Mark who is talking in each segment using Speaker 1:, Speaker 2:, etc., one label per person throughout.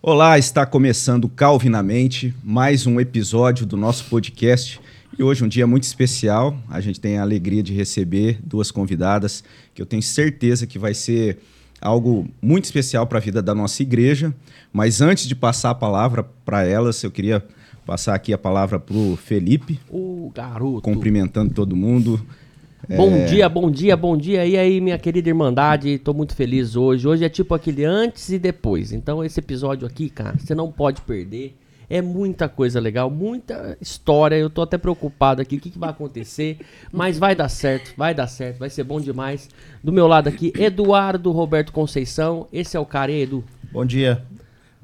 Speaker 1: Olá, está começando Calvinamente, mais um episódio do nosso podcast. E hoje é um dia muito especial. A gente tem a alegria de receber duas convidadas que eu tenho certeza que vai ser algo muito especial para a vida da nossa igreja. Mas antes de passar a palavra para elas, eu queria passar aqui a palavra para o Felipe.
Speaker 2: O garoto.
Speaker 1: Cumprimentando todo mundo.
Speaker 2: Bom é... dia, bom dia, bom dia. E aí, minha querida Irmandade, estou muito feliz hoje. Hoje é tipo aquele antes e depois. Então, esse episódio aqui, cara, você não pode perder. É muita coisa legal, muita história. Eu tô até preocupado aqui, o que, que vai acontecer. Mas vai dar certo, vai dar certo, vai ser bom demais. Do meu lado aqui, Eduardo Roberto Conceição. Esse é o cara, hein, Edu?
Speaker 3: Bom dia.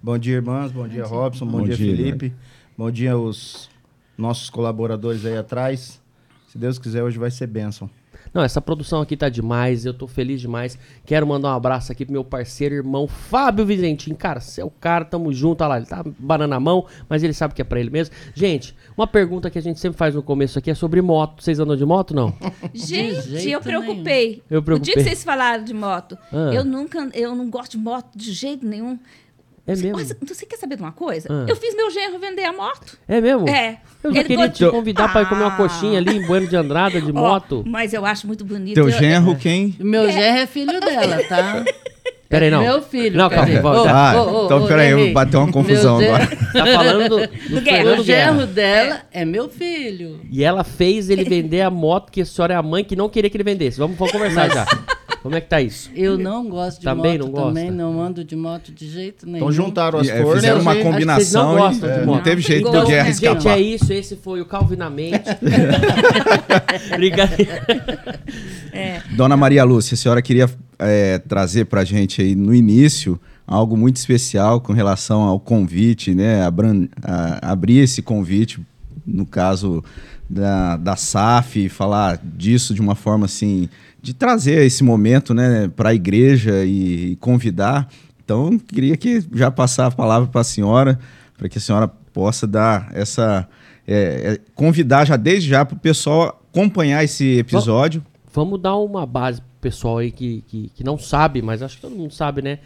Speaker 3: Bom dia, irmãs. Bom, dia, Robson. Bom, bom dia, dia, Felipe. Bom dia, os nossos colaboradores aí atrás. Se Deus quiser, hoje vai ser bênção.
Speaker 2: Não, essa produção aqui tá demais, eu tô feliz demais. Quero mandar um abraço aqui pro meu parceiro, irmão Fábio Vizentim. Cara, você é o cara, tamo junto, olha lá, ele tá banando a mão, mas ele sabe que é pra ele mesmo. Gente, uma pergunta que a gente sempre faz no começo aqui é sobre moto. Vocês andam de moto, não?
Speaker 4: gente, eu preocupei. eu preocupei. O dia que vocês falaram de moto, ah. eu nunca, eu não gosto de moto de jeito nenhum.
Speaker 2: É mesmo?
Speaker 4: Você, você quer saber de uma coisa? Ah. Eu fiz meu genro vender a moto.
Speaker 2: É mesmo?
Speaker 4: É.
Speaker 2: Eu já queria te convidar ah. para ir comer uma coxinha ali em Bueno de Andrada, de oh, moto.
Speaker 4: Mas eu acho muito bonito.
Speaker 1: Teu
Speaker 4: eu,
Speaker 1: genro é. quem?
Speaker 5: Meu é. genro é filho dela, tá?
Speaker 2: Peraí, não.
Speaker 5: Meu filho.
Speaker 2: Não, calma aí.
Speaker 1: Ah, oh, oh, então peraí, bateu uma confusão agora.
Speaker 2: Tá falando do, do,
Speaker 5: do O genro dela é meu filho.
Speaker 2: E ela fez ele vender a moto que a senhora é a mãe que não queria que ele vendesse. Vamos, vamos conversar já. Como é que tá isso?
Speaker 5: Eu não gosto de
Speaker 2: também
Speaker 5: moto.
Speaker 2: Não gosta?
Speaker 5: Também não ando de moto de jeito nenhum.
Speaker 3: Então juntaram as cores.
Speaker 1: Fizeram uma combinação
Speaker 2: não, e, é,
Speaker 1: não teve jeito do Guerra escapar.
Speaker 2: Gente, é isso. Esse foi o Calvinamente. Brincadeira.
Speaker 1: É. Dona Maria Lúcia, a senhora queria é, trazer pra gente aí no início algo muito especial com relação ao convite, né? Abran, a, abrir esse convite, no caso da, da SAF, falar disso de uma forma assim de trazer esse momento né, para a igreja e, e, convidar. Então, queria que já passar a palavra para a senhora, para que a senhora possa dar essa. É, é, convidar já desde já para o pessoal acompanhar esse episódio.
Speaker 2: Vamos dar uma base pessoal aí que, que, que, não sabe, mas acho que todo mundo sabe, né?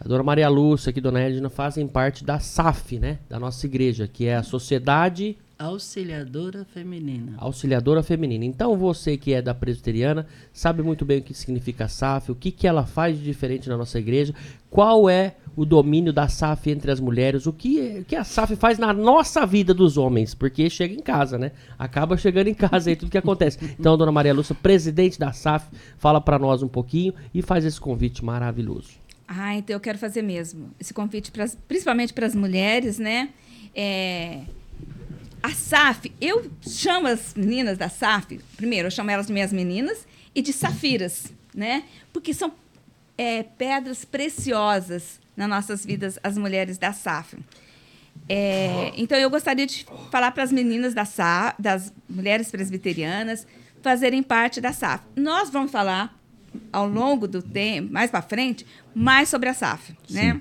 Speaker 2: A dona Maria Lúcia e a dona Edna fazem parte da SAF, né? Da nossa igreja, que é a Sociedade
Speaker 5: Auxiliadora Feminina.
Speaker 2: Auxiliadora Feminina. Então você que é da presbiteriana sabe muito bem o que significa SAF, o que, que ela faz de diferente na nossa igreja, qual é o domínio da SAF entre as mulheres, o que, o que a SAF faz na nossa vida dos homens, porque chega em casa, né? Acaba chegando em casa e tudo que acontece. Então, dona Maria Lúcia, presidente da SAF, fala para nós um pouquinho e faz esse convite maravilhoso.
Speaker 4: Ah, então eu quero fazer mesmo. Esse convite, pras, principalmente para as mulheres, né? É, a SAF, eu chamo as meninas da SAF, primeiro, eu chamo elas de minhas meninas, e de safiras, né? Porque são é, pedras preciosas nas nossas vidas, as mulheres da SAF. É, então, eu gostaria de falar para as meninas da SAF, das mulheres presbiterianas, fazerem parte da SAF. Nós vamos falar, ao longo do tempo, mais para frente, mais sobre a SAF, né? Sim. né?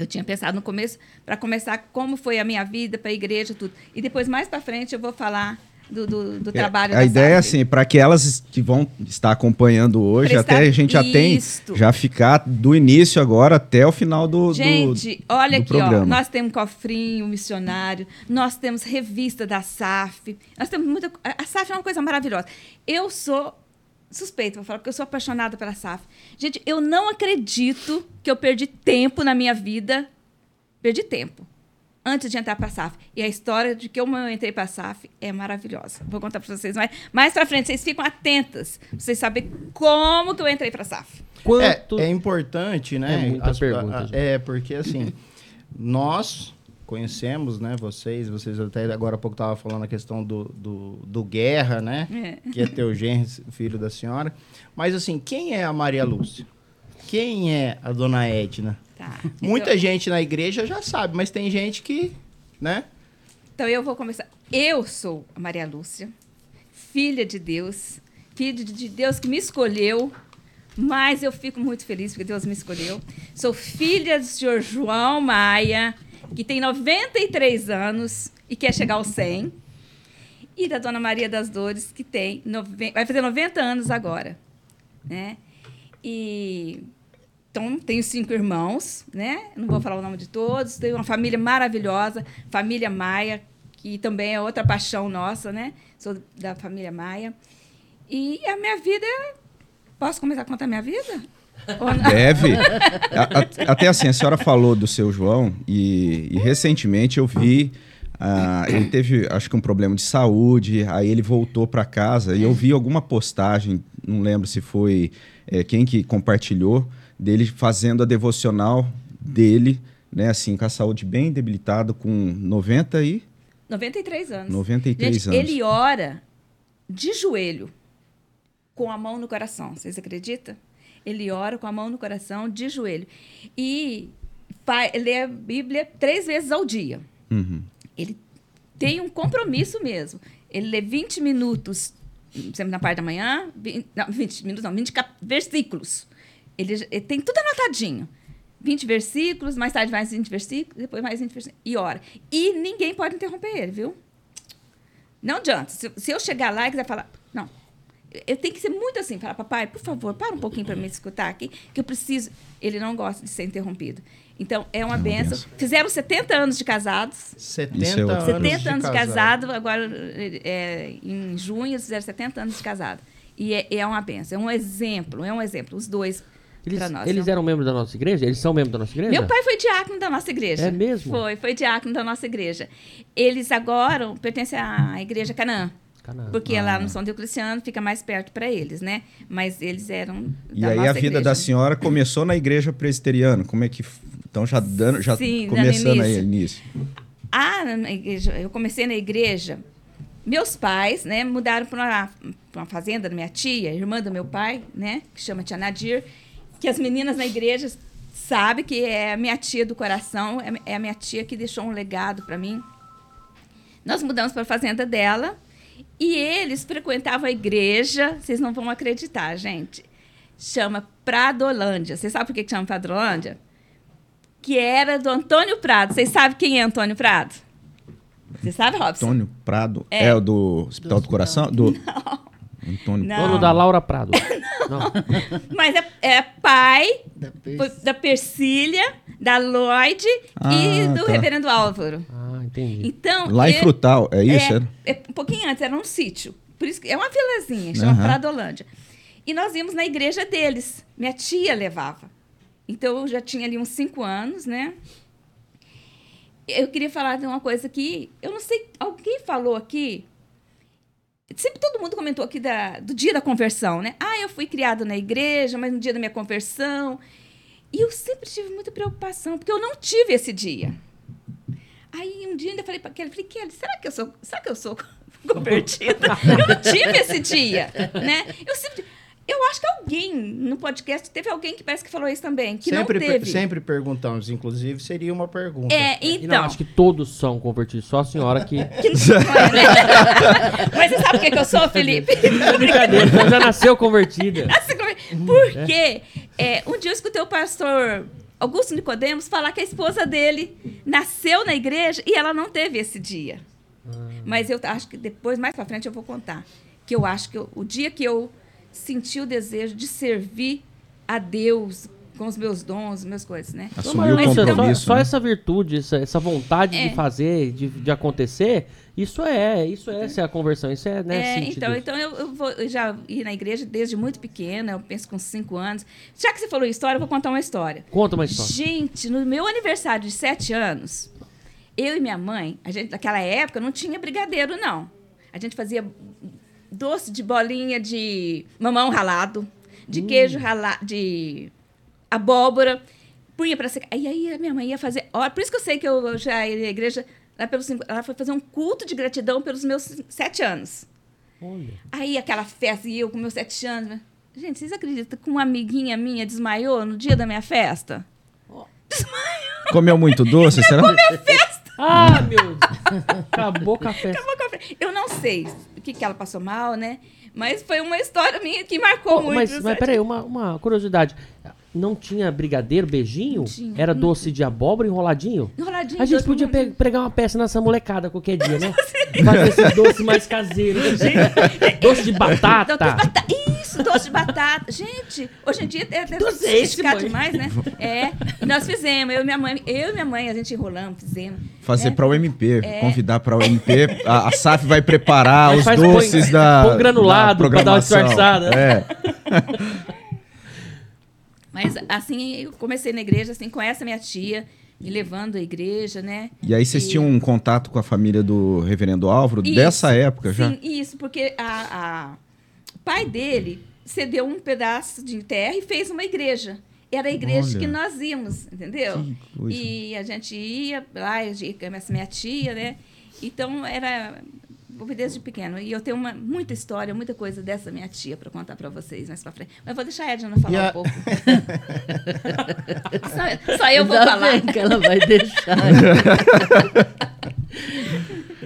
Speaker 4: Eu tinha pensado no começo para começar como foi a minha vida para a igreja tudo. E depois mais para frente eu vou falar do, do, do é, trabalho.
Speaker 1: A ideia é assim, para que elas que vão estar acompanhando hoje, Prestar até a gente já tem já ficar do início agora até o final do
Speaker 4: Gente,
Speaker 1: do,
Speaker 4: olha
Speaker 1: do
Speaker 4: aqui,
Speaker 1: programa.
Speaker 4: ó, nós temos cofrinho missionário, nós temos revista da SAF, nós temos muita. A SAF é uma coisa maravilhosa. Eu sou suspeito, vou falar, porque eu sou apaixonada pela SAF. Gente, eu não acredito que eu perdi tempo na minha vida. Perdi tempo. Antes de entrar para a SAF. E a história de que eu entrei para a SAF é maravilhosa. Vou contar para vocês mais. Mais para frente, vocês ficam atentas. Pra vocês saberem como que eu entrei para a SAF.
Speaker 3: Quanto... É, é importante, né?
Speaker 2: É muita As, pergunta.
Speaker 3: é, porque assim, nós conhecemos, né, vocês, vocês até agora há pouco estavam falando a questão do, do, do Guerra, né, é. que é teu genro, filho da senhora. Mas, assim, quem é a Maria Lúcia? Quem é a Dona Edna? Tá. Muita então... gente na igreja já sabe, mas tem gente que, né?
Speaker 4: Então, eu vou começar. Eu sou a Maria Lúcia, filha de Deus, filha de Deus que me escolheu, mas eu fico muito feliz porque Deus me escolheu. Sou filha do senhor João Maia, que tem 93 anos e quer chegar aos 100. E da Dona Maria das Dores, que tem vai fazer 90 anos agora. Né? E Então, tenho cinco irmãos, né? Não vou falar o nome de todos. Tenho uma família maravilhosa, família Maia, que também é outra paixão nossa, né? Sou da família Maia. E a minha vida. Posso começar a contar a minha vida?
Speaker 1: Deve. A, a, até assim, a senhora falou do seu João e, e recentemente eu vi. Uh, ele teve, acho que um problema de saúde, aí ele voltou para casa e eu vi alguma postagem, não lembro se foi é, quem que compartilhou, dele fazendo a devocional dele, né, assim, com a saúde bem debilitada, com 90 e...
Speaker 4: 93 anos.
Speaker 1: 93
Speaker 4: Gente,
Speaker 1: anos.
Speaker 4: Ele ora de joelho, com a mão no coração. Vocês acreditam? Ele ora com a mão no coração, de joelho. E lê a Bíblia três vezes ao dia.
Speaker 1: Uhum.
Speaker 4: Ele tem um compromisso mesmo. Ele lê 20 minutos, sempre na parte da manhã, 20, não, 20 minutos, não, 20 versículos. Ele, ele, tem tudo anotadinho. 20 versículos, mais tarde mais 20 versículos, depois mais 20 versículos, e ora. E ninguém pode interromper ele, viu? Não adianta. Se, se eu chegar lá e quiser falar, não, eu tenho que ser muito assim, falar, papai, por favor, para um pouquinho para me escutar aqui, que eu preciso. Ele não gosta de ser interrompido. Então, é uma, é benção. benção. Fizeram 70 anos de casados.
Speaker 3: 70 é anos,
Speaker 4: 70 anos de, casado. Agora, é, em junho, eles fizeram 70 anos de casado. E é, é uma benção, é um exemplo, é um exemplo. Os dois
Speaker 2: eles,
Speaker 4: nós,
Speaker 2: eles eram membros da nossa igreja? Eles são membros da nossa igreja?
Speaker 4: Meu pai foi diácono da nossa igreja.
Speaker 2: É mesmo?
Speaker 4: Foi, foi diácono da nossa igreja. Eles agora pertencem à igreja Canaã. Porque ah. lá no São Diocleciano fica mais perto para eles, né? Mas eles eram.
Speaker 1: E aí a vida igreja. da senhora começou na igreja presbiteriana. Como é que. Então já dando, já Sim, começando aí início.
Speaker 4: Ah, igreja, eu comecei na igreja. Meus pais, né, mudaram para uma, uma, fazenda da minha tia, irmã do meu pai, né, que chama Tia Nadir, que as meninas na igreja sabem que é a minha tia do coração, é, é a minha tia que deixou um legado para mim. Nós mudamos para a fazenda dela e eles frequentavam a igreja, vocês não vão acreditar, gente. Chama Pradolândia. Você sabe por que chama Pradolândia? Que era do Antônio Prado. Vocês sabem quem é Antônio Prado? Você sabe, Robson?
Speaker 1: Antônio Prado é, é o do Hospital do, do Coração? Do...
Speaker 4: Não.
Speaker 1: Antônio
Speaker 2: Não. Dono da Laura Prado.
Speaker 4: Não. Mas é, é pai da, da Persília, da Lloyd ah, e do tá. Reverendo Álvaro.
Speaker 2: Ah, entendi.
Speaker 4: Então,
Speaker 1: Lá em Frutal, é isso?
Speaker 4: É, é, um pouquinho antes, era um sítio. Por isso que é uma vilazinha, chama uhum. Pradolândia. E nós íamos na igreja deles. Minha tia levava. Então, eu já tinha ali uns cinco anos, né? Eu queria falar de uma coisa que... Eu não sei, alguém falou aqui Sempre todo mundo comentou aqui da, do dia da conversão, né? Ah, eu fui criado na igreja, mas no dia da minha conversão. E eu sempre tive muita preocupação, porque eu não tive esse dia. Aí um dia ainda falei para Kelly, falei, Kelly, será que eu sou, será que eu sou convertida? eu não tive esse dia, né? Eu sempre eu acho que alguém no podcast teve alguém que parece que falou isso também, que
Speaker 3: sempre,
Speaker 4: não teve.
Speaker 3: sempre perguntamos, inclusive seria uma pergunta.
Speaker 4: É, então.
Speaker 2: Não, acho que todos são convertidos, só a senhora que. que
Speaker 4: não é, né? Mas você sabe o que, que eu sou, Felipe?
Speaker 2: Brincadeira, já nasceu convertida.
Speaker 4: Porque é, um dia eu escutei o pastor Augusto Nicodemos falar que a esposa dele nasceu na igreja e ela não teve esse dia. Ah. Mas eu acho que depois, mais pra frente, eu vou contar. Que eu acho que eu, o dia que eu senti o desejo de servir a Deus com os meus dons, minhas coisas, né?
Speaker 1: Assumiu o compromisso.
Speaker 2: Só,
Speaker 1: né?
Speaker 2: só essa virtude, essa, essa vontade é. de fazer, de, de acontecer, isso é, isso é essa é a conversão, isso é, né?
Speaker 4: É, então, então eu, eu, vou, eu já ir na igreja desde muito pequena, eu penso com cinco anos. Já que você falou história, eu vou contar uma história.
Speaker 2: Conta uma história.
Speaker 4: Gente, no meu aniversário de sete anos, eu e minha mãe, a gente naquela época não tinha brigadeiro, não. A gente fazia doce de bolinha de mamão ralado, de hum. queijo ralado, de abóbora, punha para secar. E aí a minha mãe ia fazer. Ó, por isso que eu sei que eu já ia à igreja. Lá pelos, ela foi fazer um culto de gratidão pelos meus sete anos.
Speaker 2: Olha.
Speaker 4: Aí aquela festa, e eu com meus sete anos. Né? Gente, vocês acreditam que uma amiguinha minha desmaiou no dia da minha festa? Desmaiou.
Speaker 1: Comeu muito doce, será?
Speaker 4: Comeu festa.
Speaker 2: Ah, meu Deus. Acabou a festa.
Speaker 4: Acabou a festa. Eu não sei o que, que ela passou mal, né? Mas foi uma história minha que marcou oh, muito.
Speaker 2: Mas, mas peraí, uma, uma curiosidade. Não tinha brigadeiro, beijinho? Tinha. Era doce de abóbora enroladinho?
Speaker 4: Enroladinho.
Speaker 2: A gente podia pe pregar uma peça nessa molecada qualquer dia, né? Fazer esse doce mais caseiro. doce de batata.
Speaker 4: Doce de batata. Isso, doce de batata. Gente, hoje em dia é até
Speaker 2: Doce é esse,
Speaker 4: sofisticado
Speaker 2: mãe?
Speaker 4: demais, né? É. E nós fizemos, eu e minha mãe, eu e minha mãe, a gente enrolamos, fizemos.
Speaker 1: Fazer
Speaker 4: É.
Speaker 1: para o MP, convidar para o MP. A, a SAF vai preparar
Speaker 2: Aí
Speaker 1: os doces
Speaker 2: põe-
Speaker 1: da.
Speaker 2: põe granulado
Speaker 1: da
Speaker 2: pra dar uma disfarçada.
Speaker 1: É.
Speaker 4: Mas assim, eu comecei na igreja assim com essa minha tia, me levando à igreja, né?
Speaker 1: E aí vocês
Speaker 4: E-
Speaker 1: tinham um contato com a família do reverendo Álvaro
Speaker 4: Isso,
Speaker 1: dessa época já?
Speaker 4: Sim, isso, porque a, a- pai dele cedeu um pedaço de terra e fez uma igreja. Era a igreja
Speaker 1: Olha.
Speaker 4: que nós íamos, entendeu? E a gente ia lá, eu ia essa minha tia, né? Então era ouvi desde pequeno. E eu tenho uma, muita história, muita coisa dessa minha tia para contar para vocês mais para frente. Mas vou deixar a Edna falar
Speaker 3: a-
Speaker 4: um pouco. só, só eu vou
Speaker 5: Ainda
Speaker 4: falar.
Speaker 5: que ela vai deixar.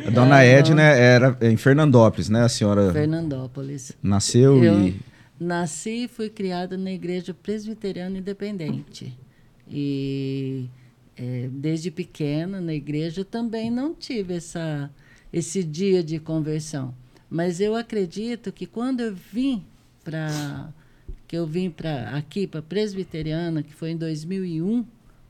Speaker 1: A dona
Speaker 5: Ah,
Speaker 1: Edna era em Fernandópolis, né? A senhora
Speaker 5: Fernandópolis.
Speaker 1: nasceu
Speaker 5: Eu
Speaker 1: e.
Speaker 5: nasci e fui criada na Igreja Presbiteriana Independente. E eh, desde pequena, na igreja, eu também não tive essa, esse dia de conversão. Mas eu acredito que quando eu vim para que eu vim para aqui para Presbiteriana, que foi em 2001,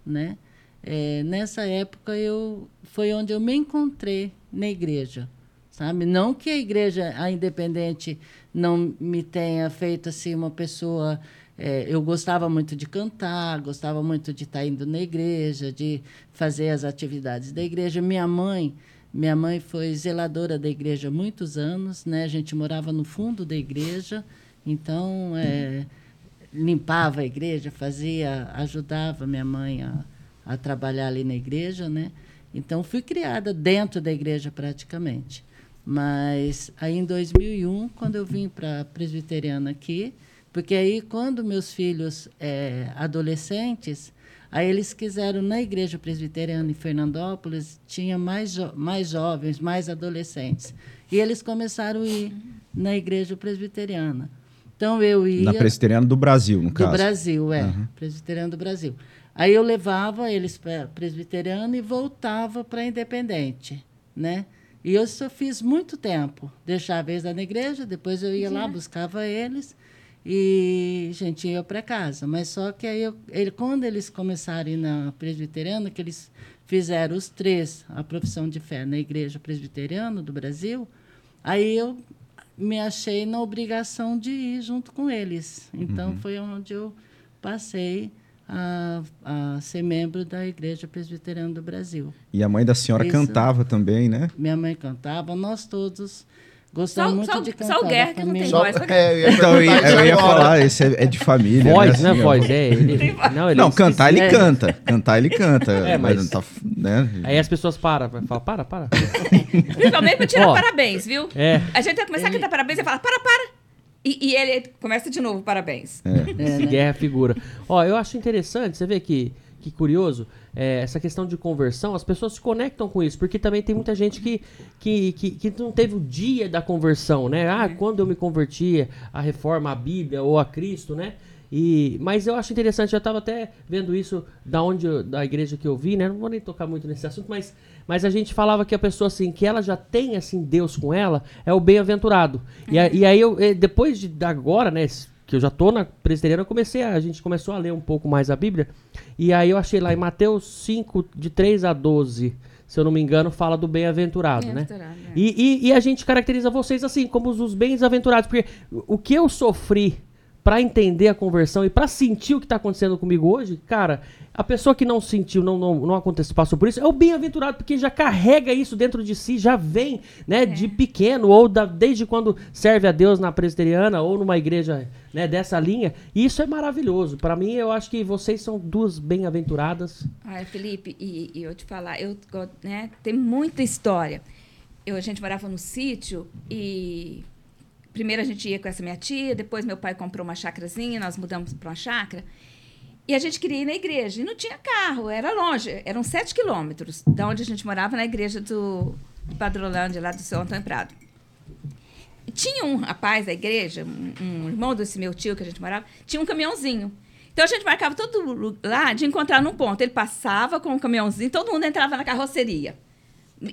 Speaker 5: né? Eh, nessa época eu foi onde eu me encontrei na igreja sabe? Não que a igreja, a independente, não me tenha feito assim uma pessoa. eh, eu gostava muito de cantar, gostava muito de estar indo na igreja, de fazer as atividades da igreja. Minha mãe, minha mãe foi zeladora da igreja há muitos anos, né? A gente morava no fundo da igreja, então eh, limpava a igreja, fazia, ajudava minha mãe a, a trabalhar ali na igreja, né? Então fui criada dentro da igreja praticamente. Mas aí em 2001, quando eu vim para a presbiteriana aqui, porque aí quando meus filhos eh, adolescentes, aí eles quiseram na igreja presbiteriana em Fernandópolis tinha mais jo mais jovens, mais adolescentes, e eles começaram a ir na igreja presbiteriana. Então eu ia
Speaker 1: Na presbiteriana do Brasil, no
Speaker 5: do
Speaker 1: caso.
Speaker 5: Brasil, é. Presbiteriano do Brasil. Aí eu levava eles para presbiteriano e voltava para independente, né? E eu só fiz muito tempo. Deixava eles na igreja, depois eu ia lá, buscava eles e gente ia para casa. Mas só que aí, eu, ele, quando eles começaram a ir na presbiteriana, que eles fizeram os três a profissão de fé na igreja presbiteriana do Brasil, aí eu me achei na obrigação de ir junto com eles. Então foi onde eu passei a, a ser membro da Igreja Presbiteriana do Brasil.
Speaker 1: E a mãe da senhora
Speaker 5: Isso.
Speaker 1: cantava também, né?
Speaker 5: Minha mãe cantava, nós todos
Speaker 4: Só,
Speaker 5: gostamos muito
Speaker 4: só,
Speaker 5: de
Speaker 4: só
Speaker 5: cantar.
Speaker 4: o Guerra que não tem.
Speaker 3: Só,
Speaker 4: voz. Só
Speaker 3: é, eu ia
Speaker 1: Então eu ia, eu ia falar, esse é, é de família.
Speaker 2: Voz, né?
Speaker 1: assim, ó.
Speaker 2: Voz, é. Ele, não, ele
Speaker 1: Não, cantar ele
Speaker 5: É.
Speaker 1: canta. Cantar ele canta.
Speaker 2: É, mas-
Speaker 1: não tá, né?
Speaker 2: Aí as pessoas param, falam, para, para.
Speaker 4: Principalmente para tirar
Speaker 2: Ó.
Speaker 4: parabéns, viu?
Speaker 2: É.
Speaker 4: A gente vai começar a cantar parabéns e fala, para, para. E, e ele começa de novo, parabéns.
Speaker 5: É,
Speaker 2: Esse
Speaker 5: né?
Speaker 2: guerra é figura. Ó, eu acho interessante, você vê que, que curioso, é, essa questão de conversão, as pessoas se conectam com isso, porque também tem muita gente que, que, que, que não teve o dia da conversão, né? Ah, quando eu me converti à reforma, à Bíblia ou a Cristo, né? E, mas eu acho interessante, eu estava até vendo isso da onde eu- da igreja que eu vi, né? Não vou nem tocar muito nesse assunto, mas, mas a gente falava que a pessoa assim, que ela já tem assim Deus com ela, é o bem-aventurado. E, a- e aí eu eh, depois de agora, né, que eu já tô na presbiteriana, eu comecei a, a gente começou a ler um pouco mais a Bíblia. E aí eu achei lá em Mateus 5 de 3 a 12, se eu não me engano, fala do bem-aventurado, né?
Speaker 4: Bem-aventurado, é.
Speaker 2: E, e- e a gente caracteriza vocês assim, como os, os bens-aventurados, porque o que eu sofri pra entender a conversão e pra sentir o que tá acontecendo comigo hoje, cara, a pessoa que não sentiu, não, não, não aconteceu, passou por isso, é o bem-aventurado, porque já carrega isso dentro de si, já vem, né, de pequeno, ou da- desde quando serve a Deus na presbiteriana, ou numa igreja, né, dessa linha, e isso é maravilhoso. Pra mim, eu acho que vocês são duas bem-aventuradas.
Speaker 4: Ai, Felipe, e, e eu te falar, eu, né, tem muita história. Eu, a gente morava no sítio e primeiro a gente ia com essa minha tia, depois meu pai comprou uma chácarazinha, nós mudamos para uma chácara. E a gente queria ir na igreja. E não tinha carro, era longe, eram sete quilômetros da onde a gente morava, na igreja do, do Padrolândia, lá do seu Antônio Prado. E tinha um rapaz da igreja, um, um irmão desse meu tio que a gente morava, tinha um caminhãozinho. Então a gente marcava todo lá de encontrar num ponto. Ele passava com o caminhãozinho, todo mundo entrava na carroceria.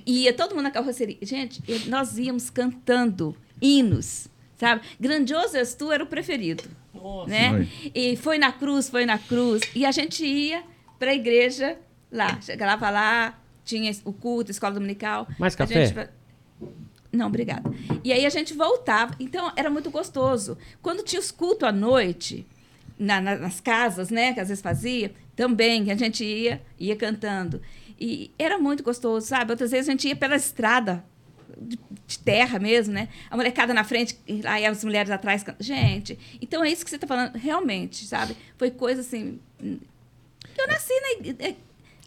Speaker 4: Ia todo mundo na carroceria. Gente, nós íamos cantando hinos, sabe? Grandioso és tu era o preferido. Nossa. Né? E foi na cruz, foi na cruz. E a gente ia para a igreja lá. Chegava lá, tinha o culto, a escola dominical.
Speaker 2: Mais café?
Speaker 4: Gente... Não, obrigada. E aí a gente voltava. Então, era muito gostoso. Quando tinha os cultos à noite, na, na, nas casas, né, que às vezes fazia, também a gente ia, ia cantando. E era muito gostoso, sabe? Outras vezes a gente ia pela estrada de, de terra mesmo, né? A molecada na frente, aí as mulheres atrás. Gente, então é isso que você está falando, realmente, sabe? Foi coisa assim. Eu nasci na. É,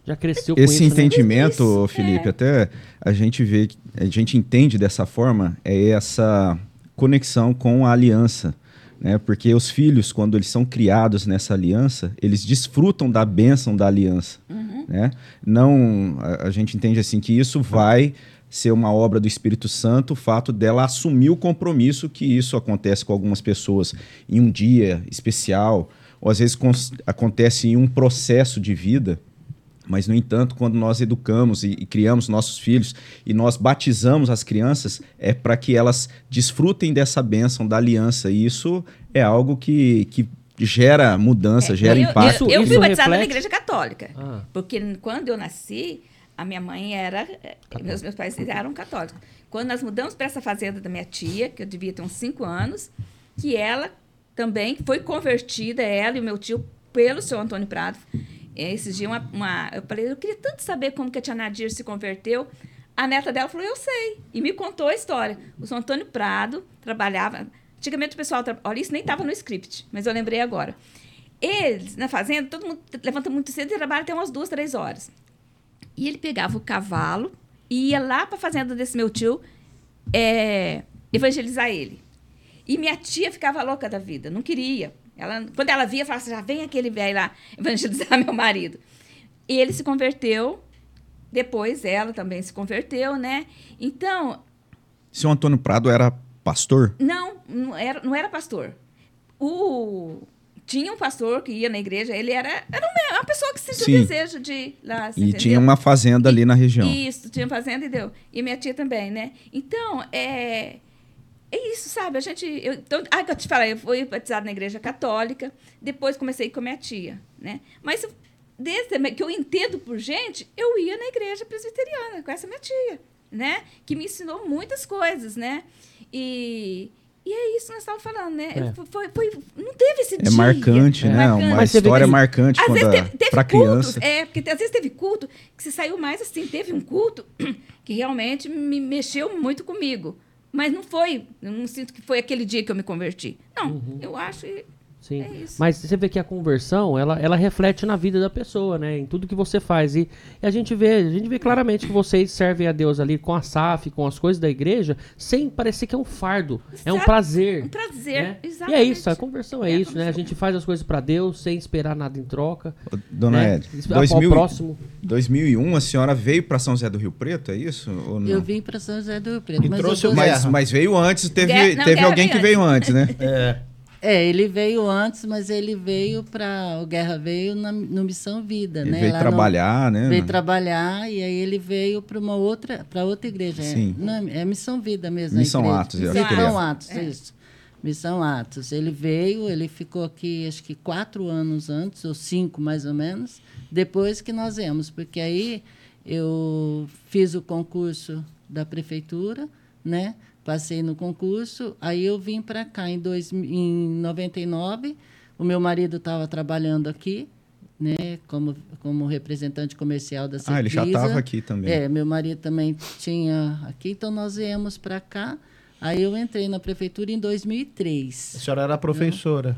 Speaker 2: já cresceu com
Speaker 1: Esse
Speaker 2: isso,
Speaker 1: né? entendimento,
Speaker 4: né?
Speaker 1: Felipe,
Speaker 4: É.
Speaker 1: até a gente vê, a gente entende dessa forma, é essa conexão com a aliança. Né? Porque os filhos, quando eles são criados nessa aliança, eles desfrutam da bênção da aliança. Né? Não, a, a gente entende assim que isso vai ser uma obra do Espírito Santo, o fato dela assumir o compromisso que isso acontece com algumas pessoas em um dia especial, ou às vezes acontece em um processo de vida. Mas, no entanto, quando nós educamos e, e criamos nossos filhos e nós batizamos as crianças, é para que elas desfrutem dessa bênção da aliança. E isso é algo que, que gera mudança,
Speaker 4: É,
Speaker 1: gera
Speaker 4: eu,
Speaker 1: impacto.
Speaker 4: Eu, eu
Speaker 2: Isso
Speaker 4: fui batizada na
Speaker 2: reflete-
Speaker 4: igreja católica.
Speaker 2: Ah.
Speaker 4: Porque quando eu nasci, a minha mãe era. eh, Meus, meus pais eram católicos. Quando nós mudamos para essa fazenda da minha tia, que eu devia ter uns cinco anos, que ela também foi convertida, ela e o meu tio, pelo seu Antônio Prado. Esses dias, uma, uma- eu falei, eu queria tanto saber como que a tia Nadir se converteu. A neta dela falou, eu sei. E me contou a história. O seu Antônio Prado trabalhava. Antigamente o pessoal. Olha, isso nem estava no script, mas eu lembrei agora. Eles, na fazenda, todo mundo levanta muito cedo e trabalha até umas duas, três horas. E ele pegava o cavalo e ia lá para a fazenda desse meu tio é, evangelizar ele. E minha tia ficava louca da vida, não queria. Ela, quando ela via, falava assim, já vem aquele velho lá evangelizar meu marido. E ele se converteu, depois ela também se converteu, né? Então,
Speaker 1: Seu Antônio Prado era pastor?
Speaker 4: não, não era, não era pastor. O, tinha um pastor que ia na igreja, ele era, era uma, uma pessoa que sentia
Speaker 1: Sim.
Speaker 4: o desejo de lá.
Speaker 1: E
Speaker 4: entendeu?
Speaker 1: tinha uma fazenda ali na região.
Speaker 4: Isso, tinha fazenda e deu. E minha tia também, né? Então, é. É isso, sabe? A gente. Eu, então, ah, que eu te falei, eu fui batizada na igreja católica, depois comecei com a minha tia, né? Mas desde que eu entendo por gente, eu ia na igreja presbiteriana com essa minha tia, né? Que me ensinou muitas coisas, né? E. E é isso que nós estávamos falando, né?
Speaker 2: É.
Speaker 4: Foi, foi- não teve esse
Speaker 1: É
Speaker 4: dia.
Speaker 1: marcante, né?
Speaker 4: Marcante.
Speaker 1: Uma
Speaker 2: Mas
Speaker 1: história marcante
Speaker 4: Às
Speaker 1: quando
Speaker 4: vezes
Speaker 1: a-
Speaker 4: teve, teve
Speaker 1: pra
Speaker 4: cultos,
Speaker 1: criança.
Speaker 4: é, porque às vezes teve culto que se saiu mais assim, teve um culto que realmente me mexeu muito comigo. Mas não foi, eu não sinto que foi aquele dia que eu me converti. Não,
Speaker 2: Uhum.
Speaker 4: eu acho.
Speaker 2: Sim.
Speaker 4: É isso.
Speaker 2: Mas você vê que a conversão, ela, ela reflete na vida da pessoa, né? Em tudo que você faz. E, e a gente vê, a gente vê claramente que vocês servem a Deus ali com a SAF, com as coisas da igreja, sem parecer que é um fardo. É um
Speaker 4: Exato.
Speaker 2: prazer.
Speaker 4: Um prazer,
Speaker 2: né? E
Speaker 4: exatamente.
Speaker 2: é isso, a conversão é,
Speaker 4: É
Speaker 2: isso, né? A
Speaker 4: conversão.
Speaker 2: gente faz as coisas pra Deus sem esperar nada em troca.
Speaker 1: Ô, Dona
Speaker 2: né?
Speaker 1: Ed,
Speaker 2: Esperar
Speaker 1: 2000
Speaker 2: o próximo.
Speaker 1: 2001 a senhora veio para São José do Rio Preto, é isso? Ou não?
Speaker 5: Eu vim para São José do Rio Preto.
Speaker 3: E
Speaker 5: mas
Speaker 3: trouxe.
Speaker 1: Mas, mas veio antes, teve,
Speaker 4: Guerra- não,
Speaker 1: teve alguém que veio antes, né?
Speaker 3: É.
Speaker 5: É, ele veio antes, mas ele veio para. O Guerra veio na, no Missão Vida,
Speaker 1: Ele
Speaker 5: né?
Speaker 1: veio
Speaker 5: Lá
Speaker 1: trabalhar, né?
Speaker 5: No, veio trabalhar e aí ele veio para uma outra, para outra igreja. É-
Speaker 1: Sim.
Speaker 5: não, é Missão Vida mesmo.
Speaker 1: Missão. Atos, eu
Speaker 4: acho que
Speaker 5: Missão
Speaker 1: ele é.
Speaker 5: Atos, isso. Missão Atos. Ele veio, ele ficou aqui acho que quatro anos antes, ou cinco mais ou menos, depois que nós viemos, porque aí eu fiz o concurso da prefeitura, né? Passei no concurso, aí eu vim para cá em, dois, em 99. O meu marido estava trabalhando aqui, né? Como, como representante comercial da
Speaker 1: Ah, ele já estava aqui também.
Speaker 5: É, meu marido também tinha aqui, então nós viemos para cá. Aí eu entrei na prefeitura em 2003
Speaker 3: A senhora era professora.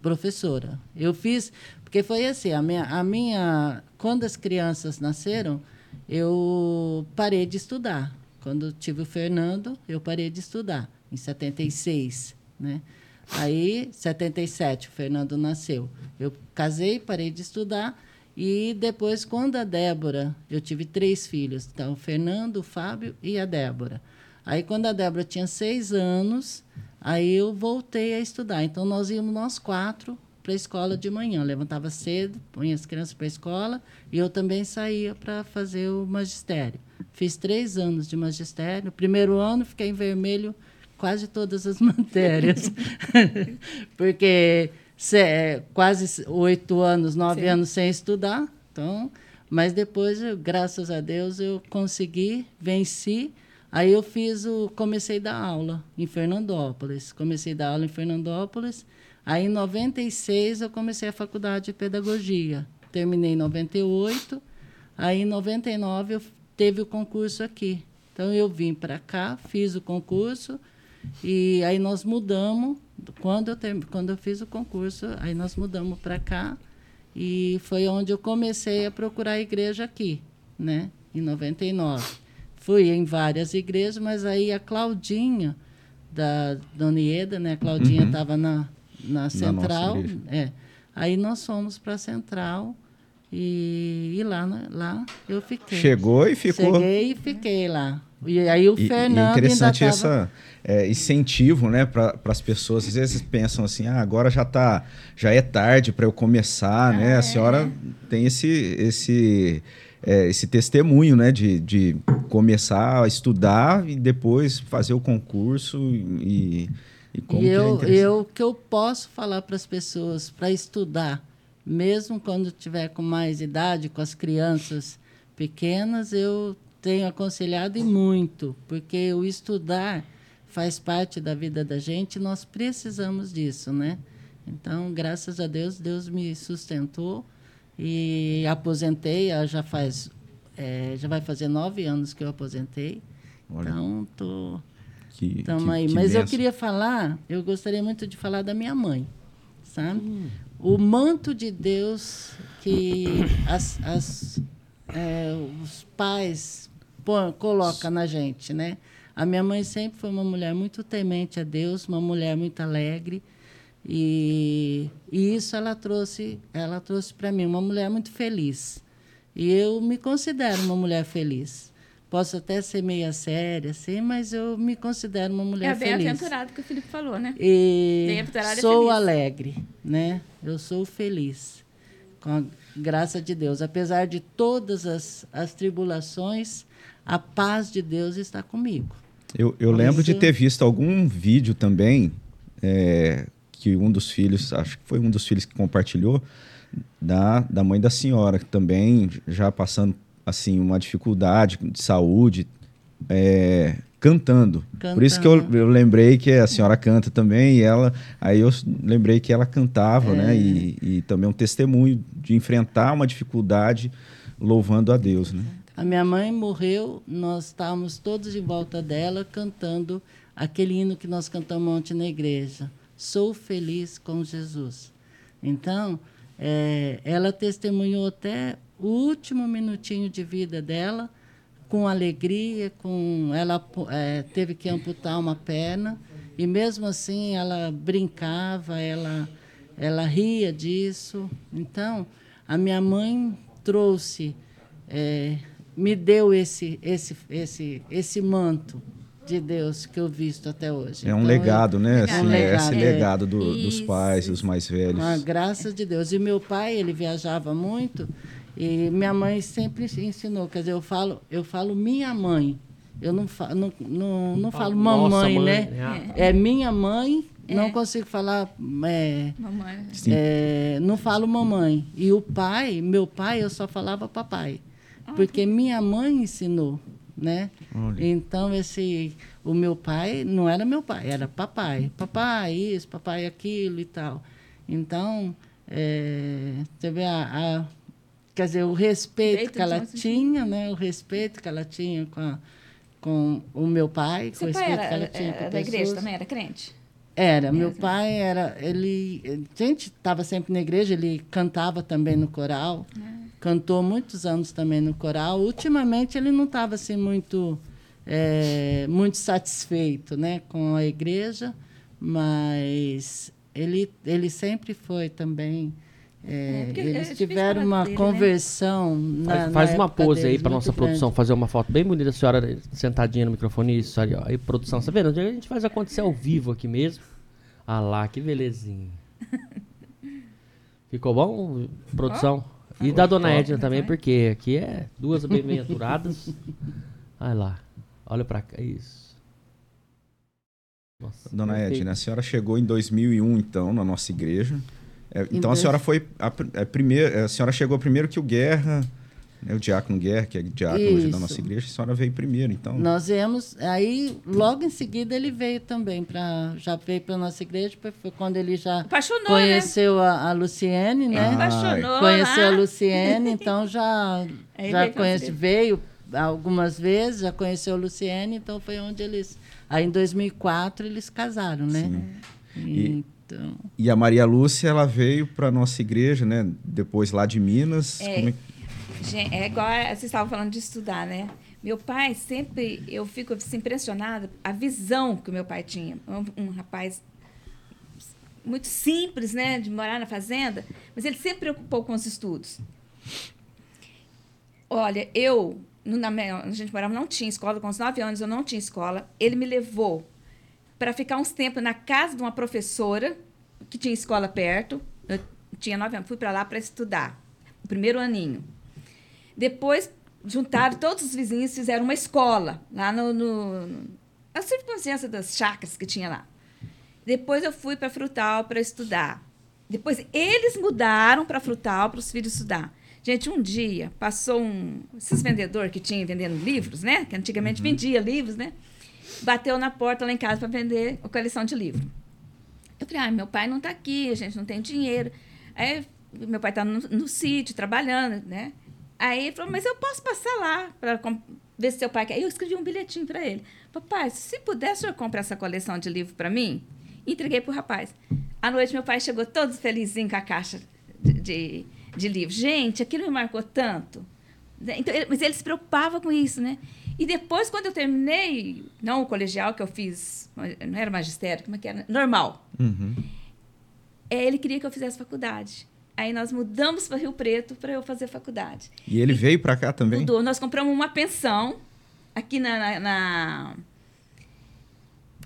Speaker 5: professora. Eu fiz, porque foi assim, a minha, a minha, quando as crianças nasceram, eu parei de estudar. Quando tive o Fernando, eu parei de estudar, em 76, né? Aí, 77, o Fernando nasceu. Eu casei, parei de estudar, e depois, quando a Débora, eu tive três filhos, então, o Fernando, o Fábio e a Débora. Aí, quando a Débora tinha seis anos, aí eu voltei a estudar. Então, nós íamos nós quatro para a escola de manhã. Levantava cedo, punha as crianças para a escola e eu também saía para fazer o magistério. Fiz três anos de magistério. Primeiro ano, fiquei em vermelho quase todas as matérias. Porque cê, quase oito anos, nove Sim. anos sem estudar. Então, mas depois, eu, graças a Deus, eu consegui, venci. Aí eu fiz o, comecei a dar aula em Fernandópolis. Comecei a dar aula em Fernandópolis. Aí em 96 eu comecei a faculdade de pedagogia. Terminei em 98. Aí em 99 eu teve o concurso aqui. Então eu vim para cá, fiz o concurso e aí nós mudamos. Quando eu, ter, quando eu fiz o concurso, aí nós mudamos para cá e foi onde eu comecei a procurar a igreja aqui, né? Em 99. Fui em várias igrejas, mas aí a Claudinha, da Dona Ieda, né? A Claudinha estava uhum. na, na central. Na é. Aí nós fomos para a central e, e lá, né, lá eu fiquei.
Speaker 1: Chegou e ficou.
Speaker 5: Cheguei e fiquei lá. E aí o e, Fernando. E é
Speaker 1: interessante tava... essa é, incentivo, né, para as pessoas. Às vezes pensam assim, ah, agora já tá, já é tarde para eu começar, ah, né? A senhora é. tem esse esse é, esse testemunho, né, de, de começar a estudar e depois fazer o concurso e
Speaker 5: e como e eu, que é eu que eu posso falar para as pessoas para estudar mesmo quando tiver com mais idade, com as crianças pequenas, eu tenho aconselhado e muito, porque o estudar faz parte da vida da gente, nós precisamos disso, né? Então, graças a Deus, Deus me sustentou e aposentei, já faz, é, já vai fazer nove anos que eu aposentei. Olha. Então, tô, que, que, aí. Que Mas eu queria falar, eu gostaria muito de falar da minha mãe, sabe? Hum o manto de Deus que as, as, é, os pais põem, colocam na gente, né? A minha mãe sempre foi uma mulher muito temente a Deus, uma mulher muito alegre. E, e isso ela trouxe, ela trouxe para mim uma mulher muito feliz. E eu me considero uma mulher feliz. Posso até ser meia séria, assim, mas eu me considero uma mulher feliz. É
Speaker 4: bem aventurado que o Felipe falou, né?
Speaker 5: E sou alegre, né? Eu sou feliz, com a graça de Deus. Apesar de todas as, as tribulações, a paz de Deus está comigo.
Speaker 1: Eu, eu lembro de ter visto algum vídeo também, é, que um dos filhos, acho que foi um dos filhos que compartilhou, da, da mãe da senhora, que também já passando assim uma dificuldade de saúde é, cantando. cantando. Por isso que eu, eu, lembrei que a senhora canta também e ela aí eu lembrei que ela cantava, né? é. né? E, e, também um testemunho de enfrentar uma dificuldade louvando a Deus, né?
Speaker 5: A minha mãe morreu, nós estávamos todos em volta dela cantando aquele hino que nós cantamos ontem na igreja. Sou feliz com Jesus. Então, é, ela testemunhou até o último minutinho de vida dela com alegria, com ela é, teve que amputar uma perna e mesmo assim ela brincava, ela ela ria disso. Então a minha mãe trouxe, é, me deu esse esse esse esse manto de Deus que eu visto até hoje.
Speaker 1: É um então, legado, né? Assim, é um legado, esse é. legado do, dos pais, dos mais velhos.
Speaker 5: Com a graça de Deus. E meu pai, ele viajava muito e minha mãe sempre ensinou, quer dizer, eu falo, eu falo minha mãe. Eu não, fa, não, não, não falo mamãe, mãe, né? É. é minha mãe, é. não consigo falar. É, mamãe. É, não falo mamãe. E o pai, meu pai, eu só falava papai. Ah, porque minha mãe ensinou, né? Olha. Então, esse, o meu pai não era meu pai, era papai. Papai isso, papai aquilo e tal. Então, é, você vê a, a quer dizer, o respeito que ela tinha, né? O respeito que ela tinha com, a, com o meu pai,
Speaker 4: Seu
Speaker 5: o respeito
Speaker 4: era,
Speaker 5: que ela tinha
Speaker 4: com da pessoas. igreja também, era crente?
Speaker 5: Era, meu pai era, ele, a gente estava sempre na igreja, ele cantava também no coral, é. cantou muitos anos também no coral. Ultimamente ele não estava assim muito, é, muito satisfeito, né, com a igreja, mas ele, ele sempre foi também é, é eles é tiveram uma dele, né? conversão. Né? Na,
Speaker 2: faz, faz na uma pose aí para nossa grande. produção fazer uma foto bem bonita, a senhora sentadinha no microfone. Isso aí, ó. Aí, produção, tá vendo? A gente faz acontecer ao vivo aqui mesmo. Ah lá, que belezinha. Ficou bom, produção? Oh, e da dona Edna também, porque aqui é duas bem-aventuradas. Olha lá. Olha pra cá. Isso.
Speaker 1: Nossa, Dona Edna, a senhora chegou em 2001, então, na nossa igreja. É, então, a senhora foi a, a, é, primeira, a senhora chegou primeiro que o Guerra né, o Diácono Guerra, que é diácono hoje da nossa igreja, a senhora veio primeiro, então.
Speaker 5: Nós viemos, aí logo em seguida ele veio também, pra, já veio para a nossa igreja, foi quando ele já
Speaker 4: Apaixonou,
Speaker 5: conheceu né? a, a, Luciene, né?
Speaker 4: Apaixonou
Speaker 5: Conheceu lá. a Luciene, então já, já conhece, veio algumas vezes, já conheceu a Luciene, então foi onde eles. Aí em 2004 eles casaram, né?
Speaker 1: Sim. E, então... e a Maria Lúcia, ela veio para nossa igreja, né? Depois lá de Minas.
Speaker 4: É,
Speaker 1: é
Speaker 4: Gente, é igual vocês estavam falando de estudar, né? Meu pai sempre, eu fico assim, impressionada a visão que o meu pai tinha. Um, um, rapaz muito simples, né, de morar na fazenda, mas ele sempre preocupou com os estudos. Olha, eu, na, a gente morava, não tinha escola, com os nove anos eu não tinha escola. Ele me levou para ficar uns tempos na casa de uma professora que tinha escola perto. Eu tinha nove anos, fui para lá para estudar, o primeiro aninho. Depois juntaram todos os vizinhos fizeram uma escola lá no, no, a circunstância das chácaras que tinha lá. Depois eu fui para Frutal para estudar. Depois eles mudaram para Frutal para os filhos estudar. Gente, um dia passou um esses vendedor que tinha vendendo livros, né? Que antigamente uhum. vendia livros, né? Bateu na porta lá em casa para vender a coleção de livros. Eu falei, ah, meu pai não está aqui, a gente não tem dinheiro. Aí meu pai está no, no sítio trabalhando, né? Aí ele falou, mas eu posso passar lá para ver se seu pai quer. Aí eu escrevi um bilhetinho para ele. Papai, se puder, o senhor compra essa coleção de livro para mim? Entreguei para o rapaz. À noite, meu pai chegou todo felizinho com a caixa de, de, de livros. Gente, aquilo me marcou tanto. Então, ele, mas ele se preocupava com isso, né? E depois, quando eu terminei, não o colegial que eu fiz, não era magistério, como é que era? Normal. Uhum. É, ele queria que eu fizesse faculdade. Aí nós mudamos para Rio Preto para eu fazer faculdade.
Speaker 1: E ele e veio para cá também?
Speaker 4: Mudou. Nós compramos uma pensão aqui na, na, na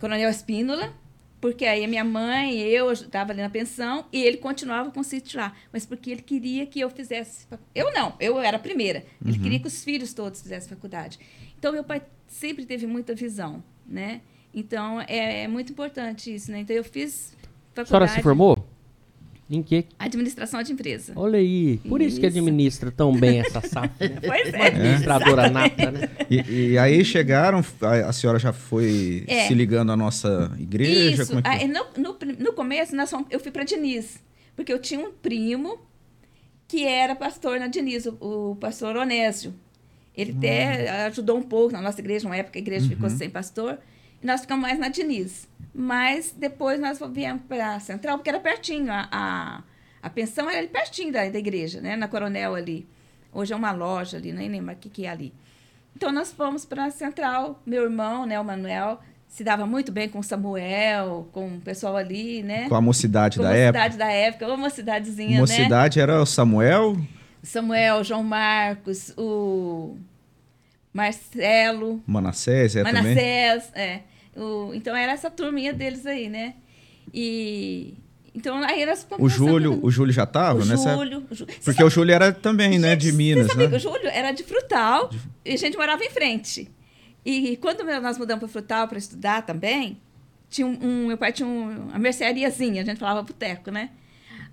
Speaker 4: Coronel Espínola, porque aí a minha mãe e eu estava ali na pensão e ele continuava com o sítio lá. Mas porque ele queria que eu fizesse. Eu não, eu era a primeira. Ele uhum. queria que os filhos todos fizessem faculdade. Então, meu pai sempre teve muita visão, né? Então, é, é muito importante isso, né? Então, eu fiz faculdade. A
Speaker 2: senhora se formou? Em que?
Speaker 4: Administração de empresa.
Speaker 2: Olha aí. Por isso, isso que administra tão bem essa SAF, né?
Speaker 4: Pois
Speaker 2: é. Uma administradora nata, né?
Speaker 1: E, e, aí chegaram, a, a, senhora já foi é. se ligando à nossa igreja?
Speaker 4: Isso. É aí, no, no, no, começo, nós fomos, eu fui para Diniz. Porque eu tinha um primo que era pastor na Diniz, o, o pastor Onésio. Ele hum. até ajudou um pouco na nossa igreja, uma época a igreja uhum. ficou sem pastor. E nós ficamos mais na Diniz. Mas depois nós viemos para a Central, porque era pertinho. A, a, a, pensão era ali pertinho da, da igreja, né? na Coronel ali. Hoje é uma loja ali, nem lembro o que, que é ali. Então nós fomos para a Central. Meu irmão, né, o Manuel, se dava muito bem com o Samuel, com o pessoal ali, né?
Speaker 1: Com a mocidade com da época. Com a mocidade
Speaker 4: da época, uma mocidade,zinha
Speaker 1: mocidade
Speaker 4: né?
Speaker 1: era o Samuel?
Speaker 4: Samuel, João Marcos, o Marcelo.
Speaker 1: Manassés, é
Speaker 4: Manassés, também? é. O, então era essa turminha deles aí, né? E então aí nós
Speaker 1: O Júlio, o Júlio já estava nessa
Speaker 4: Júlio, o
Speaker 1: Júlio. Porque sabe, o Júlio era também, gente, né, de Minas,
Speaker 4: né?
Speaker 1: o
Speaker 4: Júlio era de Frutal de... e a gente morava em frente. E quando nós mudamos para Frutal para estudar também, tinha um, um, meu pai tinha um, uma merceariazinha, a gente falava boteco, né?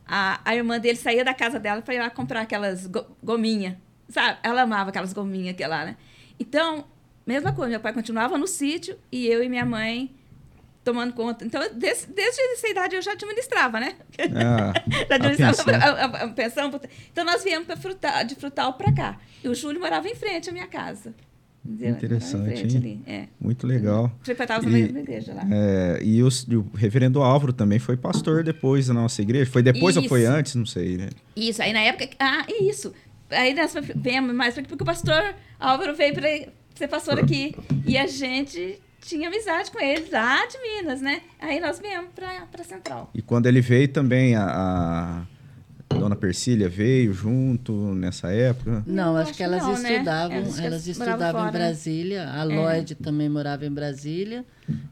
Speaker 4: A, a irmã dele saía da casa dela para ir lá comprar aquelas go, gominhas, sabe? Ela amava aquelas gominhas que lá, né? Então, Mesma coisa, meu pai continuava no sítio e eu e minha mãe tomando conta. Então, desde, desde essa idade eu já administrava, né? Ah, já administrava a, a, a, a, pensão. Então, nós viemos pra frutal, de Frutal para cá. E o Júlio morava em frente à minha casa.
Speaker 1: Entendeu? Interessante, é. Muito legal.
Speaker 4: Frequentava na igreja lá.
Speaker 1: É, e, o, e, o, reverendo Álvaro também foi pastor depois da nossa igreja? Foi depois isso. ou foi antes? Não sei, né?
Speaker 4: Isso, aí na época... Ah, isso. Aí nós viemos mais... Porque o pastor Álvaro veio para ser pastor aqui. E a gente tinha amizade com ele lá de Minas, né? Aí nós viemos para Central.
Speaker 1: E quando ele veio também, a, a dona Persília veio junto nessa época?
Speaker 5: Não, acho, acho que elas não, né? estudavam, né? elas, elas estudavam em Brasília. A é. Lloyd também morava em Brasília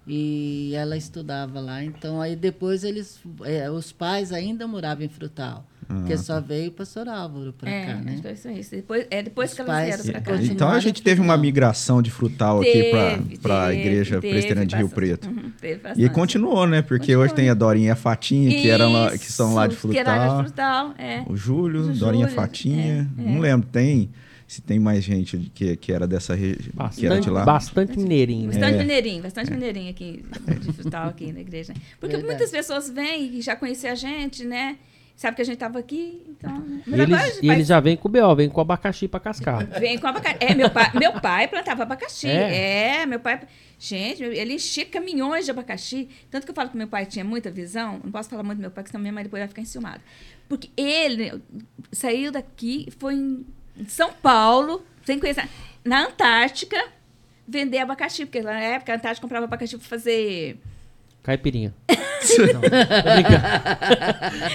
Speaker 5: e ela estudava lá. Então aí depois eles, é, os pais ainda moravam em Frutal. Porque só veio o pastor Álvaro para
Speaker 4: é,
Speaker 5: cá, né?
Speaker 4: isso. Depois, é depois
Speaker 5: Os
Speaker 4: que elas vieram para cá.
Speaker 1: Então a gente teve uma migração de frutal aqui
Speaker 4: Teve,
Speaker 1: para a igreja presbiteriana de Rio. Preto.
Speaker 4: Uhum, teve
Speaker 1: E continuou, né? Porque
Speaker 4: Continuou.
Speaker 1: hoje tem a Dorinha e a Fatinha, que, eram lá, que são lá de
Speaker 4: Isso, Que era
Speaker 1: frutal.
Speaker 4: de frutal, é.
Speaker 1: O Júlio,
Speaker 4: O
Speaker 1: Dorinha
Speaker 4: Júlio,
Speaker 1: Fatinha.
Speaker 4: é, é.
Speaker 1: Não lembro, tem. Se tem mais gente que, que era dessa região. Que era
Speaker 2: Bastante,
Speaker 1: de lá.
Speaker 2: bastante mineirinho. né?
Speaker 4: Bastante
Speaker 1: É.
Speaker 4: mineirinho, bastante mineirinho aqui, de frutal aqui na igreja. Porque
Speaker 5: Verdade.
Speaker 4: muitas pessoas vêm e já conheciam a gente, né? Sabe que a gente estava aqui, então... né?
Speaker 2: E eles, e eles já vêm com o B.O., vêm com abacaxi pra cascar.
Speaker 4: Vem com abacaxi. É, meu pai, meu pai plantava abacaxi.
Speaker 2: É?
Speaker 4: É? meu pai. Gente, ele enchia caminhões de abacaxi. Tanto que eu falo que meu pai tinha muita visão. Não posso falar muito do meu pai, porque senão minha mãe depois vai ficar enciumada. Porque ele saiu daqui, foi em São Paulo, sem conhecer. Na Antártica, vender abacaxi. Porque na época a Antártica comprava abacaxi para fazer
Speaker 2: Caipirinha. Não, brincando.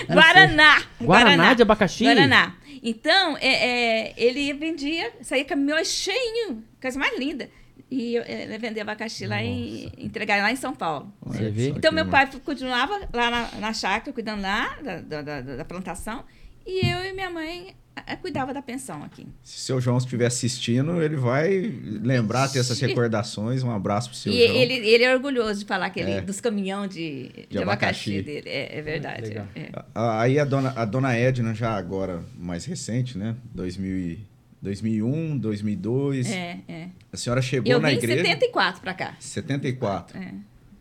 Speaker 4: Guaraná.
Speaker 2: Guaraná de abacaxi?
Speaker 4: Guaraná. Então, é, é, ele vendia, saía caminhões cheinho, coisa mais linda. E eu, ele vendia abacaxi lá e entregar lá em São Paulo.
Speaker 2: Você vê?
Speaker 4: Então, meu pai continuava lá na, na chácara, cuidando lá da, da, da- da plantação. E eu e minha mãe cuidava da pensão aqui.
Speaker 1: Se o seu João estiver assistindo, ele vai lembrar, ter essas recordações. Um abraço pro seu
Speaker 4: E
Speaker 1: João.
Speaker 4: ele, ele é orgulhoso de falar que ele,
Speaker 1: É.
Speaker 4: dos caminhões de, de,
Speaker 1: abacaxi.
Speaker 4: abacaxi. dele. É, é verdade. é.
Speaker 1: Aí a dona, a dona Edna, já agora mais recente, né? 2000 e- 2001, 2002.
Speaker 4: É, é.
Speaker 1: A senhora chegou
Speaker 4: Eu
Speaker 1: na
Speaker 4: vim em
Speaker 1: igreja.
Speaker 4: 74 para cá.
Speaker 1: 74.
Speaker 4: É.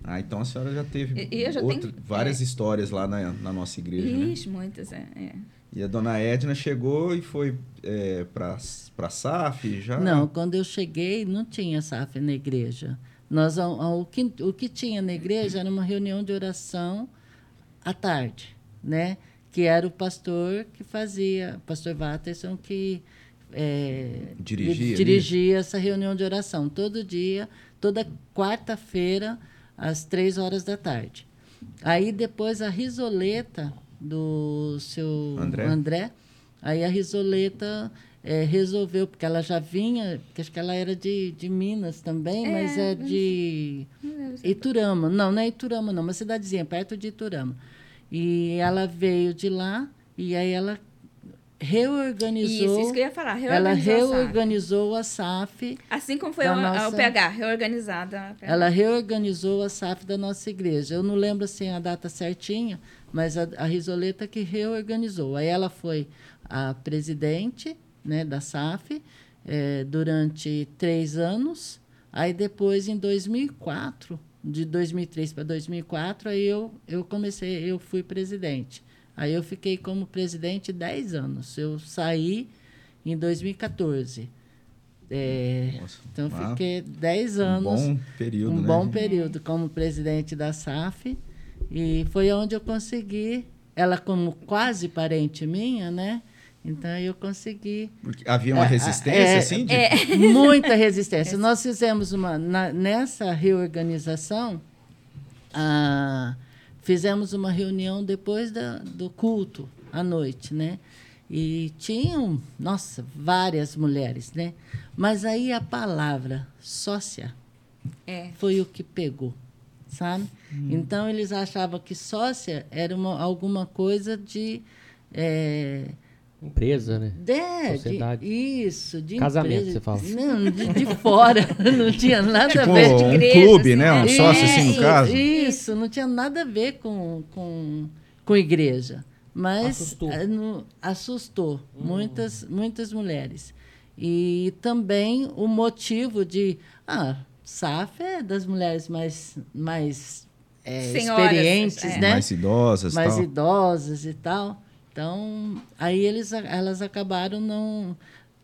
Speaker 1: Ah, então a senhora já teve
Speaker 4: E- e eu já
Speaker 1: outra-
Speaker 4: tenho-
Speaker 1: várias
Speaker 4: é.
Speaker 1: histórias lá na, na nossa igreja, né?
Speaker 4: Ixi, muitas, é. é.
Speaker 1: E a dona Edna chegou e foi é, para a SAF já?
Speaker 5: Não, quando eu cheguei, não tinha SAF na igreja. Nós, o, que, o que tinha na igreja era uma reunião de oração à tarde, né? Que era o pastor que fazia, o pastor Watterson, que é,
Speaker 1: Dirigia
Speaker 5: dirigia essa reunião de oração todo dia, toda quarta-feira, às três horas da tarde. Aí depois a risoleta do seu
Speaker 1: André?
Speaker 5: André aí a risoleta eh, resolveu, porque ela já vinha, porque acho que ela era de, de Minas também,
Speaker 4: É,
Speaker 5: mas é de Iturama. Não, não é Iturama, não, uma cidadezinha perto de Iturama. E ela veio de lá e aí ela reorganizou.
Speaker 4: Isso, isso que eu ia falar.
Speaker 5: ela
Speaker 4: reorganizou a SAF.
Speaker 5: a.
Speaker 4: Assim como foi o,
Speaker 5: nossa-
Speaker 4: reorganizada. a PH.
Speaker 5: Ela reorganizou a SAF da nossa igreja. Eu não lembro assim a data certinha, mas a, a Risoleta que reorganizou. Aí ela foi a presidente né, da SAF eh, durante três anos. Aí depois, em 2004, de 2003 para 2004, aí eu, eu comecei, eu fui presidente. Aí eu fiquei como presidente 10 anos. Eu saí em 2014. É,
Speaker 1: Nossa,
Speaker 5: então,
Speaker 1: ah,
Speaker 5: fiquei 10
Speaker 1: um
Speaker 5: anos
Speaker 1: bom período,
Speaker 5: um
Speaker 1: né?
Speaker 5: bom período como presidente da SAF e foi onde eu consegui ela como quase parente minha né então eu consegui
Speaker 1: Porque havia uma
Speaker 5: É,
Speaker 1: resistência,
Speaker 5: é,
Speaker 1: assim? De...
Speaker 5: muita resistência nós fizemos uma na- nessa reorganização ah, fizemos uma reunião depois da, do culto à noite né e tinham nossa várias mulheres né mas aí a palavra sócia
Speaker 4: É.
Speaker 5: foi o que pegou, sabe?
Speaker 1: Hum.
Speaker 5: Então eles achavam que sócia era uma, alguma coisa de, é,
Speaker 2: Empresa, né?
Speaker 5: de, de-
Speaker 2: Sociedade.
Speaker 5: isso, de
Speaker 2: Casamento,
Speaker 5: empresa.
Speaker 2: você fala.
Speaker 5: Não, de, de fora, não tinha nada
Speaker 1: Tipo
Speaker 5: a ver.
Speaker 1: um
Speaker 4: igreja,
Speaker 1: clube,
Speaker 4: assim,
Speaker 1: né? Um
Speaker 4: né?
Speaker 1: sócio, assim, no caso.
Speaker 5: Isso, não tinha nada a ver com, com, com igreja. Mas
Speaker 2: Assustou.
Speaker 5: no- assustou muitas, muitas mulheres. E também o motivo de. Ah, SAF é das mulheres mais, mais é,
Speaker 4: Senhoras,
Speaker 5: experientes,
Speaker 4: é.
Speaker 5: né?
Speaker 1: Mais idosas e
Speaker 5: mais
Speaker 1: tal.
Speaker 5: idosas e tal. Então, aí eles, elas acabaram não.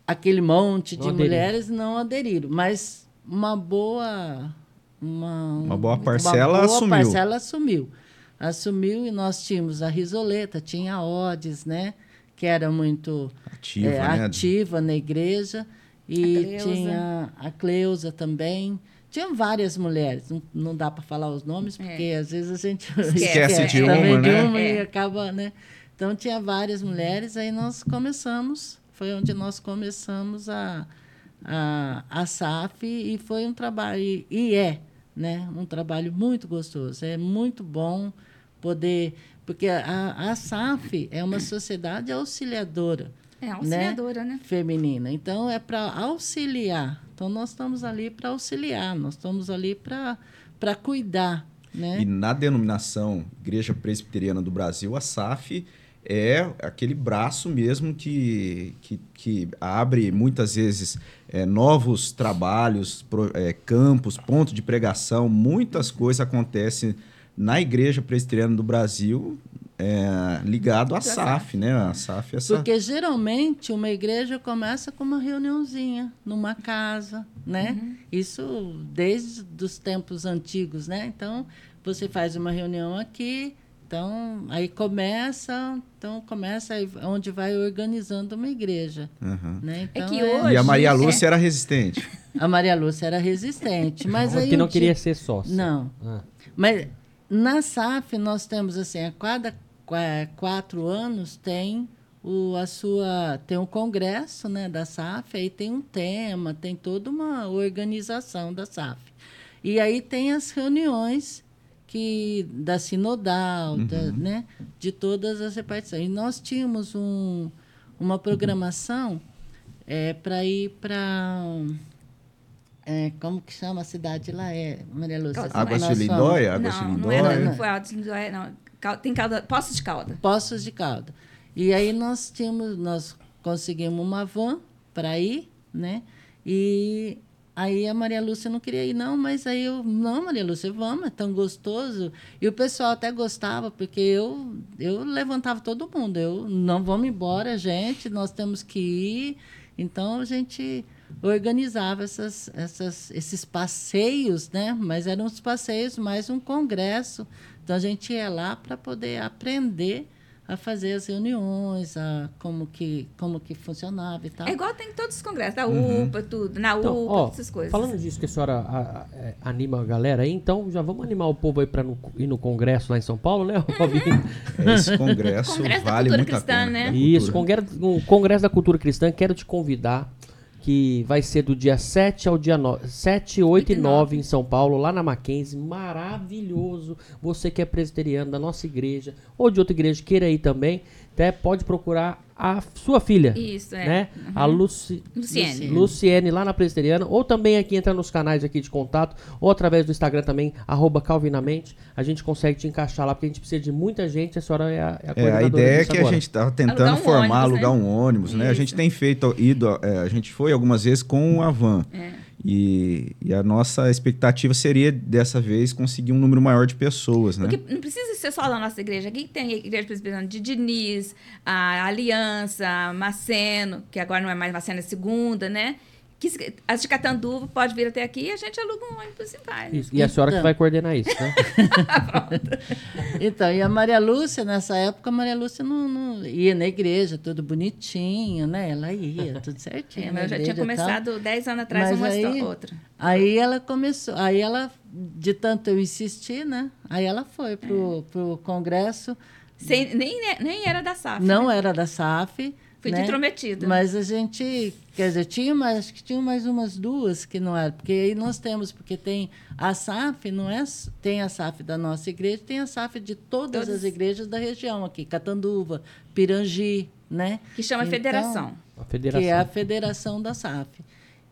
Speaker 5: Aquele monte de
Speaker 2: Não aderiram.
Speaker 5: mulheres não aderiram. Mas uma boa. Uma,
Speaker 1: Uma boa parcela
Speaker 5: uma boa
Speaker 1: assumiu.
Speaker 5: parcela assumiu. Assumiu e nós tínhamos a Risoleta, tinha a Odes, né? Que era muito
Speaker 1: Ativa,
Speaker 5: é,
Speaker 1: né?
Speaker 5: ativa na igreja. E
Speaker 4: A
Speaker 5: tinha a Cleusa também. Tinha várias mulheres, não, não dá para falar os nomes, porque às vezes a gente
Speaker 1: Esquece de
Speaker 5: também
Speaker 1: uma,
Speaker 5: de
Speaker 1: né?
Speaker 5: uma e
Speaker 4: É.
Speaker 5: acaba, né? Então tinha várias mulheres, aí nós começamos, foi onde nós começamos a, a, a SAF e foi um trabalho, e, e é, né? Um trabalho muito gostoso, é muito bom, poder. Porque a, a SAF é uma sociedade auxiliadora.
Speaker 4: É, auxiliadora, né? né?
Speaker 5: Feminina. Então, é para auxiliar. Então, nós estamos ali para auxiliar, nós estamos ali para cuidar. Né?
Speaker 1: E na denominação Igreja Presbiteriana do Brasil, a SAF é aquele braço mesmo que, que, que abre muitas vezes é, novos trabalhos, pro, é, campos, pontos de pregação, muitas coisas acontecem na Igreja Presbiteriana do Brasil é, ligado à SAF, né? A SAF
Speaker 5: é essa... Porque geralmente uma igreja começa com uma reuniãozinha numa casa, né? Uhum. Isso desde os tempos antigos, né? Então você faz uma reunião aqui, então, aí começa, então começa onde vai organizando uma igreja. Uhum. Né?
Speaker 1: Então, é que é hoje, e a Maria Lúcia é... era resistente.
Speaker 5: A Maria Lúcia era resistente, mas aí
Speaker 2: que não queria ser sócia.
Speaker 5: Não. Ah. Mas na SAF nós temos assim, a cada quatro anos tem o, a sua tem um congresso né, da SAF, aí tem um tema, tem toda uma organização da SAF. E aí tem as reuniões que da sinodal, uhum. da, né, de todas as repartições. E nós tínhamos um, uma programação é, para ir para é, como que chama a cidade lá? É, Maria Lúcia?
Speaker 1: Água de Lindóia? Água
Speaker 4: não, não, era, não foi Água de Lindóia, não. Tem calda, Poços de Calda.
Speaker 5: Poços de Calda. E aí nós tínhamos, nós conseguimos uma van para ir, né? E Aí a Maria Lúcia não queria ir, não, mas aí eu, não, Maria Lúcia, vamos, é tão gostoso. E o pessoal até gostava, porque eu, eu levantava todo mundo. Eu, não vamos embora, gente, nós temos que ir. Então a gente organizava essas, essas, esses passeios, né? Mas eram os passeios mais um congresso. Então a gente ia lá para poder aprender a fazer as reuniões, a como que, como que funcionava e tal.
Speaker 4: É igual tem em todos os congressos, da uhum. UPA, tudo, na então, UPA, ó, essas coisas.
Speaker 2: Falando disso que a senhora a, a, é, anima a galera aí, então já vamos animar o povo aí para ir no congresso lá em São Paulo, né,
Speaker 1: Robinho? Esse congresso congresso vale muito cristã, a pena.
Speaker 2: Né? Isso, congresso, o Congresso da Cultura Cristã, quero te convidar que vai ser do dia 7 ao dia 9, 7, 8 e 9 em São Paulo, lá na Mackenzie. Maravilhoso. Você que é presbiteriano da nossa igreja ou de outra igreja queira ir também, até pode procurar a sua filha.
Speaker 4: Isso, é.
Speaker 2: Né? Uhum. A Luci...
Speaker 4: Luciene.
Speaker 2: Luciene, lá na Presbiteriana. Ou também aqui entra nos canais aqui de contato, ou através do Instagram também, arroba Calvinamente. A gente consegue te encaixar lá, porque a gente precisa de muita gente. A senhora é a, é
Speaker 1: a, é, a ideia é que agora. a gente está tentando alugar um formar, ônibus, alugar né? um ônibus, né? A gente tem feito, ido, é, a gente foi algumas vezes com a van. É. E, e, a nossa expectativa seria, dessa vez, conseguir um número maior de pessoas, né?
Speaker 4: Porque não precisa ser só da nossa igreja. Aqui tem a igreja presbiteriana de Diniz, a Aliança, Maceno, que agora não é mais Maceno, é segunda, né? Que as de Catanduva pode vir até aqui e a gente aluga um ônibus e vai.
Speaker 2: Isso. E a senhora então. que vai coordenar isso, né?
Speaker 5: então, e a Maria Lúcia, nessa época, a Maria Lúcia não, não, ia na igreja, tudo bonitinho, né? Ela ia, tudo certinho.
Speaker 4: É, mas eu já tinha começado 10 anos atrás mas uma aí, outra.
Speaker 5: Aí ela começou, aí ela, de tanto eu insistir, né? Aí ela foi pro, é. pro congresso.
Speaker 4: Sem, nem, nem era da SAF.
Speaker 5: Não né? era da SAF.
Speaker 4: Fui né? intrometida.
Speaker 5: Mas a gente, quer dizer, tinha mais, acho que tinha mais umas duas que não eram, porque aí nós temos, porque tem a SAF, não é, tem a SAF da nossa igreja, tem a SAF de todas, todas. as igrejas da região aqui, Catanduva, Pirangi, né?
Speaker 4: Que chama então, federação.
Speaker 2: A federação.
Speaker 5: Que é a federação da SAF.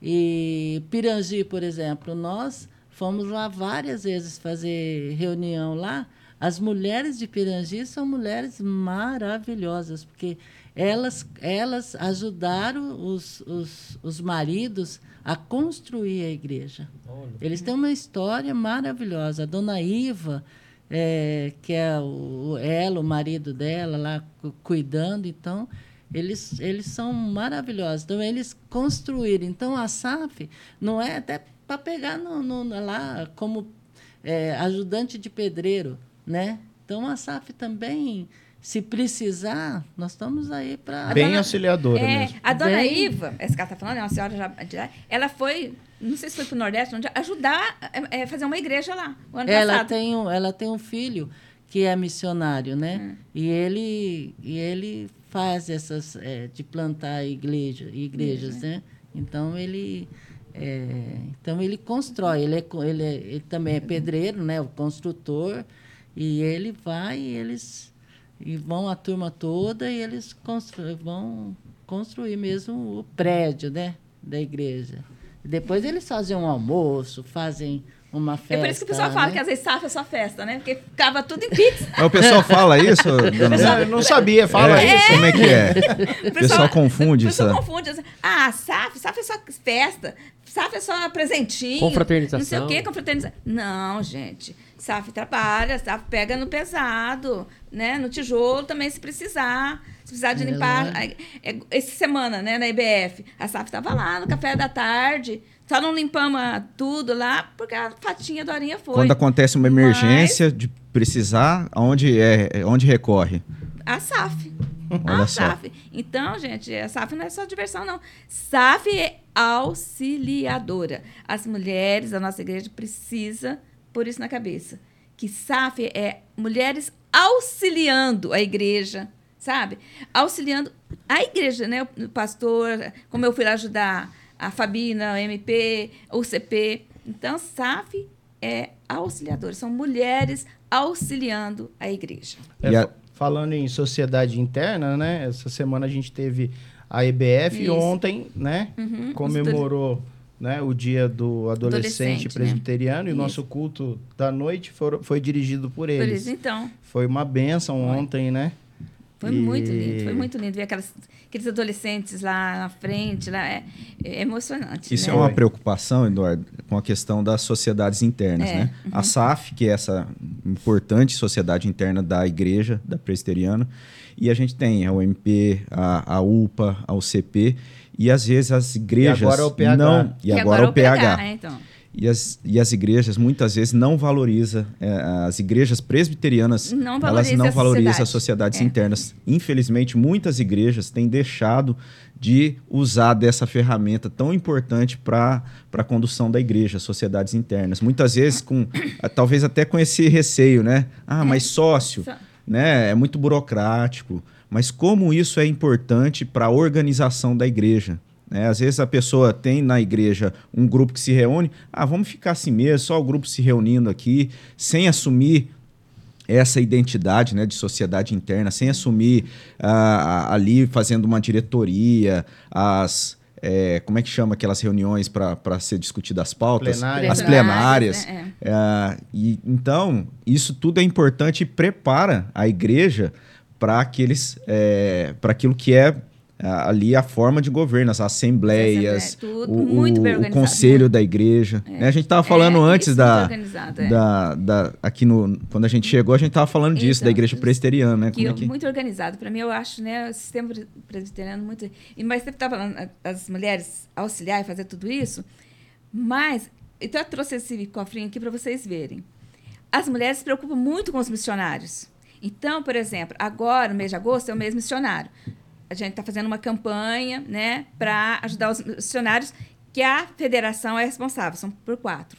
Speaker 5: E Pirangi, por exemplo, nós fomos lá várias vezes fazer reunião lá. As mulheres de Pirangi são mulheres maravilhosas, porque elas, elas ajudaram os, os, os maridos a construir a igreja. Olha. Eles têm uma história maravilhosa. A dona Iva, é, que é o, ela, o marido dela, lá cuidando, então, eles, eles são maravilhosos. Então, eles construíram. Então, a SAF não é até para pegar no, no, lá como é, ajudante de pedreiro, né? Então, a SAF também se precisar, nós estamos aí para.
Speaker 3: Bem dona, auxiliadora
Speaker 4: é,
Speaker 3: mesmo.
Speaker 4: A dona Bem... Iva, essa que ela está falando, é uma senhora já. Ela foi, não sei se foi para o Nordeste, onde, ajudar a é, é, fazer uma igreja lá. O ano
Speaker 5: ela
Speaker 4: passado.
Speaker 5: tem um, ela tem um filho que é missionário, né? Hum. E ele e ele faz essas é, de plantar igreja, igrejas, Igreja. né? Então ele é, então ele constrói. Ele, é, ele, é, ele também é pedreiro, né? O construtor E ele vai e eles e vão a turma toda e eles constru, vão construir mesmo o prédio né, da igreja. Depois eles fazem um almoço, fazem uma festa. É
Speaker 4: por isso que o pessoal né? fala que às vezes safra é só festa, né? Porque ficava tudo em pizza.
Speaker 1: o pessoal fala isso?
Speaker 3: eu não sabia, fala é, isso.
Speaker 1: Como é que é? O pessoal, pessoal confunde isso. O pessoal
Speaker 4: confunde. Assim, ah, safra, safra é só festa. Safra é só presentinho.
Speaker 2: Confraternização.
Speaker 4: Não sei o quê, confraternização. Não, gente. SAF trabalha, SAF pega no pesado, né? No tijolo também, se precisar. Se precisar de é limpar. É, essa semana, né, na IBF, a SAF estava lá no café da tarde. Só não limpamos tudo lá porque a fatinha do Arinha foi.
Speaker 1: Quando acontece uma emergência Mas... de precisar, aonde, é, onde recorre?
Speaker 4: A SAF. Olha a só. SAF. Então, gente, a SAF não é só diversão, não. SAF é auxiliadora. As mulheres da nossa igreja precisam por isso na cabeça. Que SAF é mulheres auxiliando a igreja, sabe? Auxiliando a igreja, né? O pastor, como eu fui lá ajudar a Fabina, o MP, o CP. Então, SAF é auxiliador, são mulheres auxiliando a igreja.
Speaker 3: É, a... Falando em sociedade interna, né? Essa semana a gente teve a EBF Isso. e ontem, né? Uhum, comemorou né, o dia do adolescente, adolescente né? presbiteriano né? e o nosso culto da noite for, foi dirigido por eles. Por
Speaker 4: isso, então.
Speaker 3: Foi uma benção ontem, né?
Speaker 4: Foi e... muito lindo, foi muito lindo ver aquelas, aqueles adolescentes lá na frente, lá, é, é emocionante.
Speaker 1: Isso
Speaker 4: né?
Speaker 1: é uma preocupação, Eduardo, com a questão das sociedades internas, é, né? Uhum. A SAF, que é essa importante sociedade interna da igreja, da presbiteriana, e a gente tem a UMP, a, a UPA, a UCP, e às vezes as igrejas
Speaker 3: e agora é o PH.
Speaker 1: não
Speaker 3: e,
Speaker 1: e agora, agora é o PH, PH né, então. E as, e as igrejas muitas vezes não valorizam, é, as igrejas presbiterianas, não elas não valorizam as sociedades é. internas. Infelizmente, muitas igrejas têm deixado de usar dessa ferramenta tão importante para a condução da igreja, sociedades internas. Muitas vezes, com talvez até com esse receio, né? Ah, mas é. sócio, né? É muito burocrático mas como isso é importante para a organização da igreja. Né? Às vezes a pessoa tem na igreja um grupo que se reúne, ah, vamos ficar assim mesmo, só o grupo se reunindo aqui, sem assumir essa identidade né, de sociedade interna, sem assumir ah, ali fazendo uma diretoria, as, é, como é que chama aquelas reuniões para ser discutidas as pautas?
Speaker 3: Plenárias.
Speaker 1: As plenárias. Né? É. É, e, então, isso tudo é importante e prepara a igreja para aqueles é, para aquilo que é ali a forma de governo, as assembleias, tudo, o, o, o, conselho da igreja. É. Né? A gente estava falando é, antes da, é. da, da, aqui no quando a gente chegou a gente estava falando disso da igreja presbiteriana, né?
Speaker 4: Que, é que... Muito organizado. Para mim eu acho, né, o sistema presbiteriano muito. E mas você estava falando as mulheres auxiliar e fazer tudo isso, mas então eu trouxe esse cofrinho aqui para vocês verem. As mulheres se preocupam muito com os missionários. Então, por exemplo, agora, no mês de agosto, é o mês missionário. A gente está fazendo uma campanha né, para ajudar os missionários, que a federação é responsável, são por quatro.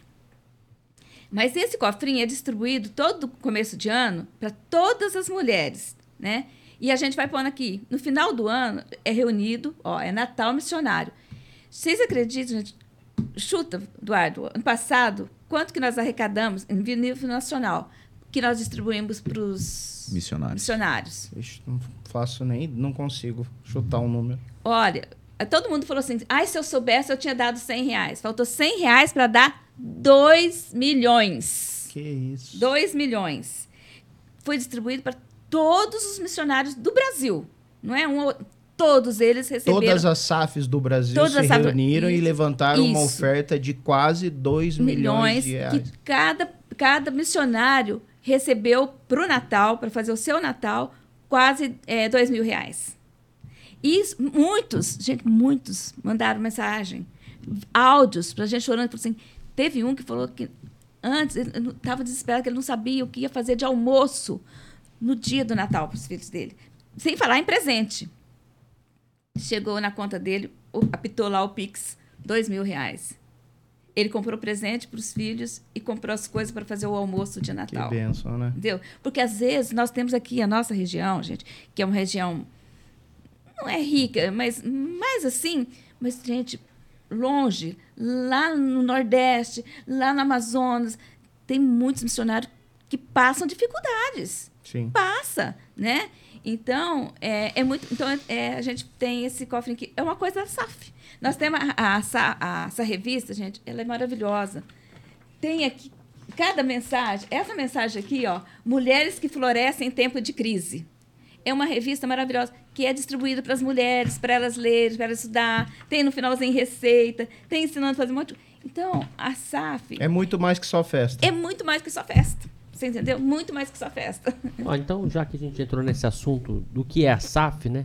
Speaker 4: Mas esse cofrinho é distribuído todo começo de ano para todas as mulheres, né? E a gente vai pondo aqui, no final do ano, é reunido, ó, é Natal Missionário. Vocês acreditam, gente? Chuta, Eduardo, ano passado, quanto que nós arrecadamos em nível nacional? Que nós distribuímos para os
Speaker 1: missionários.
Speaker 4: missionários.
Speaker 3: Ixi, não faço nem, não consigo chutar um número.
Speaker 4: Olha, todo mundo falou assim, ai, se eu soubesse, eu tinha dado 100 reais. Faltou 100 reais para dar 2 milhões.
Speaker 3: Que isso.
Speaker 4: 2 milhões. Foi distribuído para todos os missionários do Brasil. Não é um todos eles receberam.
Speaker 3: Todas as SAFs do Brasil todas se reuniram isso, e levantaram isso. uma oferta de quase 2 milhões, milhões de reais.
Speaker 4: Que cada, cada missionário recebeu para o Natal, para fazer o seu Natal, quase é, dois mil reais. E muitos, gente, muitos mandaram mensagem, áudios para a gente chorando. Assim, teve um que falou que antes estava desesperado, que ele não sabia o que ia fazer de almoço no dia do Natal para os filhos dele. Sem falar em presente. Chegou na conta dele, apitou lá o Pix, dois mil reais. Ele comprou presente para os filhos e comprou as coisas para fazer o almoço de Natal.
Speaker 3: Que benção, né?
Speaker 4: Entendeu? Porque às vezes nós temos aqui a nossa região, gente, que é uma região não é rica, mas mais assim, mas gente, longe, lá no Nordeste, lá no Amazonas, tem muitos missionários que passam dificuldades.
Speaker 3: Sim.
Speaker 4: Passa, né? Então, é, é muito. Então, é, a gente tem esse cofre aqui. É uma coisa da SAF. Nós temos a, a, a, a, essa revista, gente, ela é maravilhosa. Tem aqui cada mensagem. Essa mensagem aqui, ó, Mulheres que Florescem em Tempo de Crise. É uma revista maravilhosa que é distribuída para as mulheres, para elas lerem, para elas estudar. Tem no finalzinho receita, tem ensinando a fazer um monte. Então, a SAF.
Speaker 3: É muito mais que só festa.
Speaker 4: É muito mais que só festa. Você entendeu? Muito mais que só festa.
Speaker 2: Ó, então, já que a gente entrou nesse assunto do que é a SAF, né?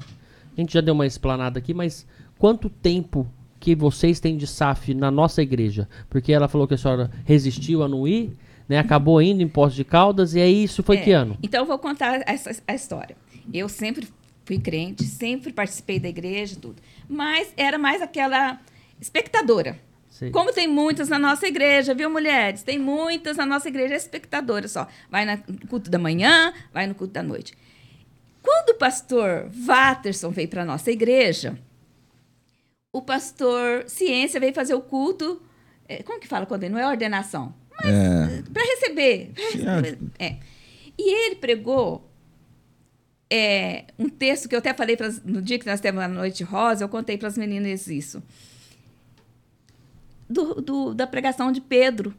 Speaker 2: A gente já deu uma explanada aqui, mas quanto tempo que vocês têm de SAF na nossa igreja? Porque ela falou que a senhora resistiu a não ir, né? Acabou indo em Poços de Caldas, e aí isso foi
Speaker 4: É,
Speaker 2: que ano?
Speaker 4: Então, eu vou contar essa, a história. Eu sempre fui crente, sempre participei da igreja, tudo. Mas era mais aquela espectadora.
Speaker 2: Sei.
Speaker 4: Como tem muitas na nossa igreja, viu, mulheres? Tem muitas na nossa igreja espectadoras só. Vai no culto da manhã, vai no culto da noite. Quando o pastor Watterson veio para a nossa igreja, o pastor Ciência veio fazer o culto. eh, como que fala quando não é ordenação?
Speaker 1: É,
Speaker 4: Para receber. pra
Speaker 1: Sim,
Speaker 4: receber, é. E ele pregou é, um texto que eu até falei pras- no dia que nós temos a Noite Rosa, eu contei para as meninas isso. Do, do- da pregação de Pedro,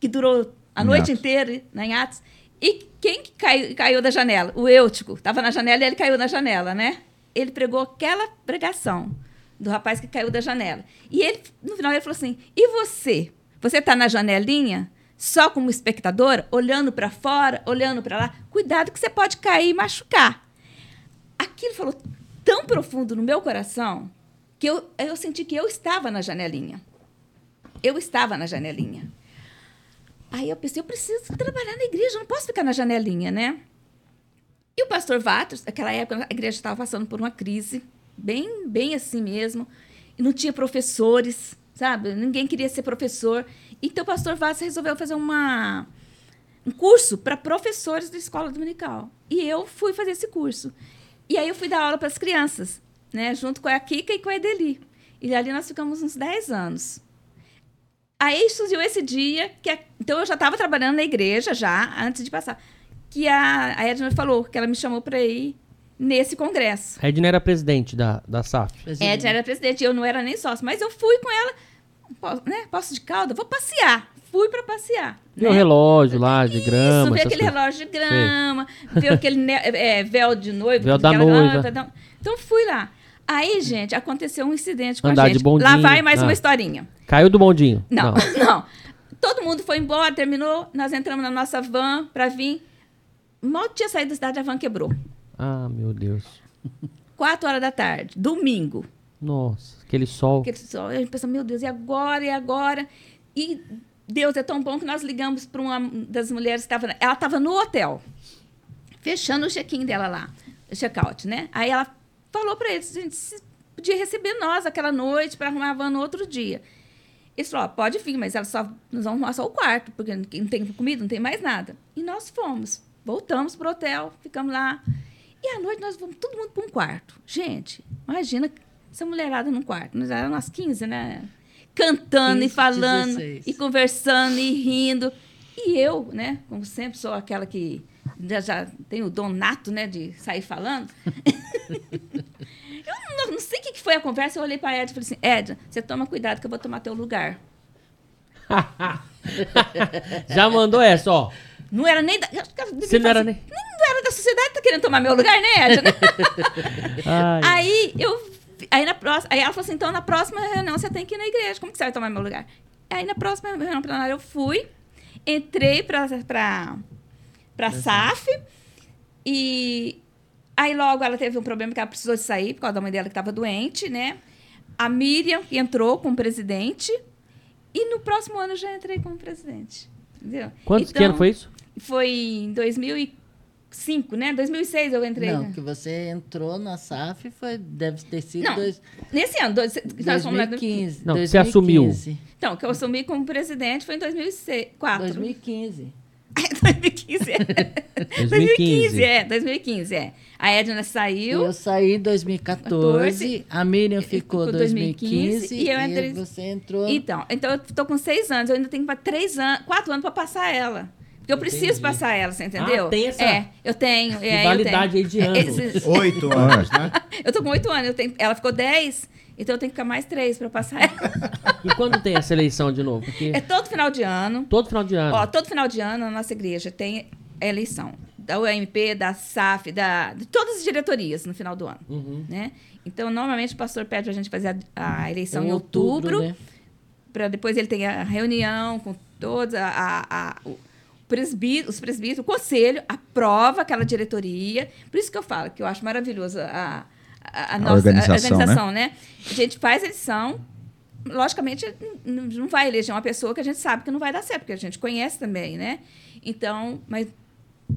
Speaker 4: que durou a
Speaker 1: Em
Speaker 4: noite
Speaker 1: Atos.
Speaker 4: inteira né, em Atos. E quem que caiu, caiu da janela? O Eutico. Estava na janela e ele caiu na janela, né? Ele pregou aquela pregação do rapaz que caiu da janela. E ele, no final, ele falou assim: e você? Você está na janelinha, só como espectadora, olhando para fora, olhando para lá? Cuidado que você pode cair e machucar. Aquilo falou tão profundo no meu coração que eu, eu senti que eu estava na janelinha. Eu estava na janelinha. Aí eu pensei, eu preciso trabalhar na igreja, eu não posso ficar na janelinha, né? E o pastor Vatos, naquela época, a igreja estava passando por uma crise, bem, bem assim mesmo, e não tinha professores, sabe? Ninguém queria ser professor. Então o pastor Vatos resolveu fazer uma, um curso para professores da escola dominical. E eu fui fazer esse curso. E aí eu fui dar aula para as crianças, né? Junto com a Kika e com a Edeli. E ali nós ficamos uns 10 anos. Aí surgiu esse dia que a- então eu já estava trabalhando na igreja já antes de passar, que a, a Edna falou que ela me chamou para ir nesse congresso.
Speaker 2: A Edna era presidente da, da SAF.
Speaker 5: Presidente.
Speaker 4: Edna era presidente, eu não era nem sócio, mas eu fui com ela, posso, né? Posso de calda, vou passear. Fui para passear.
Speaker 2: Viu o
Speaker 4: né?
Speaker 2: relógio lá de grama.
Speaker 4: Isso, ver aquele
Speaker 2: coisas.
Speaker 4: relógio de grama, ver aquele ne- é, véu de noiva.
Speaker 2: Véu da noiva.
Speaker 4: tá, tá. Então fui lá. Aí, gente, aconteceu um incidente com
Speaker 2: Andar
Speaker 4: a
Speaker 2: de
Speaker 4: gente.
Speaker 2: bondinho.
Speaker 4: Lá vai mais
Speaker 2: Ah.
Speaker 4: uma historinha.
Speaker 2: Caiu do bondinho.
Speaker 4: Não, não, Todo mundo foi embora, terminou. Nós entramos na nossa van para vir. Mal tinha saído da cidade, a van quebrou.
Speaker 2: Ah, meu Deus.
Speaker 4: Quatro horas da tarde, domingo.
Speaker 2: Nossa, aquele sol.
Speaker 4: Aquele sol, a gente pensa, meu Deus, e agora, e agora? E Deus é tão bom que nós ligamos para uma das mulheres que estava. Ela estava no hotel, fechando o check-in dela lá, o check-out, né? Aí ela falou para eles, gente, se podia receber nós aquela noite para arrumar a van no outro dia. Eles falaram, pode vir, mas ela só, nós vamos arrumar só o quarto, porque não tem comida, não tem mais nada. E nós fomos, voltamos pro hotel, ficamos lá. E à noite nós vamos todo mundo para um quarto. Gente, imagina essa mulherada num quarto. Nós éramos umas 15, né? Cantando
Speaker 5: 15,
Speaker 4: e falando,
Speaker 5: 16.
Speaker 4: e conversando e rindo. E eu, né, como sempre, sou aquela que já, já tem o dom nato, né, de sair falando. eu não, não sei o que foi a conversa, eu olhei para a Ed e falei assim, Ed, você toma cuidado que eu vou tomar teu lugar.
Speaker 2: Já mandou essa, ó.
Speaker 4: Não era nem da...
Speaker 2: Você não era nem.
Speaker 4: Não era da sociedade, tá querendo tomar meu lugar, né, Ed?
Speaker 2: Ai,
Speaker 4: Aí eu. Aí, na próxima, aí ela falou assim: então na próxima reunião você tem que ir na igreja. Como que você vai tomar meu lugar? Aí na próxima reunião plenária eu fui, entrei para pra, pra SAF e aí logo ela teve um problema que ela precisou de sair por causa da mãe dela que estava doente, né? A Miriam que entrou como presidente e no próximo ano eu já entrei como presidente. Entendeu?
Speaker 2: Quantos que
Speaker 4: Então,
Speaker 2: ano foi isso?
Speaker 4: Foi em 2005, né? 2006 eu entrei.
Speaker 5: Não,
Speaker 4: né?
Speaker 5: que você entrou na SAF foi, deve ter sido
Speaker 4: Não,
Speaker 5: dois,
Speaker 4: Nesse ano, dois, que nós fomos lá do-
Speaker 5: 2015.
Speaker 2: Não, você assumiu.
Speaker 5: 2015.
Speaker 4: Então, que eu assumi como presidente foi em 2004.
Speaker 5: 2015.
Speaker 4: 2015, é. 2015, é. 2015, é. A Edna saiu.
Speaker 5: Eu saí em 2014, a Miriam ficou em
Speaker 4: 2015,
Speaker 5: 2015
Speaker 4: e eu entrei-
Speaker 5: você entrou...
Speaker 4: Então, então, eu tô com seis anos. Eu ainda tenho para três anos, quatro anos para passar ela. Porque eu preciso
Speaker 2: Entendi.
Speaker 4: passar ela, você entendeu?
Speaker 2: Ah, tem essa
Speaker 4: É, eu tenho. É, tenho.
Speaker 2: aí de anos.
Speaker 4: Esse-
Speaker 3: Oito anos, né?
Speaker 4: eu tô com oito anos, eu tenho, ela ficou dez, então eu tenho que ficar mais três para passar ela.
Speaker 2: E quando tem essa eleição de novo? Porque
Speaker 4: É todo final de ano.
Speaker 2: todo final de ano.
Speaker 4: Ó, todo final de ano na nossa igreja tem eleição da UMP, da SAF, da, de todas as diretorias no final do ano,
Speaker 2: Uhum.
Speaker 4: né? Então, normalmente o pastor pede pra gente fazer a, a eleição
Speaker 5: Em
Speaker 4: em outubro,
Speaker 5: né?
Speaker 4: para depois ele ter a reunião com todos, a, a, a- o presbítero, os presbíteros, o conselho, aprova aquela diretoria. Por isso que eu falo que eu acho maravilhoso a, a, a nossa
Speaker 1: organização,
Speaker 4: a organização né? A gente faz eleição, logicamente não vai eleger uma pessoa que a gente sabe que não vai dar certo, porque a gente conhece também, né? Então, mas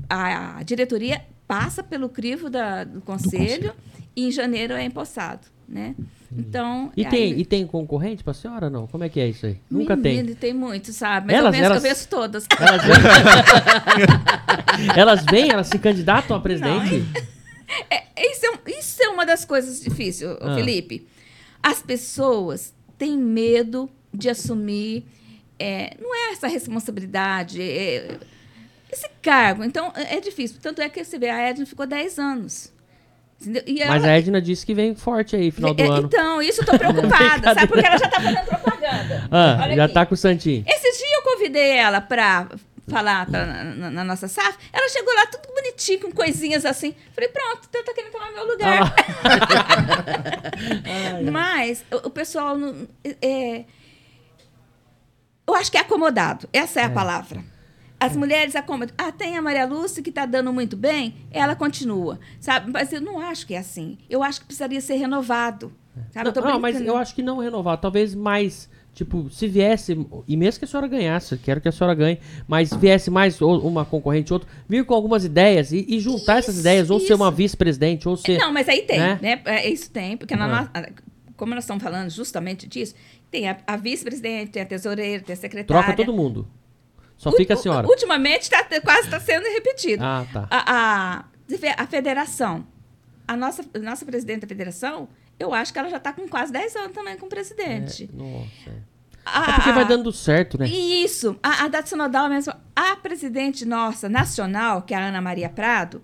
Speaker 4: a, a diretoria passa pelo crivo da, do, conselho,
Speaker 1: conselho.
Speaker 4: e em janeiro é empossado, né? Então,
Speaker 2: E
Speaker 4: aí-
Speaker 2: tem, e tem concorrente pra senhora não? Como é que é isso aí? Nunca tem.
Speaker 4: tem muito, sabe? Mas
Speaker 2: Elas-
Speaker 4: eu, venço,
Speaker 2: elas-
Speaker 4: eu venço todas.
Speaker 2: Elas vêm, elas vêm, elas se candidatam a presidente?
Speaker 4: Isso é, isso é uma das coisas difíceis,
Speaker 2: Ah.
Speaker 4: Felipe. As pessoas têm medo de assumir. é, não é essa responsabilidade, é, esse cargo. Então, é é difícil. Tanto é que você vê, a Edna ficou 10 anos. Entendeu? E
Speaker 2: Mas
Speaker 4: ela-
Speaker 2: a Edna disse que vem forte aí, final do
Speaker 4: é,
Speaker 2: ano.
Speaker 4: Então, isso eu tô preocupada, sabe? Porque ela já tá fazendo propaganda.
Speaker 2: Ah, já
Speaker 4: aqui.
Speaker 2: tá com o Santinho.
Speaker 4: Esses dias eu convidei ela pra falar pra- na, na- nossa SAF. Ela chegou lá tudo bonitinho, com coisinhas assim. Falei, pronto, você tá querendo tomar meu lugar. Mas o, o pessoal. não- é, eu acho que é acomodado. Essa é a palavra. As mulheres acomodam. Ah, tem a Maria Lúcia que está dando muito bem, ela continua. Sabe? Mas eu não acho que é assim. Eu acho que precisaria ser renovado. Sabe?
Speaker 2: Não, não, mas eu acho que não renovar. Talvez mais, tipo, se viesse, e mesmo que a senhora ganhasse, quero que a senhora ganhe, mas viesse mais uma concorrente, outro, vir com algumas ideias e, e juntar essas
Speaker 4: Isso,
Speaker 2: ideias, ou ser uma
Speaker 4: isso.
Speaker 2: vice-presidente, ou ser.
Speaker 4: Não, mas aí tem,
Speaker 2: né?
Speaker 4: né? É, Isso tem, porque na
Speaker 2: Ah.
Speaker 4: nossa- como nós estamos falando justamente disso, tem a, a vice-presidente, tem a tesoureira, tem a secretária.
Speaker 2: Troca todo mundo. Só fica a senhora.
Speaker 4: Ultimamente tá, quase está sendo repetido.
Speaker 2: Ah, tá.
Speaker 4: A, a, a federação, a nossa, a nossa presidente da federação, eu acho que ela já está com quase 10 anos também com o presidente.
Speaker 2: É, nossa.
Speaker 4: A-
Speaker 2: É porque vai dando certo, né?
Speaker 4: Isso. A, a da Sinodal mesmo. A presidente nossa, nacional, que é a Ana Maria Prado,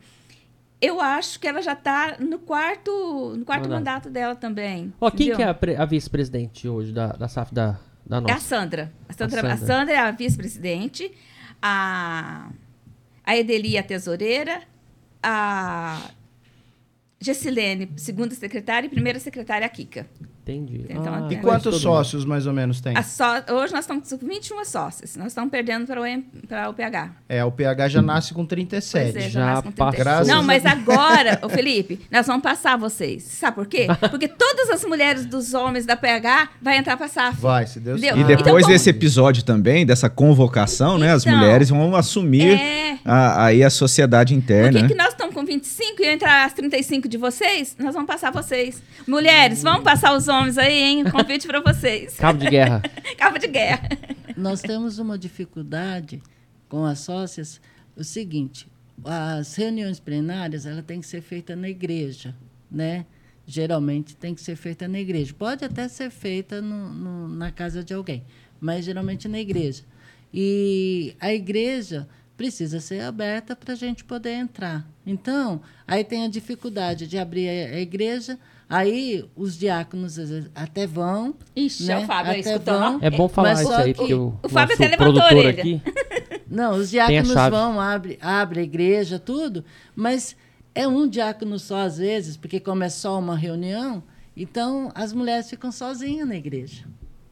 Speaker 4: eu acho que ela já está no quarto, no quarto
Speaker 2: Mandato.
Speaker 4: mandato dela também.
Speaker 2: Ó, quem que é a, a vice-presidente hoje da, da SAF da, da
Speaker 4: É a
Speaker 2: nossa?
Speaker 4: Sandra. A Sandra,
Speaker 2: A
Speaker 4: a
Speaker 2: Sandra.
Speaker 4: Sandra é a vice-presidente, a, a Edeli é a tesoureira, a Gessilene, segunda secretária, e primeira secretária a Kika.
Speaker 2: Entendi.
Speaker 4: Então,
Speaker 2: Ah,
Speaker 3: E quantos sócios mais ou menos tem?
Speaker 4: A só, hoje nós estamos com 21 sócios. Nós estamos perdendo para o, em- para o PH.
Speaker 3: É, o PH já nasce com 37.
Speaker 4: Pois é,
Speaker 2: Já
Speaker 4: nasce com
Speaker 2: passou.
Speaker 4: 30.
Speaker 3: Graças
Speaker 4: Não, mas agora, ô Felipe, nós vamos passar vocês. Sabe por quê? Porque todas as mulheres dos homens da PH vai entrar para a SAF.
Speaker 3: Vai, se Deus
Speaker 4: Entendeu?
Speaker 1: E
Speaker 3: quiser.
Speaker 1: depois
Speaker 4: Então,
Speaker 1: desse episódio também, dessa convocação, né? As
Speaker 4: Então,
Speaker 1: mulheres vão assumir
Speaker 4: É.
Speaker 1: a- aí a sociedade
Speaker 4: Por
Speaker 1: interna.
Speaker 4: que,
Speaker 1: né?
Speaker 4: que nós estamos com 25 e entrar as 35 de vocês? Nós vamos passar vocês. Mulheres, vamos passar os homens aí, hein? Convite para vocês.
Speaker 2: Cabo de guerra.
Speaker 4: Cabo de guerra.
Speaker 5: Nós temos uma dificuldade com as sócias, o seguinte, as reuniões plenárias, ela tem que ser feita na igreja, né? Geralmente tem que ser feita na igreja. Pode até ser feita no- no- na casa de alguém, mas geralmente na igreja. E a igreja precisa ser aberta para a gente poder entrar. Então, aí tem a dificuldade de abrir a a igreja, aí os diáconos até vão.
Speaker 4: Ixi,
Speaker 5: né?
Speaker 4: é o Fábio aí
Speaker 5: Até
Speaker 4: escutando.
Speaker 5: vão.
Speaker 2: É bom falar isso aí,
Speaker 5: que
Speaker 2: porque o,
Speaker 4: o Fábio
Speaker 2: nosso
Speaker 4: até levantou a orelha.
Speaker 2: aqui
Speaker 5: Não, os diáconos vão, abre, abre a igreja, tudo, mas é um diácono só às vezes, porque como é só uma reunião, então as mulheres ficam sozinhas na igreja.